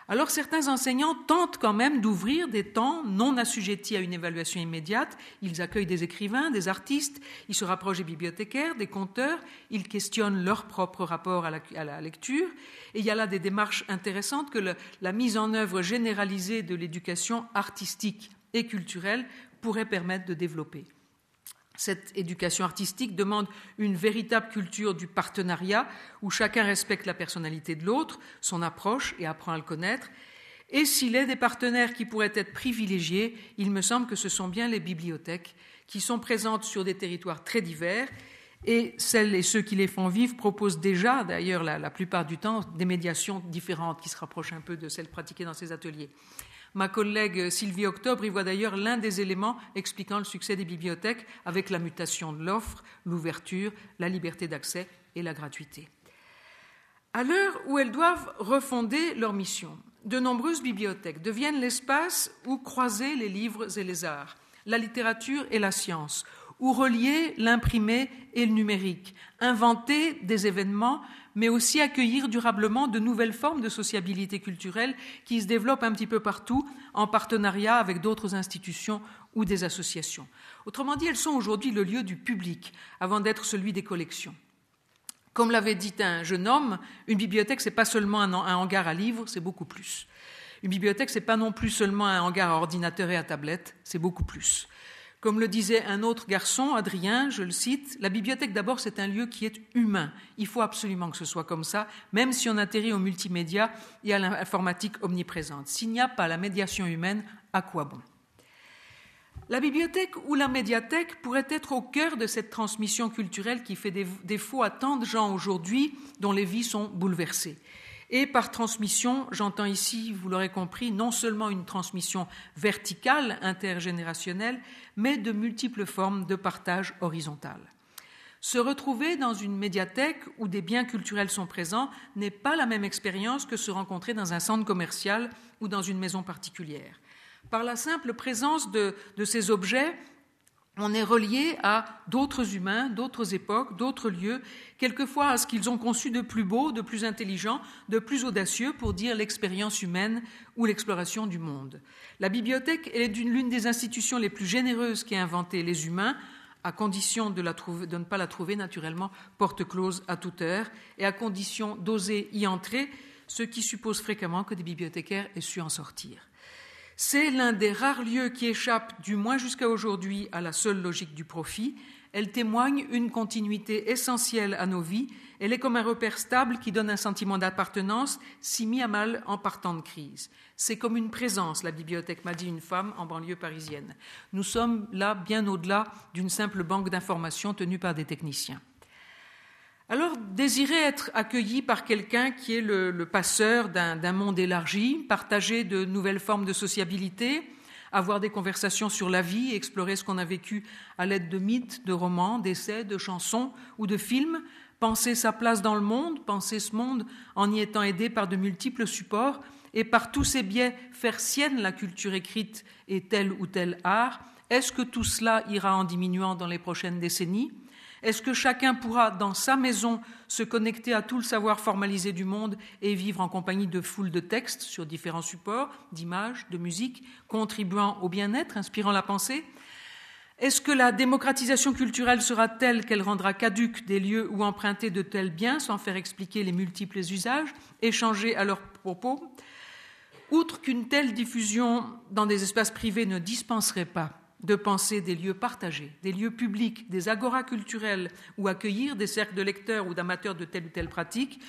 Alors certains enseignants tentent quand même d'ouvrir des temps non assujettis à une évaluation immédiate. Ils accueillent des écrivains, des artistes, ils se rapprochent des bibliothécaires, des conteurs, ils questionnent leur propre rapport à la, lecture. Et il y a là des démarches intéressantes que la mise en œuvre généralisée de l'éducation artistique et culturelle pourrait permettre de développer. Cette éducation artistique demande une véritable culture du partenariat où chacun respecte la personnalité de l'autre, son approche et apprend à le connaître. Et s'il est des partenaires qui pourraient être privilégiés, il me semble que ce sont bien les bibliothèques qui sont présentes sur des territoires très divers et celles et ceux qui les font vivre proposent déjà, d'ailleurs la, la plupart du temps, des médiations différentes qui se rapprochent un peu de celles pratiquées dans ces ateliers. Ma collègue Sylvie Octobre y voit d'ailleurs l'un des éléments expliquant le succès des bibliothèques avec la mutation de l'offre, l'ouverture, la liberté d'accès et la gratuité. À l'heure où elles doivent refonder leur mission, de nombreuses bibliothèques deviennent l'espace où croiser les livres et les arts, la littérature et la science, où relier l'imprimé et le numérique, inventer des événements mais aussi accueillir durablement de nouvelles formes de sociabilité culturelle qui se développent un petit peu partout en partenariat avec d'autres institutions ou des associations. Autrement dit, elles sont aujourd'hui le lieu du public avant d'être celui des collections. Comme l'avait dit un jeune homme, une bibliothèque, ce n'est pas seulement un, hangar à livres, c'est beaucoup plus. Une bibliothèque, ce n'est pas non plus seulement un hangar à ordinateur et à tablette, c'est beaucoup plus. Comme le disait un autre garçon, Adrien, je le cite, la bibliothèque d'abord c'est un lieu qui est humain. Il faut absolument que ce soit comme ça, même si on atterrit au multimédia et à l'informatique omniprésente. S'il n'y a pas la médiation humaine, à quoi bon? La bibliothèque ou la médiathèque pourrait être au cœur de cette transmission culturelle qui fait défaut à tant de gens aujourd'hui dont les vies sont bouleversées. Et par transmission, j'entends ici, vous l'aurez compris, non seulement une transmission verticale, intergénérationnelle, mais de multiples formes de partage horizontal. Se retrouver dans une médiathèque où des biens culturels sont présents n'est pas la même expérience que se rencontrer dans un centre commercial ou dans une maison particulière. Par la simple présence de, ces objets, on est relié à d'autres humains, d'autres époques, d'autres lieux, quelquefois à ce qu'ils ont conçu de plus beau, de plus intelligent, de plus audacieux pour dire l'expérience humaine ou l'exploration du monde. La bibliothèque est l'une des institutions les plus généreuses qui a inventé les humains, à condition de, de ne pas la trouver naturellement porte close à toute heure et à condition d'oser y entrer, ce qui suppose fréquemment que des bibliothécaires aient su en sortir. C'est l'un des rares lieux qui échappe, du moins jusqu'à aujourd'hui, à la seule logique du profit. Elle témoigne une continuité essentielle à nos vies. Elle est comme un repère stable qui donne un sentiment d'appartenance, si mis à mal en partant de crise. C'est comme une présence, la bibliothèque m'a dit une femme en banlieue parisienne. Nous sommes là bien au-delà d'une simple banque d'informations tenue par des techniciens. Alors, désirer être accueilli par quelqu'un qui est le, passeur d'un monde élargi, partager de nouvelles formes de sociabilité, avoir des conversations sur la vie, explorer ce qu'on a vécu à l'aide de mythes, de romans, d'essais, de chansons ou de films, penser sa place dans le monde, penser ce monde en y étant aidé par de multiples supports et par tous ces biais faire sienne la culture écrite et tel ou tel art, est-ce que tout cela ira en diminuant dans les prochaines décennies? Est-ce que chacun pourra, dans sa maison, se connecter à tout le savoir formalisé du monde et vivre en compagnie de foules de textes sur différents supports, d'images, de musique, contribuant au bien-être, inspirant la pensée? Est-ce que la démocratisation culturelle sera telle qu'elle rendra caduque des lieux où emprunter de tels biens sans faire expliquer les multiples usages, échangés à leur propos? Outre qu'une telle diffusion dans des espaces privés ne dispenserait pas de penser des lieux partagés, des lieux publics, des agoras culturels ou accueillir des cercles de lecteurs ou d'amateurs de telle ou telle pratique,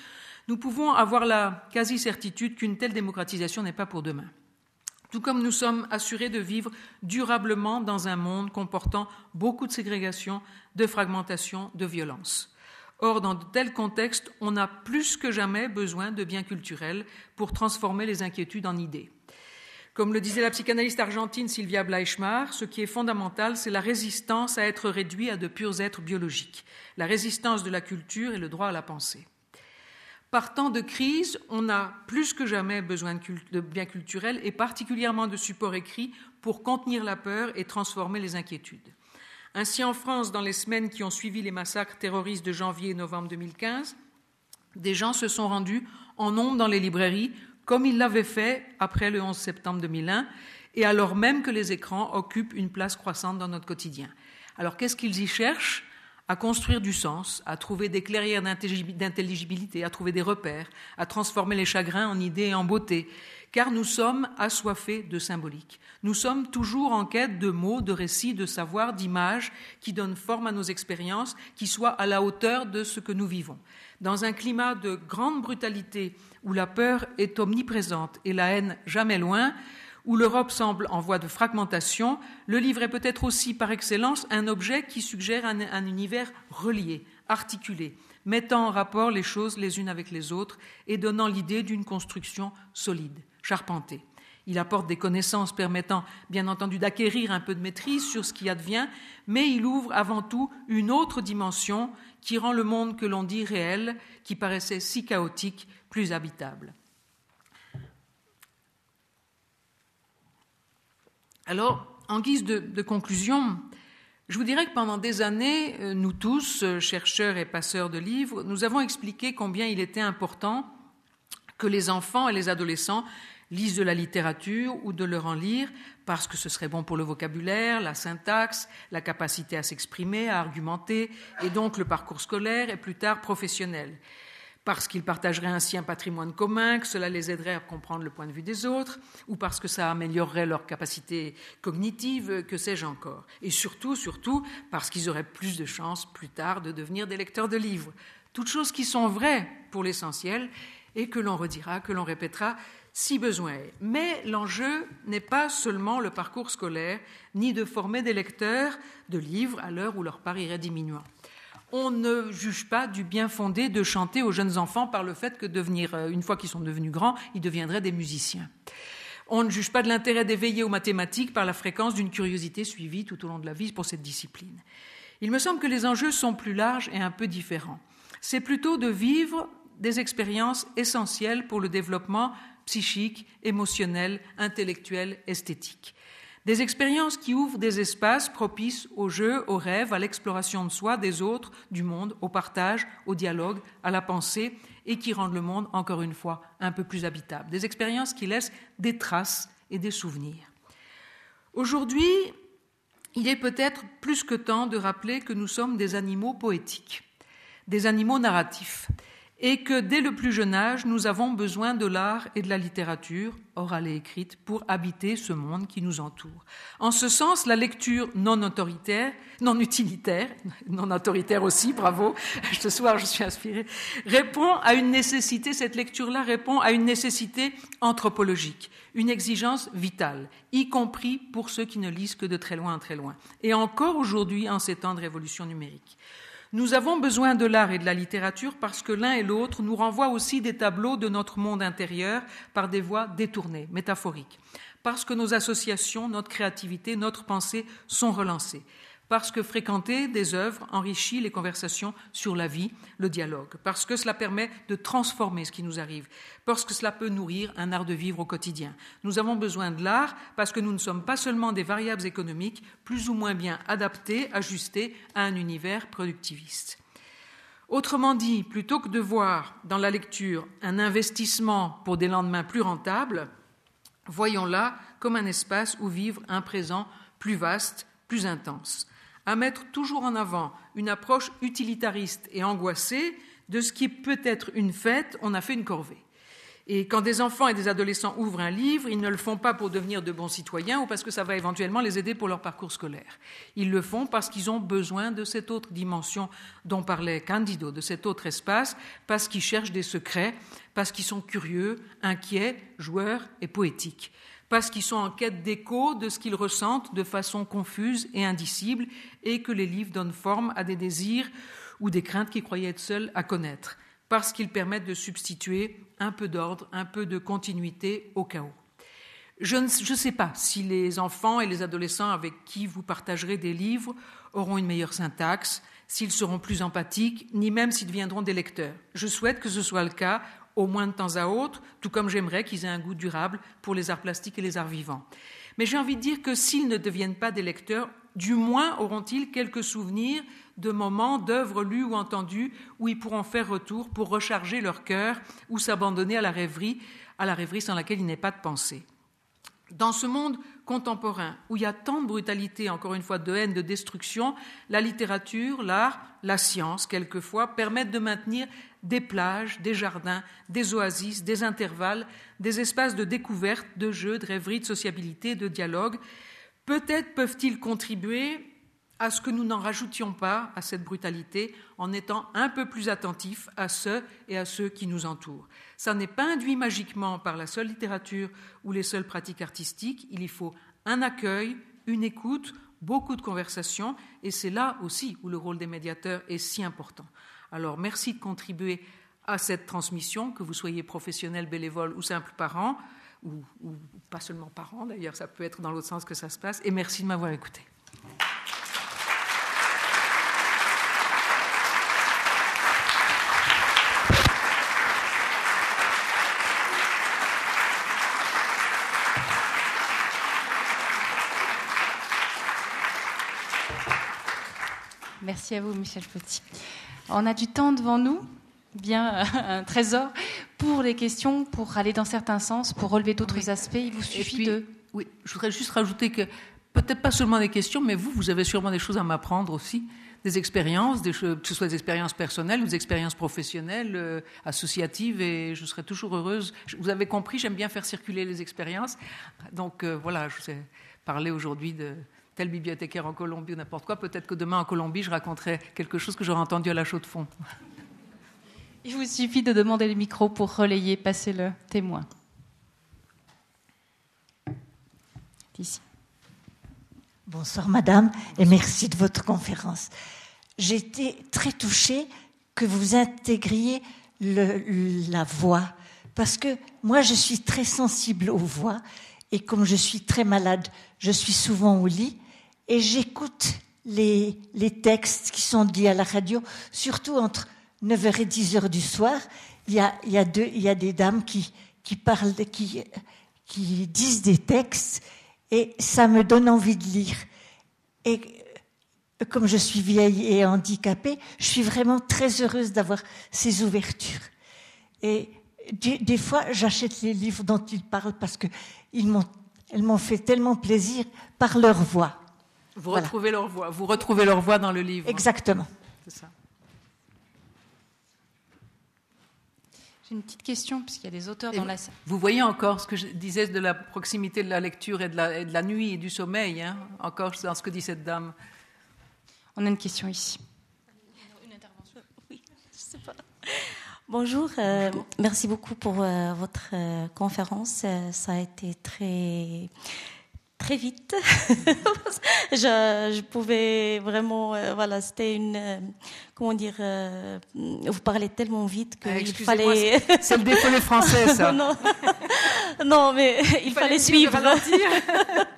nous pouvons avoir la quasi-certitude qu'une telle démocratisation n'est pas pour demain. Tout comme nous sommes assurés de vivre durablement dans un monde comportant beaucoup de ségrégation, de fragmentation, de violence. Or, dans de tels contextes, on a plus que jamais besoin de biens culturels pour transformer les inquiétudes en idées. Comme le disait la psychanalyste argentine Sylvia Bleichmar, ce qui est fondamental, c'est la résistance à être réduit à de purs êtres biologiques, la résistance de la culture et le droit à la pensée. Par temps de crise, on a plus que jamais besoin de, biens culturels et particulièrement de supports écrits pour contenir la peur et transformer les inquiétudes. Ainsi, en France, dans les semaines qui ont suivi les massacres terroristes de janvier et novembre 2015, des gens se sont rendus en nombre dans les librairies, comme ils l'avaient fait après le 11 septembre 2001, et alors même que les écrans occupent une place croissante dans notre quotidien. Alors qu'est-ce qu'ils y cherchent? À construire du sens, à trouver des clairières d'intelligibilité, à trouver des repères, à transformer les chagrins en idées et en beauté, car nous sommes assoiffés de symbolique. Nous sommes toujours en quête de mots, de récits, de savoirs, d'images qui donnent forme à nos expériences, qui soient à la hauteur de ce que nous vivons. Dans un climat de grande brutalité où la peur est omniprésente et la haine jamais loin, où l'Europe semble en voie de fragmentation, le livre est peut-être aussi par excellence un objet qui suggère un, un, univers relié, articulé, mettant en rapport les choses les unes avec les autres et donnant l'idée d'une construction solide, charpentée. Il apporte des connaissances permettant, bien entendu, d'acquérir un peu de maîtrise sur ce qui advient, mais il ouvre avant tout une autre dimension qui rend le monde que l'on dit réel, qui paraissait si chaotique, plus habitable. Alors, en guise de, conclusion, je vous dirais que pendant des années, euh, nous tous, euh, chercheurs et passeurs de livres, nous avons expliqué combien il était important que les enfants et les adolescents lisent de la littérature ou de leur en lire parce que ce serait bon pour le vocabulaire, la syntaxe, la capacité à s'exprimer, à argumenter, et donc le parcours scolaire et plus tard professionnel. Parce qu'ils partageraient ainsi un patrimoine commun, que cela les aiderait à comprendre le point de vue des autres, ou parce que ça améliorerait leur capacité cognitive, que sais-je encore. Et surtout, surtout, parce qu'ils auraient plus de chances plus tard de devenir des lecteurs de livres. Toutes choses qui sont vraies pour l'essentiel et que l'on redira, que l'on répétera si besoin est. Mais l'enjeu n'est pas seulement le parcours scolaire, ni de former des lecteurs de livres à l'heure où leur part irait diminuant. On ne juge pas du bien fondé de chanter aux jeunes enfants par le fait que devenir, euh, une fois qu'ils sont devenus grands, ils deviendraient des musiciens. On ne juge pas de l'intérêt d'éveiller aux mathématiques par la fréquence d'une curiosité suivie tout au long de la vie pour cette discipline. Il me semble que les enjeux sont plus larges et un peu différents. C'est plutôt de vivre des expériences essentielles pour le développement psychique, émotionnel, intellectuel, esthétique. Des expériences qui ouvrent des espaces propices au jeu, au rêve, à l'exploration de soi, des autres, du monde, au partage, au dialogue, à la pensée, et qui rendent le monde, encore une fois, un peu plus habitable. Des expériences qui laissent des traces et des souvenirs. Aujourd'hui, il est peut-être plus que temps de rappeler que nous sommes des animaux poétiques, des animaux narratifs, et que dès le plus jeune âge, nous avons besoin de l'art et de la littérature, orale et écrite, pour habiter ce monde qui nous entoure. En ce sens, la lecture non autoritaire, non utilitaire, non autoritaire aussi, bravo, ce soir je suis inspirée, répond à une nécessité, cette lecture-là répond à une nécessité anthropologique, une exigence vitale, y compris pour ceux qui ne lisent que de très loin en très loin, et encore aujourd'hui en ces temps de révolution numérique. Nous avons besoin de l'art et de la littérature parce que l'un et l'autre nous renvoient aussi des tableaux de notre monde intérieur par des voies détournées, métaphoriques, parce que nos associations, notre créativité, notre pensée sont relancées parce que fréquenter des œuvres enrichit les conversations sur la vie, le dialogue, parce que cela permet de transformer ce qui nous arrive, parce que cela peut nourrir un art de vivre au quotidien. Nous avons besoin de l'art parce que nous ne sommes pas seulement des variables économiques plus ou moins bien adaptées, ajustées à un univers productiviste. Autrement dit, plutôt que de voir dans la lecture un investissement pour des lendemains plus rentables, voyons-la comme un espace où vivre un présent plus vaste, plus intense à mettre toujours en avant une approche utilitariste et angoissée de ce qui peut être une fête, on a fait une corvée. Et quand des enfants et des adolescents ouvrent un livre, ils ne le font pas pour devenir de bons citoyens ou parce que ça va éventuellement les aider pour leur parcours scolaire. Ils le font parce qu'ils ont besoin de cette autre dimension dont parlait Candido, de cet autre espace, parce qu'ils cherchent des secrets, parce qu'ils sont curieux, inquiets, joueurs et poétiques parce qu'ils sont en quête d'écho de ce qu'ils ressentent de façon confuse et indicible, et que les livres donnent forme à des désirs ou des craintes qu'ils croyaient être seuls à connaître, parce qu'ils permettent de substituer un peu d'ordre, un peu de continuité au chaos. Je ne sais pas si les enfants et les adolescents avec qui vous partagerez des livres auront une meilleure syntaxe, s'ils seront plus empathiques, ni même s'ils deviendront des lecteurs. Je souhaite que ce soit le cas, au moins de temps à autre, tout comme j'aimerais qu'ils aient un goût durable pour les arts plastiques et les arts vivants. Mais j'ai envie de dire que s'ils ne deviennent pas des lecteurs, du moins auront-ils quelques souvenirs de moments, d'œuvres lues ou entendues où ils pourront faire retour pour recharger leur cœur ou s'abandonner à la rêverie, à la rêverie sans laquelle il n'est pas de pensée. Dans ce monde contemporain où il y a tant de brutalité, encore une fois, de haine, de destruction, la littérature, l'art, la science, quelquefois, permettent de maintenir des plages, des jardins, des oasis, des intervalles, des espaces de découverte, de jeux, de rêverie, de sociabilité, de dialogue. Peut-être peuvent-ils contribuer à ce que nous n'en rajoutions pas à cette brutalité en étant un peu plus attentifs à ceux et à ceux qui nous entourent. Ça n'est pas induit magiquement par la seule littérature ou les seules pratiques artistiques. Il y faut un accueil, une écoute, beaucoup de conversations, et c'est là aussi où le rôle des médiateurs est si important. Alors merci de contribuer à cette transmission, que vous soyez professionnel, bénévole ou simple parent, ou, pas seulement parent d'ailleurs, ça peut être dans l'autre sens que ça se passe, et merci de m'avoir écouté. Merci à vous, Michel Petit. On a du temps devant nous, bien un trésor, pour les questions, pour aller dans certains sens, pour relever d'autres aspects. Il vous suffit de. Oui, je voudrais juste rajouter que peut-être pas seulement des questions, mais vous, vous avez sûrement des choses à m'apprendre aussi, des expériences, des que ce soit des expériences personnelles ou des expériences professionnelles, euh, associatives, et je serai toujours heureuse. Vous avez compris, j'aime bien faire circuler les expériences. Donc euh, voilà, je vous ai parlé aujourd'hui de tel bibliothécaire en Colombie ou n'importe quoi, peut-être que demain en Colombie, je raconterai quelque chose que j'aurais entendu à la chaux de fond. Il vous suffit de demander le micro pour relayer, passer le témoin. Ici. Bonsoir madame et merci de votre conférence. J'ai été très touchée que vous intégriez le, la voix parce que moi je suis très sensible aux voix et comme je suis très malade, je suis souvent au lit et j'écoute les, les, textes qui sont dits à la radio, surtout entre 9h et 10h du soir. Il y a, il y a, deux, il y a des dames qui, qui parlent, qui, qui disent des textes et ça me donne envie de lire. Et comme je suis vieille et handicapée, je suis vraiment très heureuse d'avoir ces ouvertures. Et des, fois, j'achète les livres dont ils parlent parce que m'ont fait tellement plaisir par leur voix. Vous voilà. retrouvez leur voix. Vous retrouvez leur voix dans le livre. Exactement. C'est ça. J'ai une petite question, puisqu'il y a des auteurs Et dans vous, la salle. Vous voyez encore ce que je disais de la proximité de la lecture et de la, et de la nuit et du sommeil, hein, encore dans ce que dit cette dame. On a une question ici. Une intervention Oui, je sais pas. Bonjour, euh, merci beaucoup pour euh, votre euh, conférence. ça a été très très vite. je, je, pouvais vraiment, euh, voilà, c'était une, euh, comment dire, euh, vous parlez tellement vite qu'il ah, fallait. C'est le défaut des Français, ça. non, non, mais il, il fallait, fallait suivre.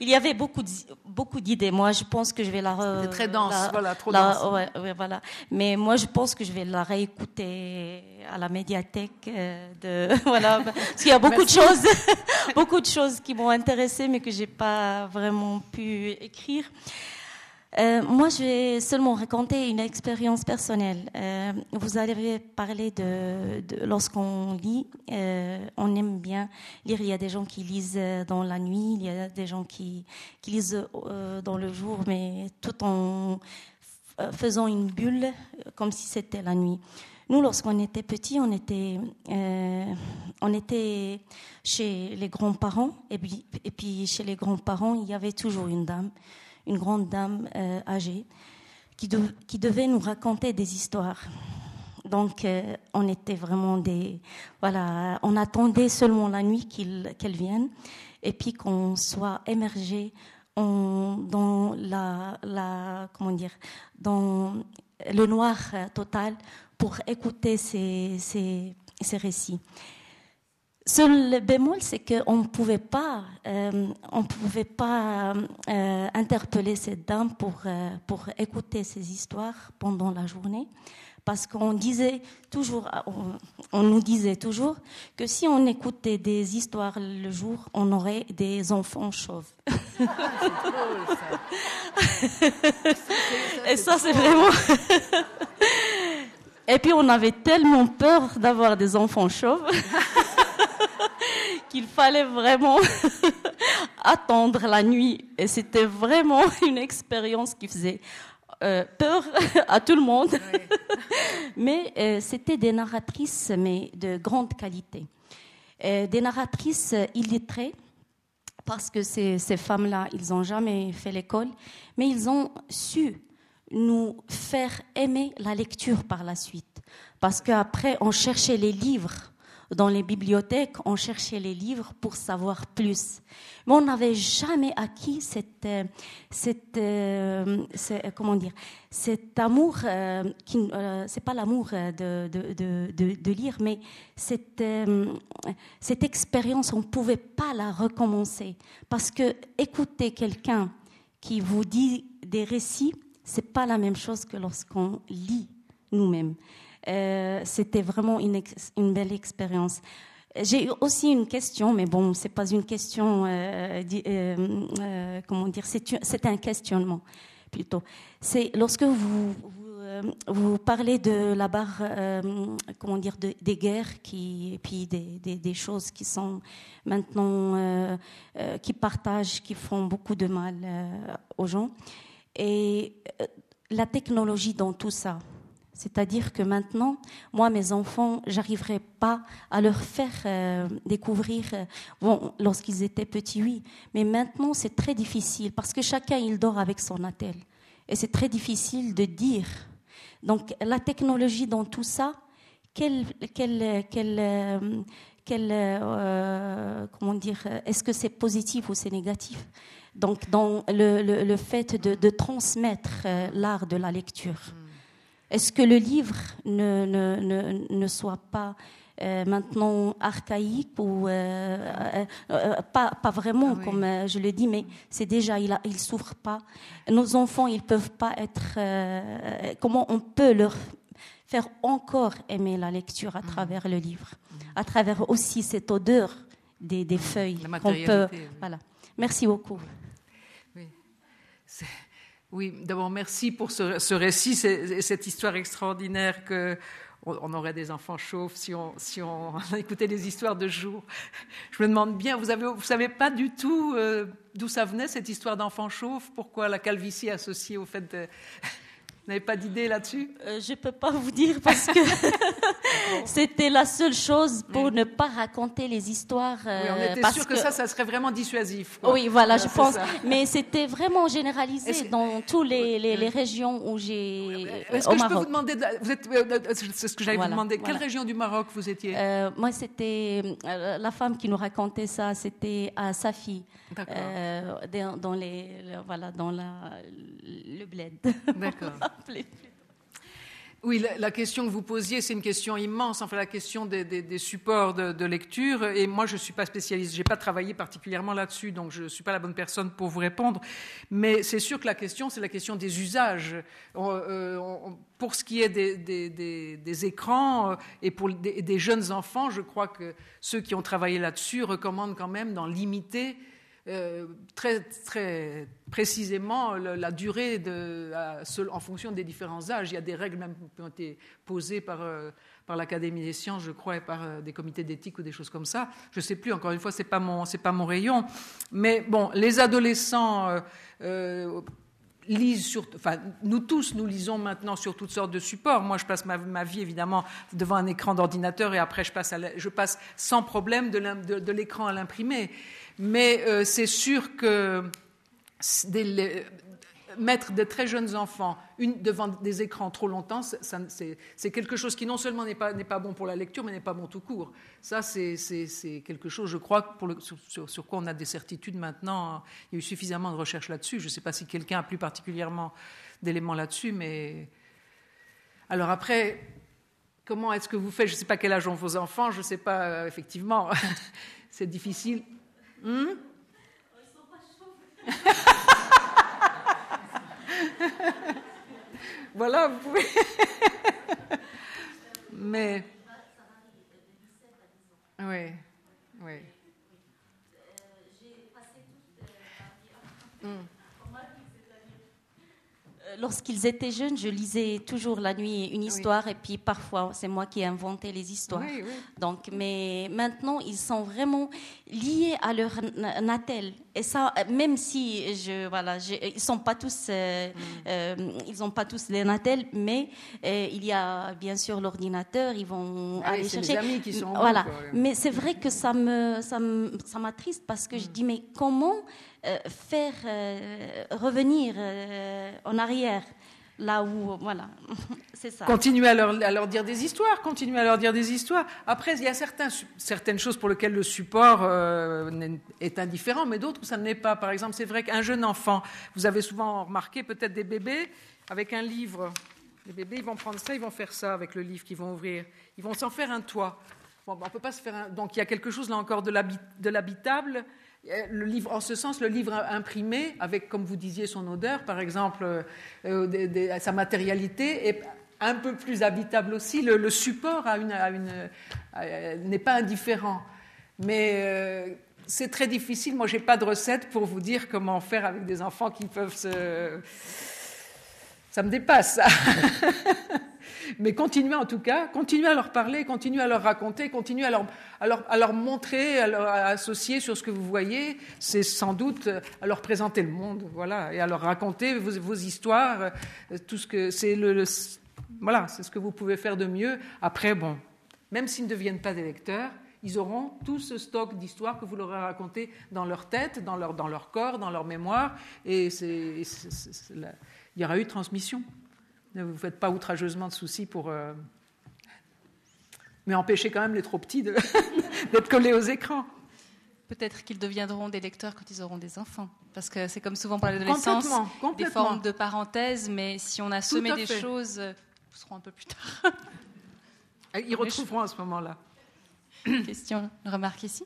il y avait beaucoup, beaucoup d'idées. Moi, je pense que je vais la. C'était très dense, la, voilà, trop la, dense. Ouais, ouais, voilà. Mais moi, je pense que je vais la réécouter à la médiathèque. de, voilà, parce qu'il y a beaucoup Merci. de choses, beaucoup de choses qui m'ont intéressée, mais que j'ai pas vraiment pu écrire. Euh, moi, je vais seulement raconter une expérience personnelle. Euh, vous avez parlé de, lorsqu'on lit, euh, on aime bien lire. Il y a des gens qui lisent dans la nuit, il y a des gens qui, lisent dans le jour, mais tout en faisant une bulle comme si c'était la nuit. Nous, lorsqu'on était petits, on était, on était chez les grands-parents, et puis chez les grands-parents, il y avait toujours une dame une grande dame euh, âgée, qui, qui, devait nous raconter des histoires. Donc, euh, on était vraiment des. Voilà, on attendait seulement la nuit qu'elle qu vienne et puis qu'on soit émergé dans la. Comment dire Dans le noir total pour écouter ces, ces, ces récits. Seul bémol, c'est qu'on ne pouvait pas, euh, on pouvait pas euh, interpeller cette dame pour, euh, pour écouter ses histoires pendant la journée, parce qu'on disait toujours, on, nous disait toujours que si on écoutait des histoires le jour, on aurait des enfants chauves. Et ça, c'est vraiment. Et puis on avait tellement peur d'avoir des enfants chauves qu'il fallait vraiment attendre la nuit. Et c'était vraiment une expérience qui faisait euh, peur à tout le monde. mais euh, c'était des narratrices, mais de grande qualité. Euh, des narratrices illettrées, parce que ces, ces femmes-là, ils n'ont jamais fait l'école, mais ils ont su nous faire aimer la lecture par la suite. Parce qu'après, on cherchait les livres dans les bibliothèques, on cherchait les livres pour savoir plus. Mais on n'avait jamais acquis cette, euh, cette, euh, comment dire, cet amour, euh, qui, c'est pas l'amour de, de, de, de, lire, mais cette, cette expérience, on ne pouvait pas la recommencer. Parce que écouter quelqu'un qui vous dit des récits, c'est pas la même chose que lorsqu'on lit nous-mêmes. Euh, c'était vraiment une, belle expérience. J'ai aussi une question, mais bon, c'est pas une question. Euh, euh, comment dire C'est un questionnement plutôt. C'est lorsque vous, parlez de la barre, comment dire, de, des guerres qui, et puis des, choses qui sont maintenant qui partagent, qui font beaucoup de mal aux gens, et la technologie dans tout ça. C'est-à-dire que maintenant, moi, mes enfants, j'arriverai pas à leur faire euh, découvrir, euh, bon, lorsqu'ils étaient petits, oui, mais maintenant, c'est très difficile parce que chacun, il dort avec son attel. Et c'est très difficile de dire. Donc, la technologie dans tout ça, quelle, quelle, quelle, euh, comment dire, est-ce que c'est positif ou c'est négatif? Donc, dans le, le, fait de, de transmettre l'art de la lecture. Est-ce que le livre ne, ne, ne, soit pas euh, maintenant archaïque ou euh, euh, pas, pas, vraiment comme je le dis, mais c'est déjà il, il souffre pas. Nos enfants ils peuvent pas être. comment on peut leur faire encore aimer la lecture à mm. travers le livre, à travers aussi cette odeur des, des feuilles qu'on peut. Voilà. Merci beaucoup. Oui. D'abord merci pour ce, récit, cette histoire extraordinaire que on, aurait des enfants chauves si on, si on écoutait des histoires de jour. Je me demande bien, vous savez pas du tout euh, d'où ça venait cette histoire d'enfants chauves? Pourquoi la calvitie associée au fait de n'avez pas d'idée là-dessus? Euh, Je ne peux pas vous dire parce que c'était la seule chose pour ne pas raconter les histoires. oui, on euh, était sûr que, ça, ça serait vraiment dissuasif. Oui, voilà, je pense. Mais c'était vraiment généralisé dans toutes les, les, régions où j'ai. Est-ce que je peux vous demander, vous êtes, euh, c'est ce que j'allais vous demander, quelle région du Maroc vous étiez? Moi, c'était la femme qui nous racontait ça, c'était à Safi, dans, les, voilà, dans la, le bled. D'accord. Oui, la, question que vous posiez, c'est une question immense, enfin la question des, supports de, lecture. Et moi, je ne suis pas spécialiste, je n'ai pas travaillé particulièrement là-dessus, donc je ne suis pas la bonne personne pour vous répondre. Mais c'est sûr que la question, c'est la question des usages. Euh, pour ce qui est des, écrans euh, et pour des, jeunes enfants, je crois que ceux qui ont travaillé là-dessus recommandent quand même d'en limiter euh, très, très précisément la durée en fonction des différents âges. Il y a des règles même qui ont été posées par, euh, par l'Académie des sciences, je crois, et par euh, des comités d'éthique ou des choses comme ça. Je ne sais plus, encore une fois, ce n'est pas, mon, pas mon rayon. Mais bon, les adolescents lisent sur, enfin, nous tous, nous lisons maintenant sur toutes sortes de supports. Moi, je passe ma, vie évidemment devant un écran d'ordinateur et après, je passe, je passe sans problème de l'écran à l'imprimer. Mais euh, c'est sûr que mettre de très jeunes enfants devant des écrans trop longtemps, c'est quelque chose qui non seulement n'est pas, bon pour la lecture, mais n'est pas bon tout court. Ça, c'est quelque chose, je crois, sur, sur, quoi on a des certitudes maintenant. Il y a eu suffisamment de recherches là-dessus. Je ne sais pas si quelqu'un a plus particulièrement d'éléments là-dessus, mais alors après, comment est-ce que vous faites? Je ne sais pas quel âge ont vos enfants, je ne sais pas, euh, effectivement, c'est difficile. Hmm? Voilà, vous pouvez. Mais. Oui, oui. Hmm lorsqu'ils étaient jeunes, je lisais toujours la nuit une histoire et puis parfois c'est moi qui ai inventé les histoires. Donc, mais maintenant ils sont vraiment liés à leur natel. Et ça, même si je voilà, ils sont pas tous, euh, mm. euh, ils n'ont pas tous les natels, mais euh, il y a bien sûr l'ordinateur. Ils vont ah aller chercher. amis qui sont voilà. Mais c'est vrai que ça me ça m'attriste parce que je mm. dis mais comment faire euh, revenir euh, en arrière là où, voilà, c'est ça. Continuer à leur, à leur, dire des histoires, continuer à leur dire des histoires. Après, il y a certains, certaines choses pour lesquelles le support est indifférent, mais d'autres où ça ne l'est pas. Par exemple, c'est vrai qu'un jeune enfant, vous avez souvent remarqué peut-être des bébés avec un livre. Les bébés, ils vont prendre ça, ils vont faire ça avec le livre qu'ils vont ouvrir. Ils vont s'en faire un toit. Bon, on peut pas se faire un... Donc il y a quelque chose là encore de l'habitable euh, livre, en ce sens, le livre imprimé, avec, comme vous disiez, son odeur, par exemple, euh, euh, sa matérialité, est un peu plus habitable aussi. Le, support n'est pas indifférent. Mais c'est très difficile. Moi, je n'ai pas de recette pour vous dire comment faire avec des enfants qui peuvent se. Ça me dépasse, ça. Mais continuez en tout cas, continuez à leur parler, continuez à leur raconter, continuez à leur, montrer, à leur associer sur ce que vous voyez. C'est sans doute à leur présenter le monde, voilà, et à leur raconter vos, histoires, tout ce que c'est le, voilà, c'est ce que vous pouvez faire de mieux. Après, bon, même s'ils ne deviennent pas des lecteurs, ils auront tout ce stock d'histoires que vous leur avez raconté dans leur tête, dans leur, dans leur corps, dans leur mémoire, et c'est, il y aura eu transmission. Ne vous faites pas outrageusement de soucis pour. Euh, mais empêcher quand même les trop petits d'être collés aux écrans. Peut-être qu'ils deviendront des lecteurs quand ils auront des enfants. Parce que c'est comme souvent pour l'adolescence, des formes de parenthèses, mais si on a semé des choses, nous serons un peu plus tard. Ils retrouveront à ce moment-là. Question, une remarque ici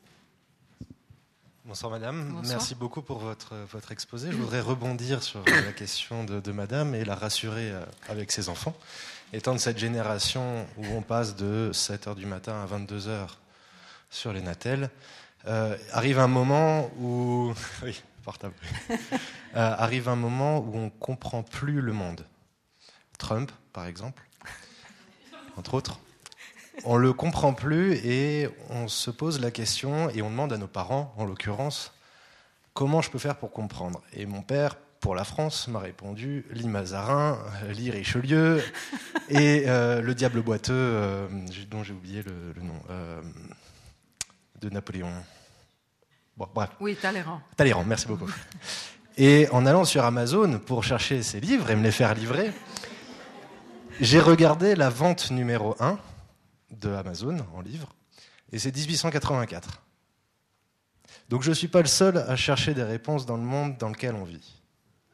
Bonsoir Madame, merci beaucoup pour votre, votre exposé. Je voudrais rebondir sur la question de, Madame et la rassurer euh, avec ses enfants. Étant de cette génération où on passe de 7h du matin à 22h sur les natels, euh, arrive un moment où... Oui, portable. Euh, arrive un moment où on comprend plus le monde. Trump, par exemple, entre autres on le comprend plus et on se pose la question et on demande à nos parents, en l'occurrence, comment je peux faire pour comprendre. Et mon père, pour la France, m'a répondu lit Mazarin, lit Richelieu et euh, le diable boiteux, euh, dont j'ai oublié le, nom, euh, de Napoléon. Bon, bref. Oui, Talleyrand. Talleyrand, merci beaucoup. Et en allant sur Amazon pour chercher ces livres et me les faire livrer, j'ai regardé la vente numéro 1 de Amazon en livre, et c'est 1884. Donc je ne suis pas le seul à chercher des réponses dans le monde dans lequel on vit,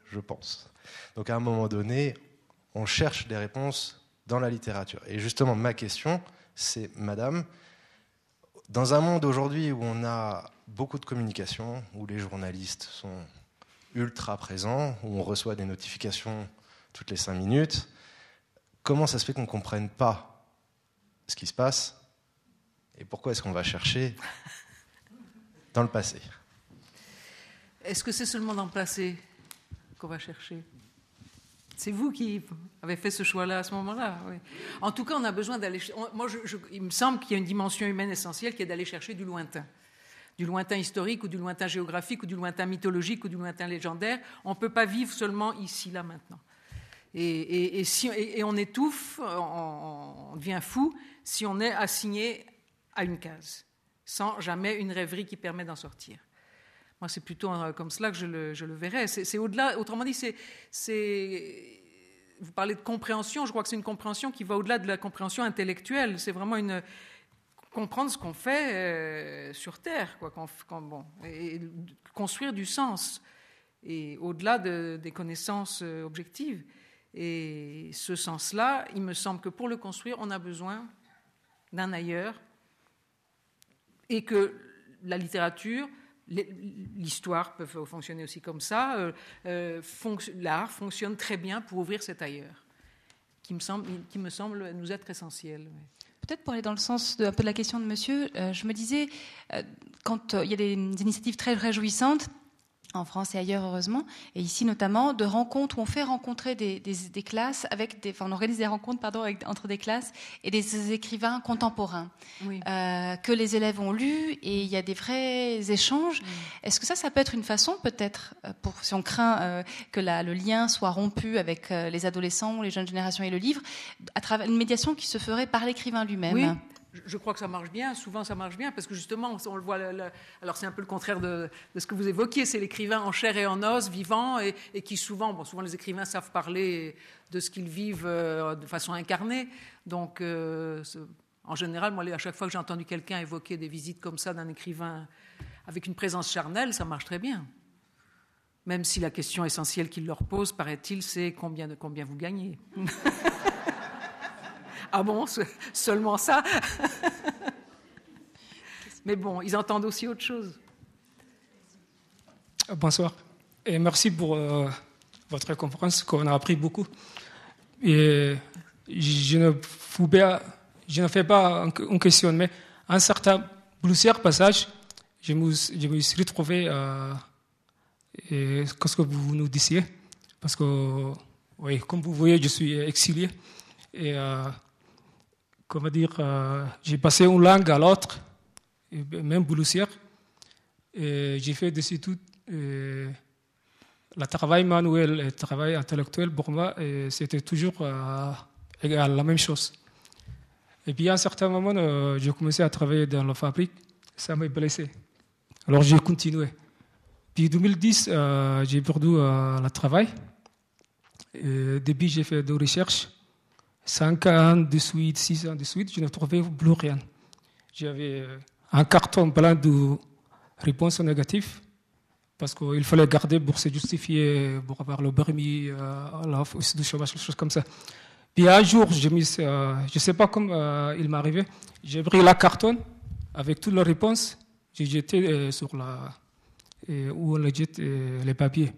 je pense. Donc à un moment donné, on cherche des réponses dans la littérature. Et justement, ma question, c'est, Madame, dans un monde aujourd'hui où on a beaucoup de communication, où les journalistes sont ultra présents, où on reçoit des notifications toutes les cinq minutes, comment ça se fait qu'on ne comprenne pas ce qui se passe et pourquoi est-ce qu'on va chercher dans le passé. Est-ce que c'est seulement dans le passé qu'on va chercher? C'est vous qui avez fait ce choix-là à ce moment-là. En tout cas, on a besoin d'aller. Moi, il me semble qu'il y a une dimension humaine essentielle qui est d'aller chercher du lointain. Du lointain historique ou du lointain géographique ou du lointain mythologique ou du lointain légendaire. On ne peut pas vivre seulement ici, là, maintenant. Et, si, et on étouffe, on, devient fou si on est assigné à une case, sans jamais une rêverie qui permet d'en sortir. Moi, c'est plutôt euh, comme cela que je le, je le verrais. C'est au-delà, autrement dit, c'est, vous parlez de compréhension, je crois que c'est une compréhension qui va au-delà de la compréhension intellectuelle. C'est vraiment une, comprendre ce qu'on fait euh, sur Terre, quoi, et construire du sens, et au-delà de, des connaissances euh, objectives. Et ce sens-là, il me semble que pour le construire, on a besoin d'un ailleurs, et que la littérature, l'histoire peuvent fonctionner aussi comme ça, euh, euh, l'art fonctionne très bien pour ouvrir cet ailleurs, qui me semble, qui me semble nous être essentiel. Peut-être pour aller dans le sens de, un peu de la question de monsieur, euh, je me disais, quand il y a des initiatives très réjouissantes, en France et ailleurs heureusement, et ici notamment, de rencontres où on fait rencontrer des, classes avec des, enfin, on organise des rencontres pardon entre des classes et des écrivains contemporains euh, que les élèves ont lus et il y a des vrais échanges. Est-ce que ça, ça peut être une façon peut-être euh, pour si on craint euh, que le lien soit rompu avec les adolescents, les jeunes générations et le livre, à travers une médiation qui se ferait par l'écrivain lui-même? Je crois que ça marche bien. Souvent, ça marche bien parce que justement, on le voit. alors, c'est un peu le contraire de, ce que vous évoquiez. C'est l'écrivain en chair et en os, vivant, et, qui souvent, bon, souvent les écrivains savent parler de ce qu'ils vivent euh, de façon incarnée. Donc, euh, en général, moi, à chaque fois que j'ai entendu quelqu'un évoquer des visites comme ça d'un écrivain avec une présence charnelle, ça marche très bien. Même si la question essentielle qu'il leur pose, paraît-il, c'est combien, combien vous gagnez. Ah bon, seulement ça? Mais bon, ils entendent aussi autre chose. Bonsoir. Et merci pour euh, votre conférence, qu'on a appris beaucoup. Et je ne, je ne fais pas une question, mais un certain plusieurs passages, je me, suis retrouvé à euh, ce que vous nous disiez, parce que, oui, comme vous voyez, je suis exilé. Et euh, comment dire, euh, j'ai passé une langue à l'autre, même bouloussière. J'ai fait dessus tout le travail manuel et le travail intellectuel pour moi, c'était toujours euh, la même chose. Et puis à un certain moment, euh, j'ai commencé à travailler dans la fabrique, ça m'a blessé. Alors j'ai continué. Puis en 2010, j'ai perdu le travail. Et j'ai fait des recherches 5 ans de suite, 6 ans de suite, je ne trouvais plus rien. J'avais euh, un carton plein de réponses négatives parce qu'il fallait garder pour se justifier, pour avoir le permis, euh, la de chômage, des choses comme ça. Puis un jour, je ne euh, sais pas comment il m'est arrivé, j'ai pris la carton avec toutes les réponses, j'ai jeté sur la, où on jette les papiers.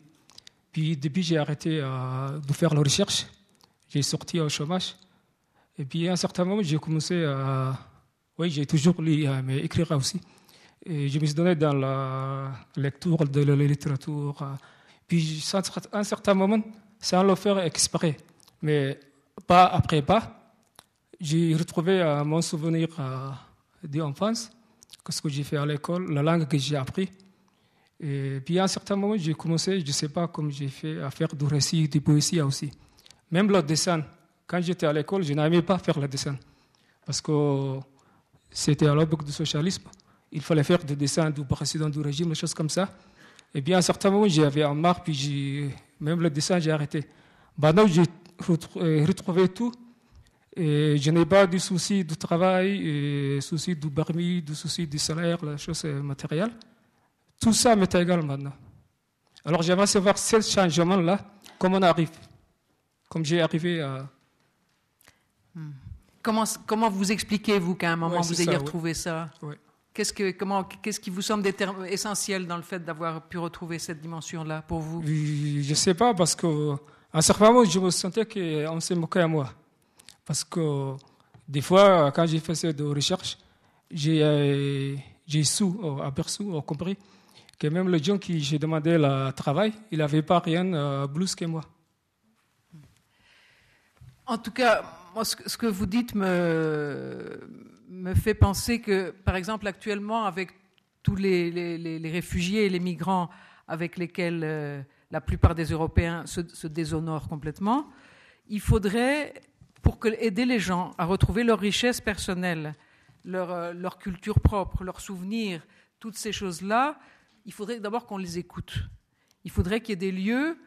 Puis depuis, j'ai arrêté de faire la recherche j'ai sorti au chômage. Et puis à un certain moment, j'ai commencé à. Oui, j'ai toujours lu, mais écrire aussi. Et je me suis donné dans la lecture de la littérature. Puis à un certain moment, sans le faire exprès, mais pas après pas, j'ai retrouvé euh, mon souvenir euh, d'enfance, ce que j'ai fait à l'école, la langue que j'ai appris. Et puis à un certain moment, j'ai commencé, je ne sais pas comment j'ai fait, à faire du récit, du poésie aussi. Même le dessin, quand j'étais à l'école, je n'aimais pas faire le dessin. Parce que c'était à l'époque du socialisme. Il fallait faire des dessins du président du régime, des choses comme ça. Et bien, à un certain moment, j'avais un marre, puis même le dessin, j'ai arrêté. Maintenant, j'ai euh, retrouvé tout. Et je n'ai pas de souci du travail, et souci du permis, du souci du salaire, la chose matérielle. Tout ça m'est égal maintenant. Alors j'aimerais savoir ce changement-là, comment on arrive? Comme j'ai arrivé à. Hmm. Comment, comment vous expliquez-vous qu'à un moment vous ayez retrouvé ça? Qu'est-ce, que, comment, qu'est-ce qui vous semble essentiel dans le fait d'avoir pu retrouver cette dimension-là pour vous? Je ne sais pas, parce qu'à un certain moment, je me sentais qu'on s'est moqué à moi. Parce que des fois, quand j'ai fait des recherches, j'ai, euh, j'ai su, oh, aperçu, oh, compris que même le gens qui j'ai demandé le travail, il n'avait pas rien euh, plus que moi. En tout cas, ce que vous dites me, fait penser que, par exemple, actuellement, avec tous les, réfugiés et les migrants avec lesquels euh, la plupart des Européens se, déshonorent complètement, il faudrait, pour aider les gens à retrouver leur richesse personnelle, leur, euh, leur culture propre, leurs souvenirs, toutes ces choses-là, il faudrait d'abord qu'on les écoute. Il faudrait qu'il y ait des lieux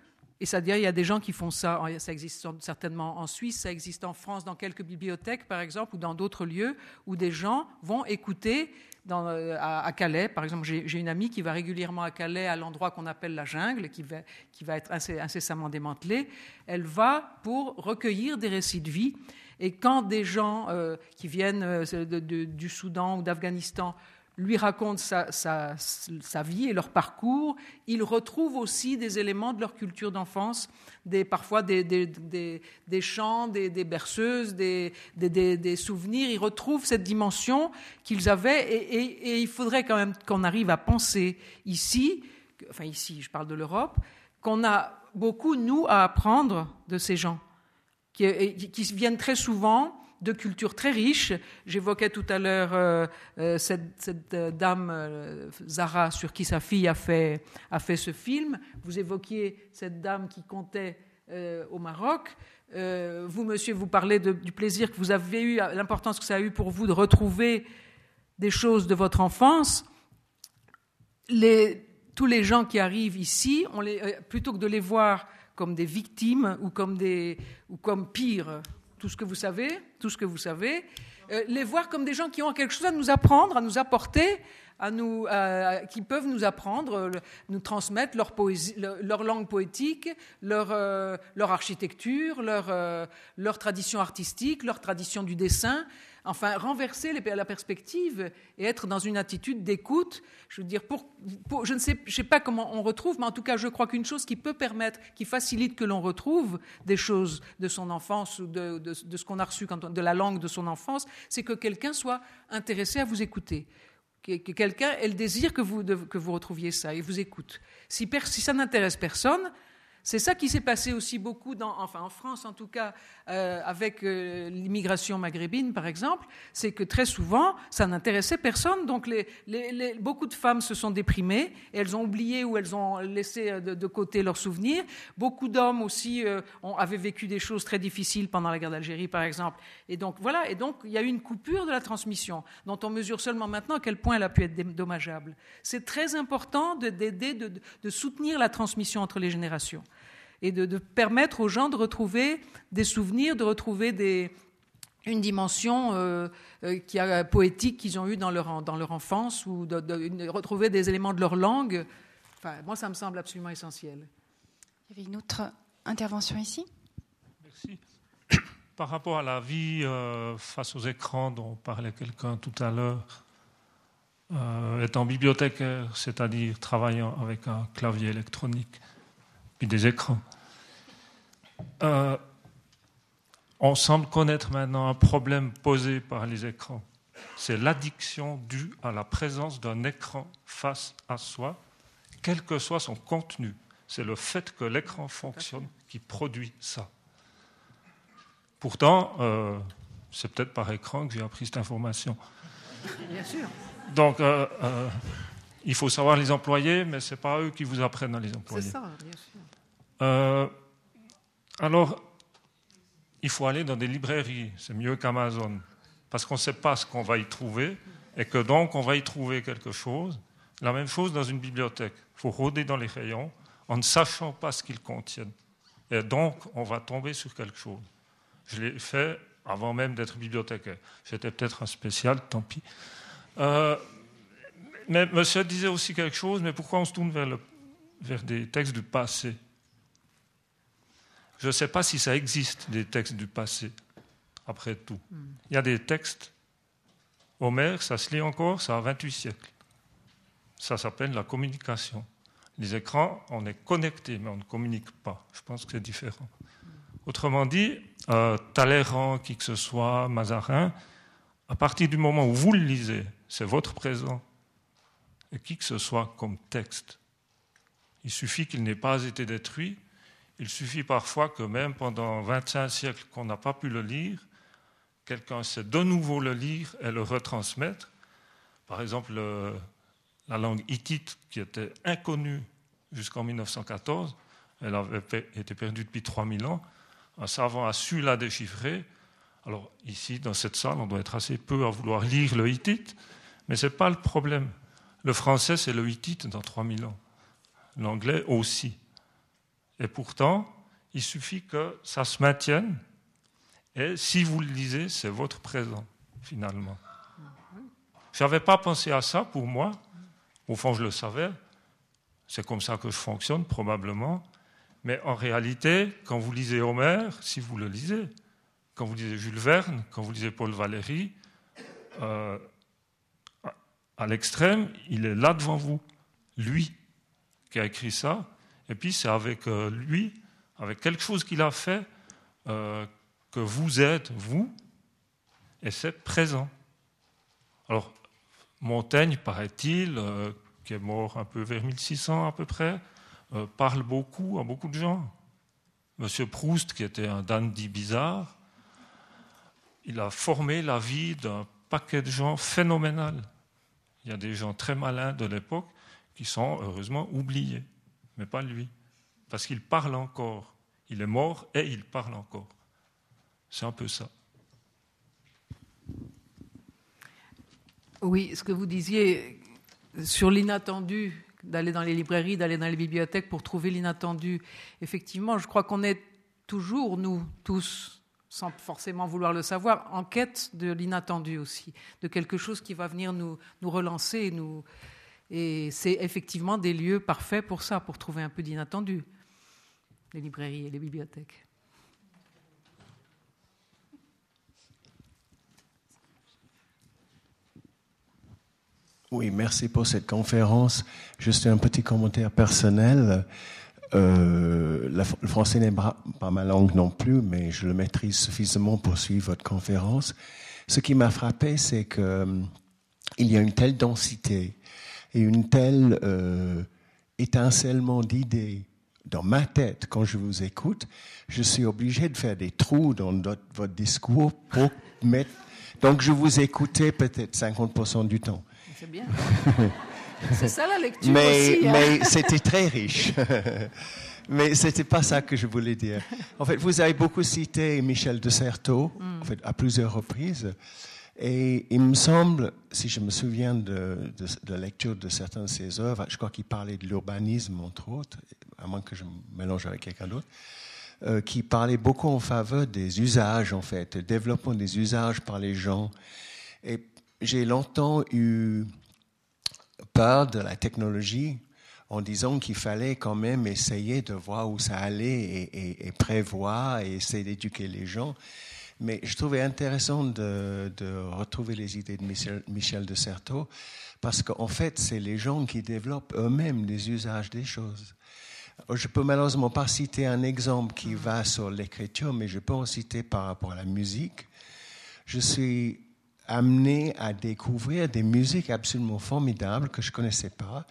et c'est-à-dire, il y a des gens qui font ça. Ça existe certainement en Suisse, ça existe en France, dans quelques bibliothèques, par exemple, ou dans d'autres lieux, où des gens vont écouter. Euh, à, Calais, par exemple, j'ai une amie qui va régulièrement à Calais, à l'endroit qu'on appelle la jungle, qui va, qui va être incessamment démantelé. Elle va pour recueillir des récits de vie. Et quand des gens euh, qui viennent euh, du Soudan ou d'Afghanistan lui racontent sa, vie et leur parcours, ils retrouvent aussi des éléments de leur culture d'enfance, des, parfois des, chants, des, berceuses, des, souvenirs. Ils retrouvent cette dimension qu'ils avaient et, il faudrait quand même qu'on arrive à penser ici, enfin ici, je parle de l'Europe, qu'on a beaucoup, nous, à apprendre de ces gens qui viennent très souvent de cultures très riches. J'évoquais tout à l'heure euh, euh, cette, euh, dame Zara sur qui sa fille a fait, a ce film. Vous évoquiez cette dame qui comptait au Maroc. vous, monsieur, vous parlez du plaisir que vous avez eu, l'importance que ça a eu pour vous de retrouver des choses de votre enfance. Tous les gens qui arrivent ici, plutôt que de les voir comme des victimes ou comme, des, ou tout ce que vous savez, tout ce que vous savez, euh, les voir comme des gens qui ont quelque chose à nous apprendre, à nous apporter, à nous, qui peuvent nous apprendre, nous transmettre leur, langue poétique, leur, euh, architecture, euh, leur tradition artistique, leur tradition du dessin, enfin renverser la perspective et être dans une attitude d'écoute. Je veux dire, je ne sais, pas comment on retrouve, mais en tout cas, je crois qu'une chose qui peut permettre, qui facilite que l'on retrouve des choses de son enfance ou de, ce qu'on a reçu de la langue de son enfance, c'est que quelqu'un soit intéressé à vous écouter que quelqu'un ait le désir que vous, retrouviez ça et vous écoute. Si ça n'intéresse personne, c'est ça qui s'est passé aussi beaucoup, enfin en France en tout cas, euh, avec euh, l'immigration maghrébine par exemple, c'est que très souvent ça n'intéressait personne. Donc beaucoup de femmes se sont déprimées, et elles ont oublié ou elles ont laissé euh, de, côté leurs souvenirs. Beaucoup d'hommes aussi ont, avaient vécu des choses très difficiles pendant la guerre d'Algérie par exemple. Et donc voilà, et donc il y a eu une coupure de la transmission dont on mesure seulement maintenant à quel point elle a pu être dommageable. C'est très important d'aider, de, de soutenir la transmission entre les générations et de, permettre aux gens de retrouver des souvenirs, de retrouver des, une dimension euh, euh, qui a, poétique qu'ils ont eue dans leur, dans leur enfance ou de, retrouver des éléments de leur langue. Enfin, moi, ça me semble absolument essentiel. Il y avait une autre intervention ici? Merci. Par rapport à la vie euh, face aux écrans dont parlait quelqu'un tout à l'heure, étant bibliothécaire, c'est-à-dire travaillant avec un clavier électronique, puis des écrans. Euh, on semble connaître maintenant un problème posé par les écrans. C'est l'addiction due à la présence d'un écran face à soi, quel que soit son contenu. C'est le fait que l'écran fonctionne qui produit ça. Pourtant, euh, c'est peut-être par écran que j'ai appris cette information. Bien sûr. Donc, euh, il faut savoir les employer, mais ce n'est pas eux qui vous apprennent à les employer. C'est ça, bien sûr. Euh, alors, il faut aller dans des librairies, c'est mieux qu'Amazon, parce qu'on ne sait pas ce qu'on va y trouver, et que donc on va y trouver quelque chose. La même chose dans une bibliothèque. Il faut rôder dans les rayons en ne sachant pas ce qu'ils contiennent. Et donc, on va tomber sur quelque chose. Je l'ai fait avant même d'être bibliothécaire. J'étais peut-être un spécial, tant pis. Euh, mais monsieur disait aussi quelque chose, mais pourquoi on se tourne vers, des textes du passé? Je ne sais pas si ça existe, des textes du passé, après tout. Il y a des textes, Homère, ça se lit encore, ça a 28 siècles. Ça s'appelle la communication. Les écrans, on est connecté, mais on ne communique pas. Je pense que c'est différent. Autrement dit, euh, Talleyrand, qui que ce soit, Mazarin, à partir du moment où vous le lisez, c'est votre présent, et qui que ce soit comme texte. Il suffit qu'il n'ait pas été détruit il suffit parfois que même pendant 25 siècles qu'on n'a pas pu le lire, quelqu'un sait de nouveau le lire et le retransmettre. Par exemple, la langue hittite, qui était inconnue jusqu'en 1914, elle avait été perdue depuis 3000 ans. Un savant a su la déchiffrer. Alors ici, dans cette salle, on doit être assez peu à vouloir lire le hittite, mais ce n'est pas le problème. Le français, c'est le hittite dans 3000 ans. L'anglais aussi. Et pourtant, il suffit que ça se maintienne. Et si vous le lisez, c'est votre présent, finalement. Je n'avais pas pensé à ça pour moi. Au fond, je le savais. C'est comme ça que je fonctionne, probablement. Mais en réalité, quand vous lisez Homère, si vous le lisez, quand vous lisez Jules Verne, quand vous lisez Paul Valéry, euh, à l'extrême, il est là devant vous, lui qui a écrit ça, et puis c'est avec euh, lui, avec quelque chose qu'il a fait, euh, que vous êtes, vous, et c'est présent. Alors, Montaigne, paraît-il, qui est mort un peu vers 1600 à peu près, parle beaucoup à beaucoup de gens. Monsieur Proust, qui était un dandy bizarre, il a formé la vie d'un paquet de gens phénoménal. Il y a des gens très malins de l'époque qui sont heureusement oubliés, mais pas lui, parce qu'il parle encore. Il est mort et il parle encore. C'est un peu ça. Oui, ce que vous disiez sur l'inattendu, d'aller dans les librairies, d'aller dans les bibliothèques pour trouver l'inattendu. Effectivement, je crois qu'on est toujours, nous tous, sans forcément vouloir le savoir, en quête de l'inattendu aussi, de quelque chose qui va venir nous, relancer. Nous, et c'est effectivement des lieux parfaits pour ça, pour trouver un peu d'inattendu, les librairies et les bibliothèques. Oui, merci pour cette conférence. Juste un petit commentaire personnel. Euh, le français n'est pas ma langue non plus, mais je le maîtrise suffisamment pour suivre votre conférence. Ce qui m'a frappé, c'est que euh, il y a une telle densité et une telle euh, étincellement d'idées dans ma tête quand je vous écoute. Je suis obligé de faire des trous dans votre discours pour mettre. Donc, je vous écoutais peut-être 50% du temps. C'est bien. C'est ça la lecture mais, aussi. Hein. Mais c'était très riche. mais c'était pas ça que je voulais dire. En fait, vous avez beaucoup cité Michel de Certeau, mm. en fait, à plusieurs reprises. Et il me semble, si je me souviens de, la lecture de certaines de ses œuvres, je crois qu'il parlait de l'urbanisme, entre autres, à moins que je me mélange avec quelqu'un d'autre, euh, qui parlait beaucoup en faveur des usages, en fait, le développement des usages par les gens. Et j'ai longtemps eu peur de la technologie en disant qu'il fallait quand même essayer de voir où ça allait et, prévoir et essayer d'éduquer les gens. Mais je trouvais intéressant de, retrouver les idées de Michel, Michel de Certeau parce qu'en fait, c'est les gens qui développent eux-mêmes les usages des choses. Je peux malheureusement pas citer un exemple qui va sur l'écriture, mais je peux en citer par rapport à la musique. Je suis amené à découvrir des musiques absolument formidables que je ne connaissais pas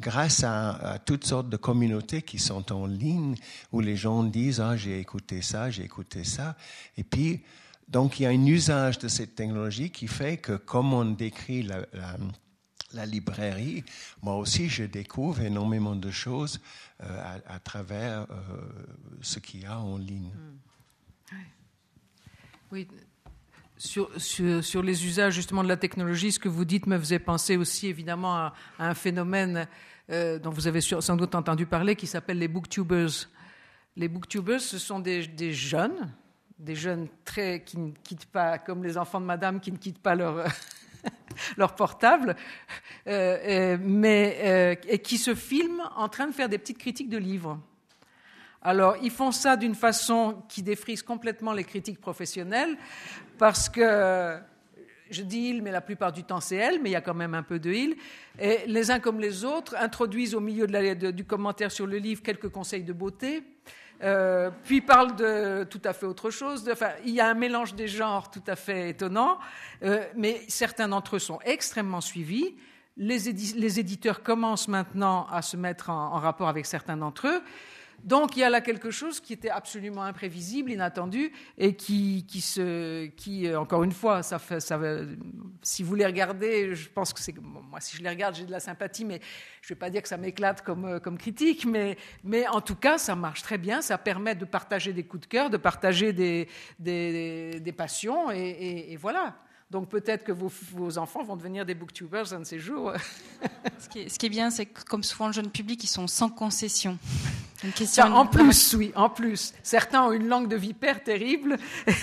grâce à, toutes sortes de communautés qui sont en ligne où les gens disent ah j'ai écouté ça j'ai écouté ça. Et puis donc il y a un usage de cette technologie qui fait que comme on décrit la, librairie moi aussi je découvre énormément de choses euh, à, travers euh, ce qu'il y a en ligne. Hmm. oui sur, les usages justement de la technologie, ce que vous dites me faisait penser aussi évidemment à, un phénomène euh, dont vous avez sans doute entendu parler qui s'appelle les booktubers. Les booktubers, ce sont des, jeunes, des jeunes très qui ne quittent pas, comme les enfants de madame, qui ne quittent pas leur, leur portable, euh, mais euh, et qui se filment en train de faire des petites critiques de livres. Alors, ils font ça d'une façon qui défrise complètement les critiques professionnelles, parce que je dis il, mais la plupart du temps c'est elle, mais il y a quand même un peu de il. Et les uns comme les autres introduisent au milieu du commentaire sur le livre quelques conseils de beauté, euh, puis parlent de tout à fait autre chose. enfin, il y a un mélange des genres tout à fait étonnant, euh, mais certains d'entre eux sont extrêmement suivis. Les, éditeurs commencent maintenant à se mettre en rapport avec certains d'entre eux. Donc il y a là quelque chose qui était absolument imprévisible, inattendu, et qui, qui, se, qui euh, encore une fois, ça si vous les regardez, je pense que c'est moi si je les regarde, j'ai de la sympathie, mais je ne vais pas dire que ça m'éclate comme, euh, comme critique, mais, mais en tout cas, ça marche très bien, ça permet de partager des coups de cœur, de partager des, des, passions, et voilà. Donc peut-être que vos, enfants vont devenir des booktubers un de ces jours. ce, qui est, ce, qui est, bien, c'est que comme souvent le jeune public, ils sont sans concession. Une question. en plus, oui, en plus. Certains ont une langue de vipère terrible.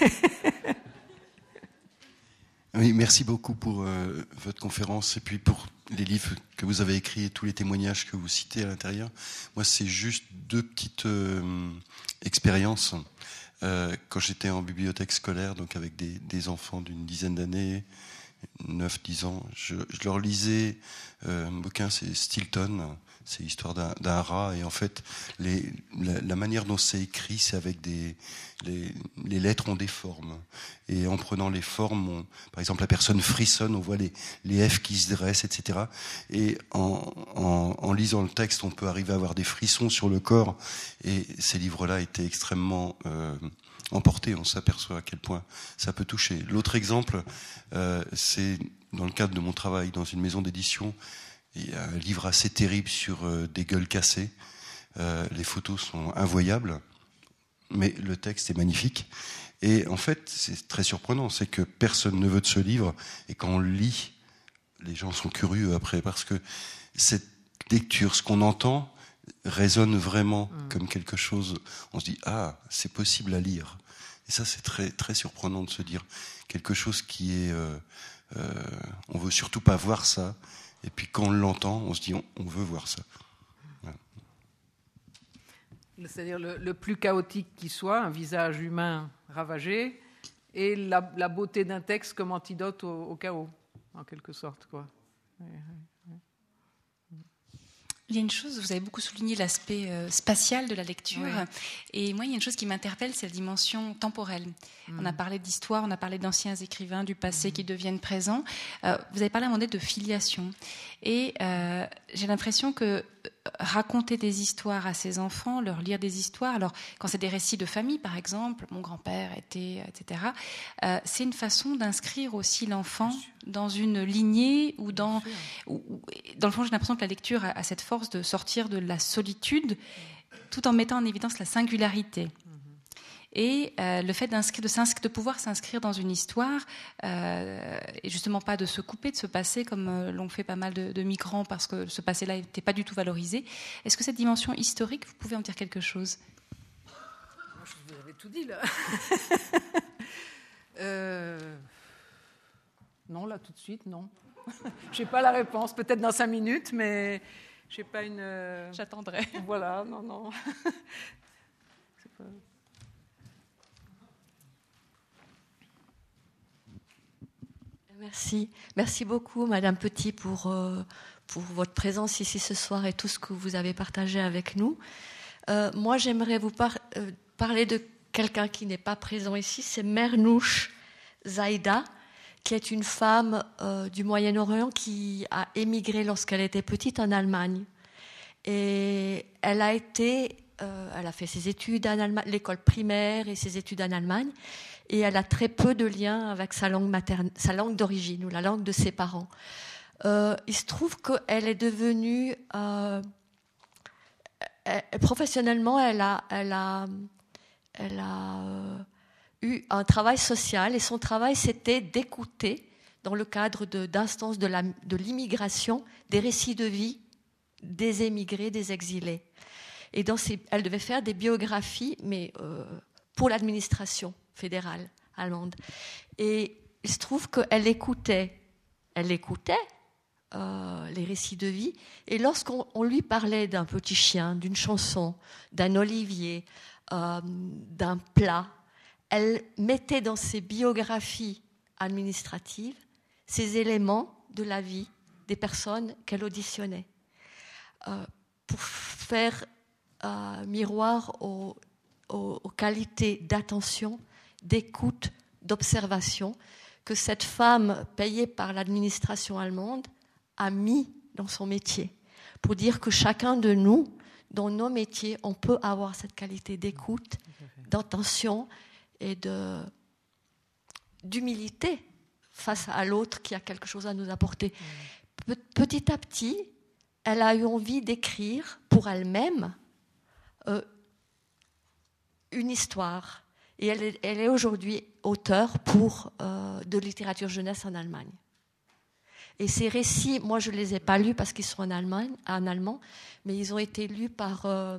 oui, merci beaucoup pour euh, votre conférence et puis pour les livres que vous avez écrits et tous les témoignages que vous citez à l'intérieur. Moi, c'est juste deux petites euh, expériences. Quand j'étais en bibliothèque scolaire, donc avec des, enfants d'une dizaine d'années, 9-10 ans, je, leur lisais un bouquin, c'est Stilton, c'est l'histoire d'un rat. Et en fait, les, la, manière dont c'est écrit, c'est avec des. Les, les, lettres ont des formes. Et en prenant les formes, par exemple, la personne frissonne, on voit les, les F qui se dressent, etc. Et en, en, en, lisant le texte, on peut arriver à avoir des frissons sur le corps. Et ces livres-là étaient extrêmement. Euh, emportés, on s'aperçoit à quel point ça peut toucher. L'autre exemple, euh, c'est dans le cadre de mon travail dans une maison d'édition, il y a un livre assez terrible sur euh, des gueules cassées. Euh, les photos sont invoyables, mais le texte est magnifique. Et en fait, c'est très surprenant, c'est que personne ne veut de ce livre, et quand on le lit, les gens sont curieux après, parce que cette lecture, ce qu'on entend, résonne vraiment mm. comme quelque chose. On se dit ah, c'est possible à lire. Et ça, c'est très très surprenant de se dire quelque chose qui est. Euh, euh, on veut surtout pas voir ça, et puis quand on l'entend, on se dit on, veut voir ça. C'est-à-dire le, plus chaotique qui soit, un visage humain ravagé, et la, beauté d'un texte comme antidote au, chaos, en quelque sorte. Quoi. Il y a une chose, vous avez beaucoup souligné l'aspect euh, spatial de la lecture, et moi, il y a une chose qui m'interpelle, c'est la dimension temporelle. On a parlé d'histoire, on a parlé d'anciens écrivains du passé mm. qui deviennent présents. Euh, vous avez parlé à un moment de filiation, et euh, j'ai l'impression que raconter des histoires à ses enfants, leur lire des histoires. Alors, quand c'est des récits de famille, par exemple, mon grand-père était, etc., euh, c'est une façon d'inscrire aussi l'enfant dans une lignée ou dans. dans le fond, j'ai l'impression que la lecture a, cette force de sortir de la solitude tout en mettant en évidence la singularité. Et euh, le fait de, de pouvoir s'inscrire dans une histoire, euh, et justement pas de se couper de ce passé comme euh, l'ont fait pas mal de, migrants parce que ce passé-là n'était pas du tout valorisé. Est-ce que cette dimension historique, vous pouvez en dire quelque chose? Je vous avais tout dit là. non, là tout de suite, non. Je n'ai pas la réponse, peut-être dans cinq minutes, mais je n'ai pas une. J'attendrai. Voilà, non, non. pas... Merci. Merci beaucoup, Madame Petit, pour, euh, pour votre présence ici ce soir et tout ce que vous avez partagé avec nous. Euh, moi, j'aimerais vous euh, parler de quelqu'un qui n'est pas présent ici. C'est Mernouche Zaïda, qui est une femme du Moyen-Orient qui a émigré lorsqu'elle était petite en Allemagne. Et elle a été, elle a fait ses études en Allemagne, l'école primaire et ses études en Allemagne et elle a très peu de liens avec sa langue maternelle, sa langue d'origine ou la langue de ses parents. Euh, il se trouve qu'elle est devenue euh, professionnellement, elle a, euh, eu un travail social et son travail c'était d'écouter dans le cadre d'instances de l'immigration des récits de vie des émigrés, des exilés. Et elle devait faire des biographies, mais pour l'administration fédérale allemande. Et il se trouve qu'elle écoutait, elle écoutait euh, les récits de vie, et lorsqu'on lui parlait d'un petit chien, d'une chanson, d'un olivier, euh, d'un plat, elle mettait dans ses biographies administratives ces éléments de la vie des personnes qu'elle auditionnait, euh, pour faire miroir aux qualités d'attention d'écoute, d'observation que cette femme payée par l'administration allemande a mis dans son métier, pour dire que chacun de nous, dans nos métiers, on peut avoir cette qualité d'écoute, d'attention et de, d'humilité face à l'autre qui a quelque chose à nous apporter. Petit à petit, elle a eu envie d'écrire pour elle-même euh, une histoire, et elle est, aujourd'hui auteure pour, euh, de littérature jeunesse en Allemagne. Et ces récits, moi je ne les ai pas lus parce qu'ils sont en, Allemagne, en allemand, mais ils ont été lus par euh,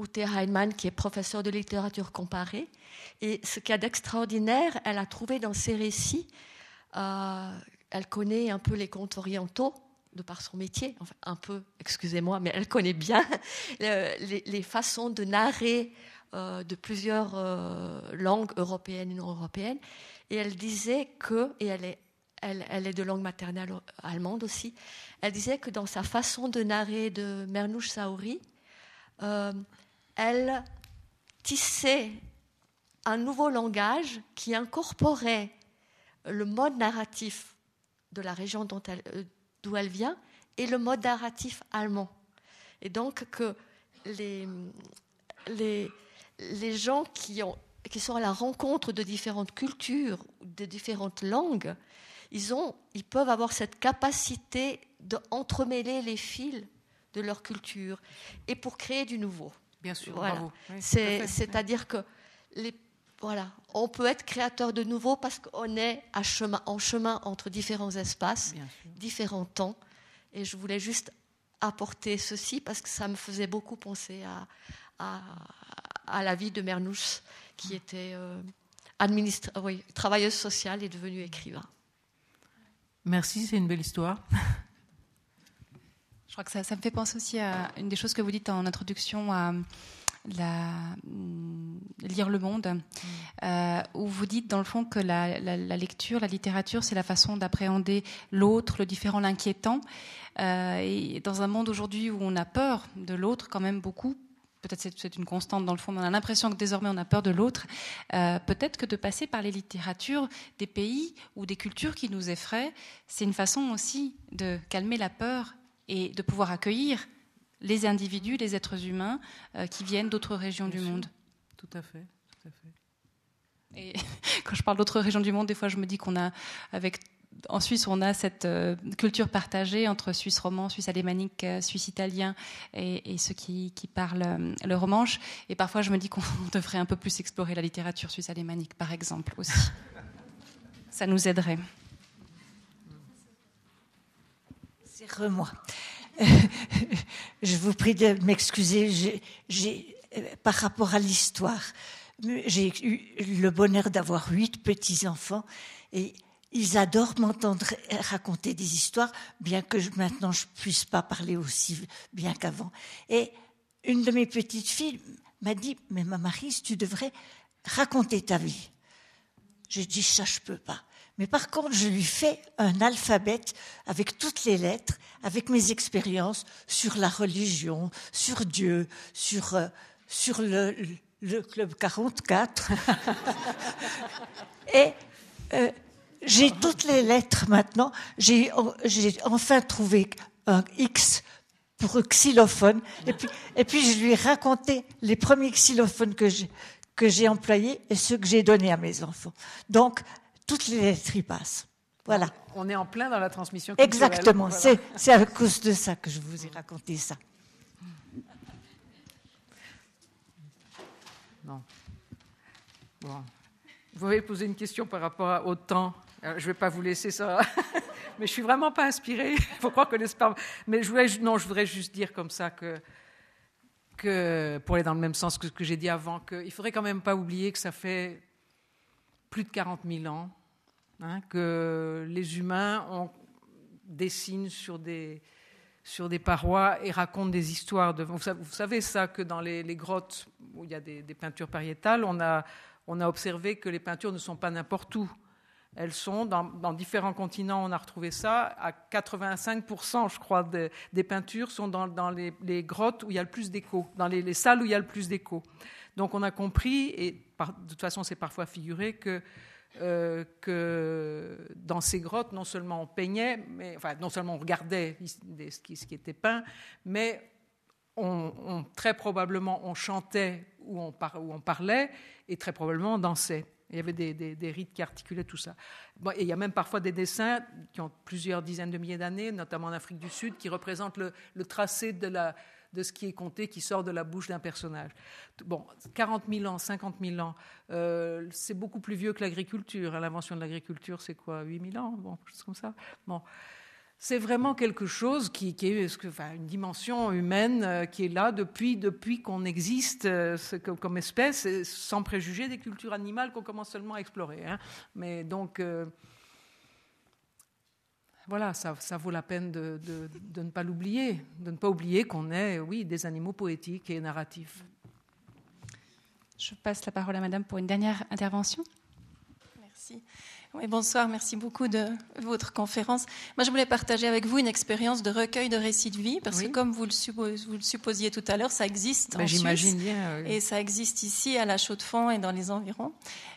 Ute Heinemann, qui est professeur de littérature comparée. Et ce qu'il y a d'extraordinaire, elle a trouvé dans ces récits, elle connaît un peu les contes orientaux, de par son métier, un peu, excusez-moi, mais elle connaît bien les, façons de narrer euh, de plusieurs langues européennes et non européennes. Et elle disait que, et elle est, elle, elle est de langue maternelle allemande aussi, elle disait que dans sa façon de narrer de Mernouche Saouri, elle tissait un nouveau langage qui incorporait le mode narratif de la région euh, d'où elle, vient et le mode narratif allemand. Et donc que les, les, les gens qui, ont, qui sont à la rencontre de différentes cultures, de différentes langues, ils, ont, ils peuvent avoir cette capacité d'entremêler les fils de leur culture et pour créer du nouveau. Bien sûr, voilà. C'est-à-dire que les voilà, on peut être créateur de nouveau parce qu'on est à chemin, en chemin entre différents espaces, différents temps. Et je voulais juste apporter ceci parce que ça me faisait beaucoup penser à, à, la vie de Mernouche, qui était euh, travailleuse sociale et devenue écrivain. Merci, c'est une belle histoire. Je crois que ça, ça, me fait penser aussi à une des choses que vous dites en introduction à la, mm, lire le monde, mm. euh, où vous dites dans le fond que la, lecture, la littérature, c'est la façon d'appréhender l'autre, le différent, l'inquiétant. Euh, et dans un monde aujourd'hui où on a peur de l'autre, quand même beaucoup, peut-être c'est une constante dans le fond, mais on a l'impression que désormais on a peur de l'autre, euh, peut-être que de passer par les littératures des pays ou des cultures qui nous effraient, c'est une façon aussi de calmer la peur et de pouvoir accueillir les individus, les êtres humains euh, qui viennent d'autres régions du monde. Tout à fait. Tout à fait. Et quand je parle d'autres régions du monde, des fois je me dis qu'on a, avec, en Suisse, on a cette euh, culture partagée entre Suisse roman, Suisse alémanique, euh, Suisse italien et, ceux qui, parlent le romanche. Et parfois je me dis qu'on devrait un peu plus explorer la littérature suisse alémanique, par exemple, aussi. Ça nous aiderait. C'est moi. je vous prie de m'excuser. par rapport à l'histoire, j'ai eu le bonheur d'avoir huit petits-enfants et ils adorent m'entendre raconter des histoires, bien que maintenant je ne puisse pas parler aussi bien qu'avant. Et une de mes petites filles m'a dit, mais ma Marise, tu devrais raconter ta vie. J'ai dit, ça je peux pas. Mais par contre, je lui fais un alphabet avec toutes les lettres, avec mes expériences sur la religion, sur Dieu, sur, euh, sur le, le, Club 44. Et euh, j'ai toutes les lettres maintenant. J'ai enfin trouvé un X pour xylophone. Et puis, et puis je lui ai raconté les premiers xylophones que j'ai que j'ai employés et ceux que j'ai donnés à mes enfants. Donc, toutes les y passent. Voilà. On est en plein dans la transmission culturelle. Exactement. C'est à cause de ça que je vous ai raconté ça. Non. Bon. Vous avez posé une question par rapport au temps. je ne vais pas vous laisser ça, mais je suis vraiment pas inspirée. Il faut croire que l'espace. Mais je voulais, non, je voudrais juste dire comme ça que, que pour aller dans le même sens que ce que j'ai dit avant, qu'il faudrait quand même pas oublier que ça fait plus de 40 000 ans, hein, que les humains dessinent sur des, sur des parois et racontent des histoires. Vous, savez ça, que dans les, grottes où il y a des, peintures pariétales, on a, on a observé que les peintures ne sont pas n'importe où. Elles sont dans, différents continents, on a retrouvé ça. À 85%, je crois, des peintures sont dans, les, grottes où il y a le plus d'écho, dans les, salles où il y a le plus d'écho. Donc on a compris, et de toute façon c'est parfois figuré, que, euh, que dans ces grottes, non seulement on peignait, mais, enfin non seulement on regardait ce qui, était peint, mais on, très probablement on chantait ou on, on, parlait, et très probablement on dansait. Il y avait des, rites qui articulaient tout ça. et il y a même parfois des dessins qui ont plusieurs dizaines de milliers d'années, notamment en Afrique du Sud, qui représentent le tracé de la, de ce qui est compté, qui sort de la bouche d'un personnage. Bon, 40 000 ans, 50 000 ans, euh, c'est beaucoup plus vieux que l'agriculture. Hein. L'invention de l'agriculture, c'est quoi 8 000 ans Bon, comme ça. Bon. C'est vraiment quelque chose qui, est enfin, une dimension humaine euh, qui est là depuis, depuis qu'on existe euh, comme espèce, sans préjuger des cultures animales qu'on commence seulement à explorer. Hein. Mais donc, voilà, ça, vaut la peine de, ne pas l'oublier, de ne pas oublier qu'on est, oui, des animaux poétiques et narratifs. Je passe la parole à Madame pour une dernière intervention. Merci. Oui, bonsoir, merci beaucoup de votre conférence. Moi, je voulais partager avec vous une expérience de recueil de récits de vie, parce que comme vous le, vous le, supposiez tout à l'heure, ça existe ben, en J'imagine bien. Et ça existe ici, à la Chaux-de-Fonds et dans les environs.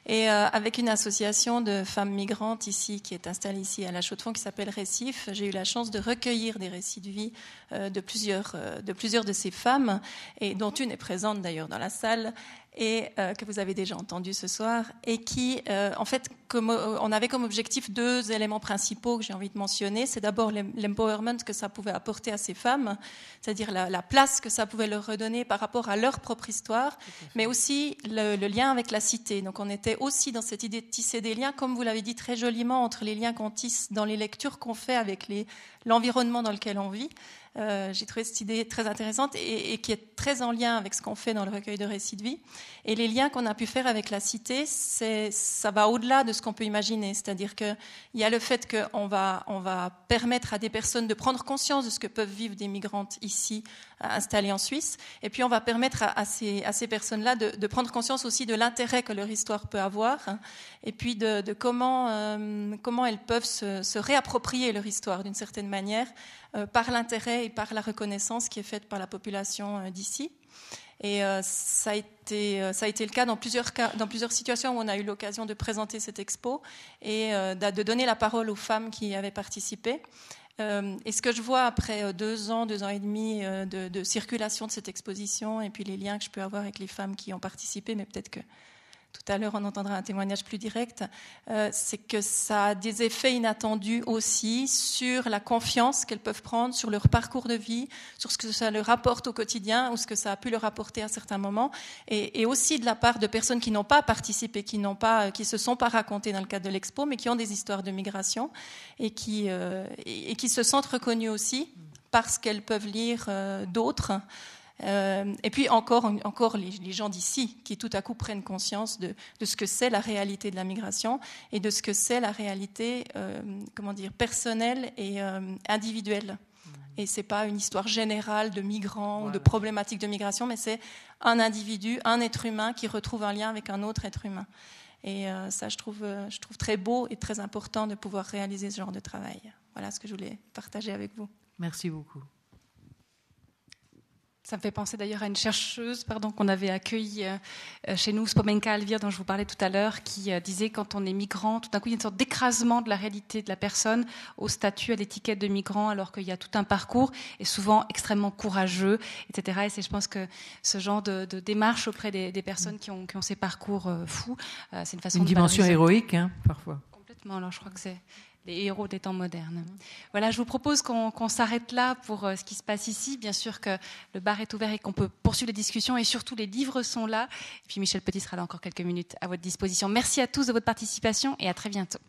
Et euh, avec une association de femmes migrantes ici, qui est installée ici à la Chaux-de-Fonds, qui s'appelle Récif, j'ai eu la chance de recueillir des récits de vie euh, de, plusieurs, euh, de plusieurs de ces femmes, et dont une est présente d'ailleurs dans la salle et euh, que vous avez déjà entendu ce soir, et qui, euh, en fait, comme, euh, on avait comme objectif deux éléments principaux que j'ai envie de mentionner. C'est d'abord l'empowerment que ça pouvait apporter à ces femmes, c'est-à-dire la, place que ça pouvait leur redonner par rapport à leur propre histoire, mais aussi le, le, lien avec la cité. Donc on était aussi dans cette idée de tisser des liens, comme vous l'avez dit très joliment, entre les liens qu'on tisse dans les lectures qu'on fait avec l'environnement dans lequel on vit. Euh, j'ai trouvé cette idée très intéressante et, qui est très en lien avec ce qu'on fait dans le recueil de récits de vie. Et les liens qu'on a pu faire avec la cité, ça va au-delà de ce qu'on peut imaginer. C'est-à-dire qu'il y a le fait qu'on va, on va permettre à des personnes de prendre conscience de ce que peuvent vivre des migrantes ici, euh, installées en Suisse. Et puis on va permettre à, ces, à ces personnes-là de, prendre conscience aussi de l'intérêt que leur histoire peut avoir. Hein, et puis de, comment, euh, comment elles peuvent se, se réapproprier leur histoire d'une certaine manière par l'intérêt et par la reconnaissance qui est faite par la population euh, d'ici. Et euh, ça, a été, ça a été le cas dans plusieurs, dans plusieurs situations où on a eu l'occasion de présenter cette expo et de donner la parole aux femmes qui avaient participé. et ce que je vois après deux ans, deux ans et demi de, de, circulation de cette exposition et puis les liens que je peux avoir avec les femmes qui ont participé, mais peut-être que tout à l'heure on entendra un témoignage plus direct, euh, c'est que ça a des effets inattendus aussi sur la confiance qu'elles peuvent prendre, sur leur parcours de vie, sur ce que ça leur apporte au quotidien ou ce que ça a pu leur apporter à certains moments, et, aussi de la part de personnes qui n'ont pas participé, qui n'ont pas, qui se sont pas racontées dans le cadre de l'expo, mais qui ont des histoires de migration et qui euh, et, qui se sentent reconnues aussi parce qu'elles peuvent lire euh, d'autres. Euh, et puis encore, encore les, gens d'ici qui tout à coup prennent conscience de, ce que c'est la réalité de la migration et de ce que c'est la réalité, euh, comment dire, personnelle et euh, individuelle. Mmh. Et c'est pas une histoire générale de migrants ou de problématiques de migration, mais c'est un individu, un être humain qui retrouve un lien avec un autre être humain. Et ça, je trouve, je trouve très beau et très important de pouvoir réaliser ce genre de travail. Voilà ce que je voulais partager avec vous. Merci beaucoup. Ça me fait penser d'ailleurs à une chercheuse pardon, qu'on avait accueillie euh, chez nous, Spomenka Alvir, dont je vous parlais tout à l'heure, qui euh, disait quand on est migrant, tout d'un coup, il y a une sorte d'écrasement de la réalité de la personne au statut, à l'étiquette de migrant, alors qu'il y a tout un parcours, et souvent extrêmement courageux, etc. Et c'est, je pense que ce genre de, démarche auprès des, personnes qui ont, qui ont, ces parcours euh, fous, c'est une façon une dimension héroïque, hein, parfois. Complètement. Alors, je crois que c'est les héros des temps modernes. Voilà, je vous propose qu'on s'arrête là pour euh, ce qui se passe ici. Bien sûr que le bar est ouvert et qu'on peut poursuivre les discussions et surtout les livres sont là. Puis Michel Petit sera là encore quelques minutes à votre disposition. Merci à tous de votre participation et à très bientôt.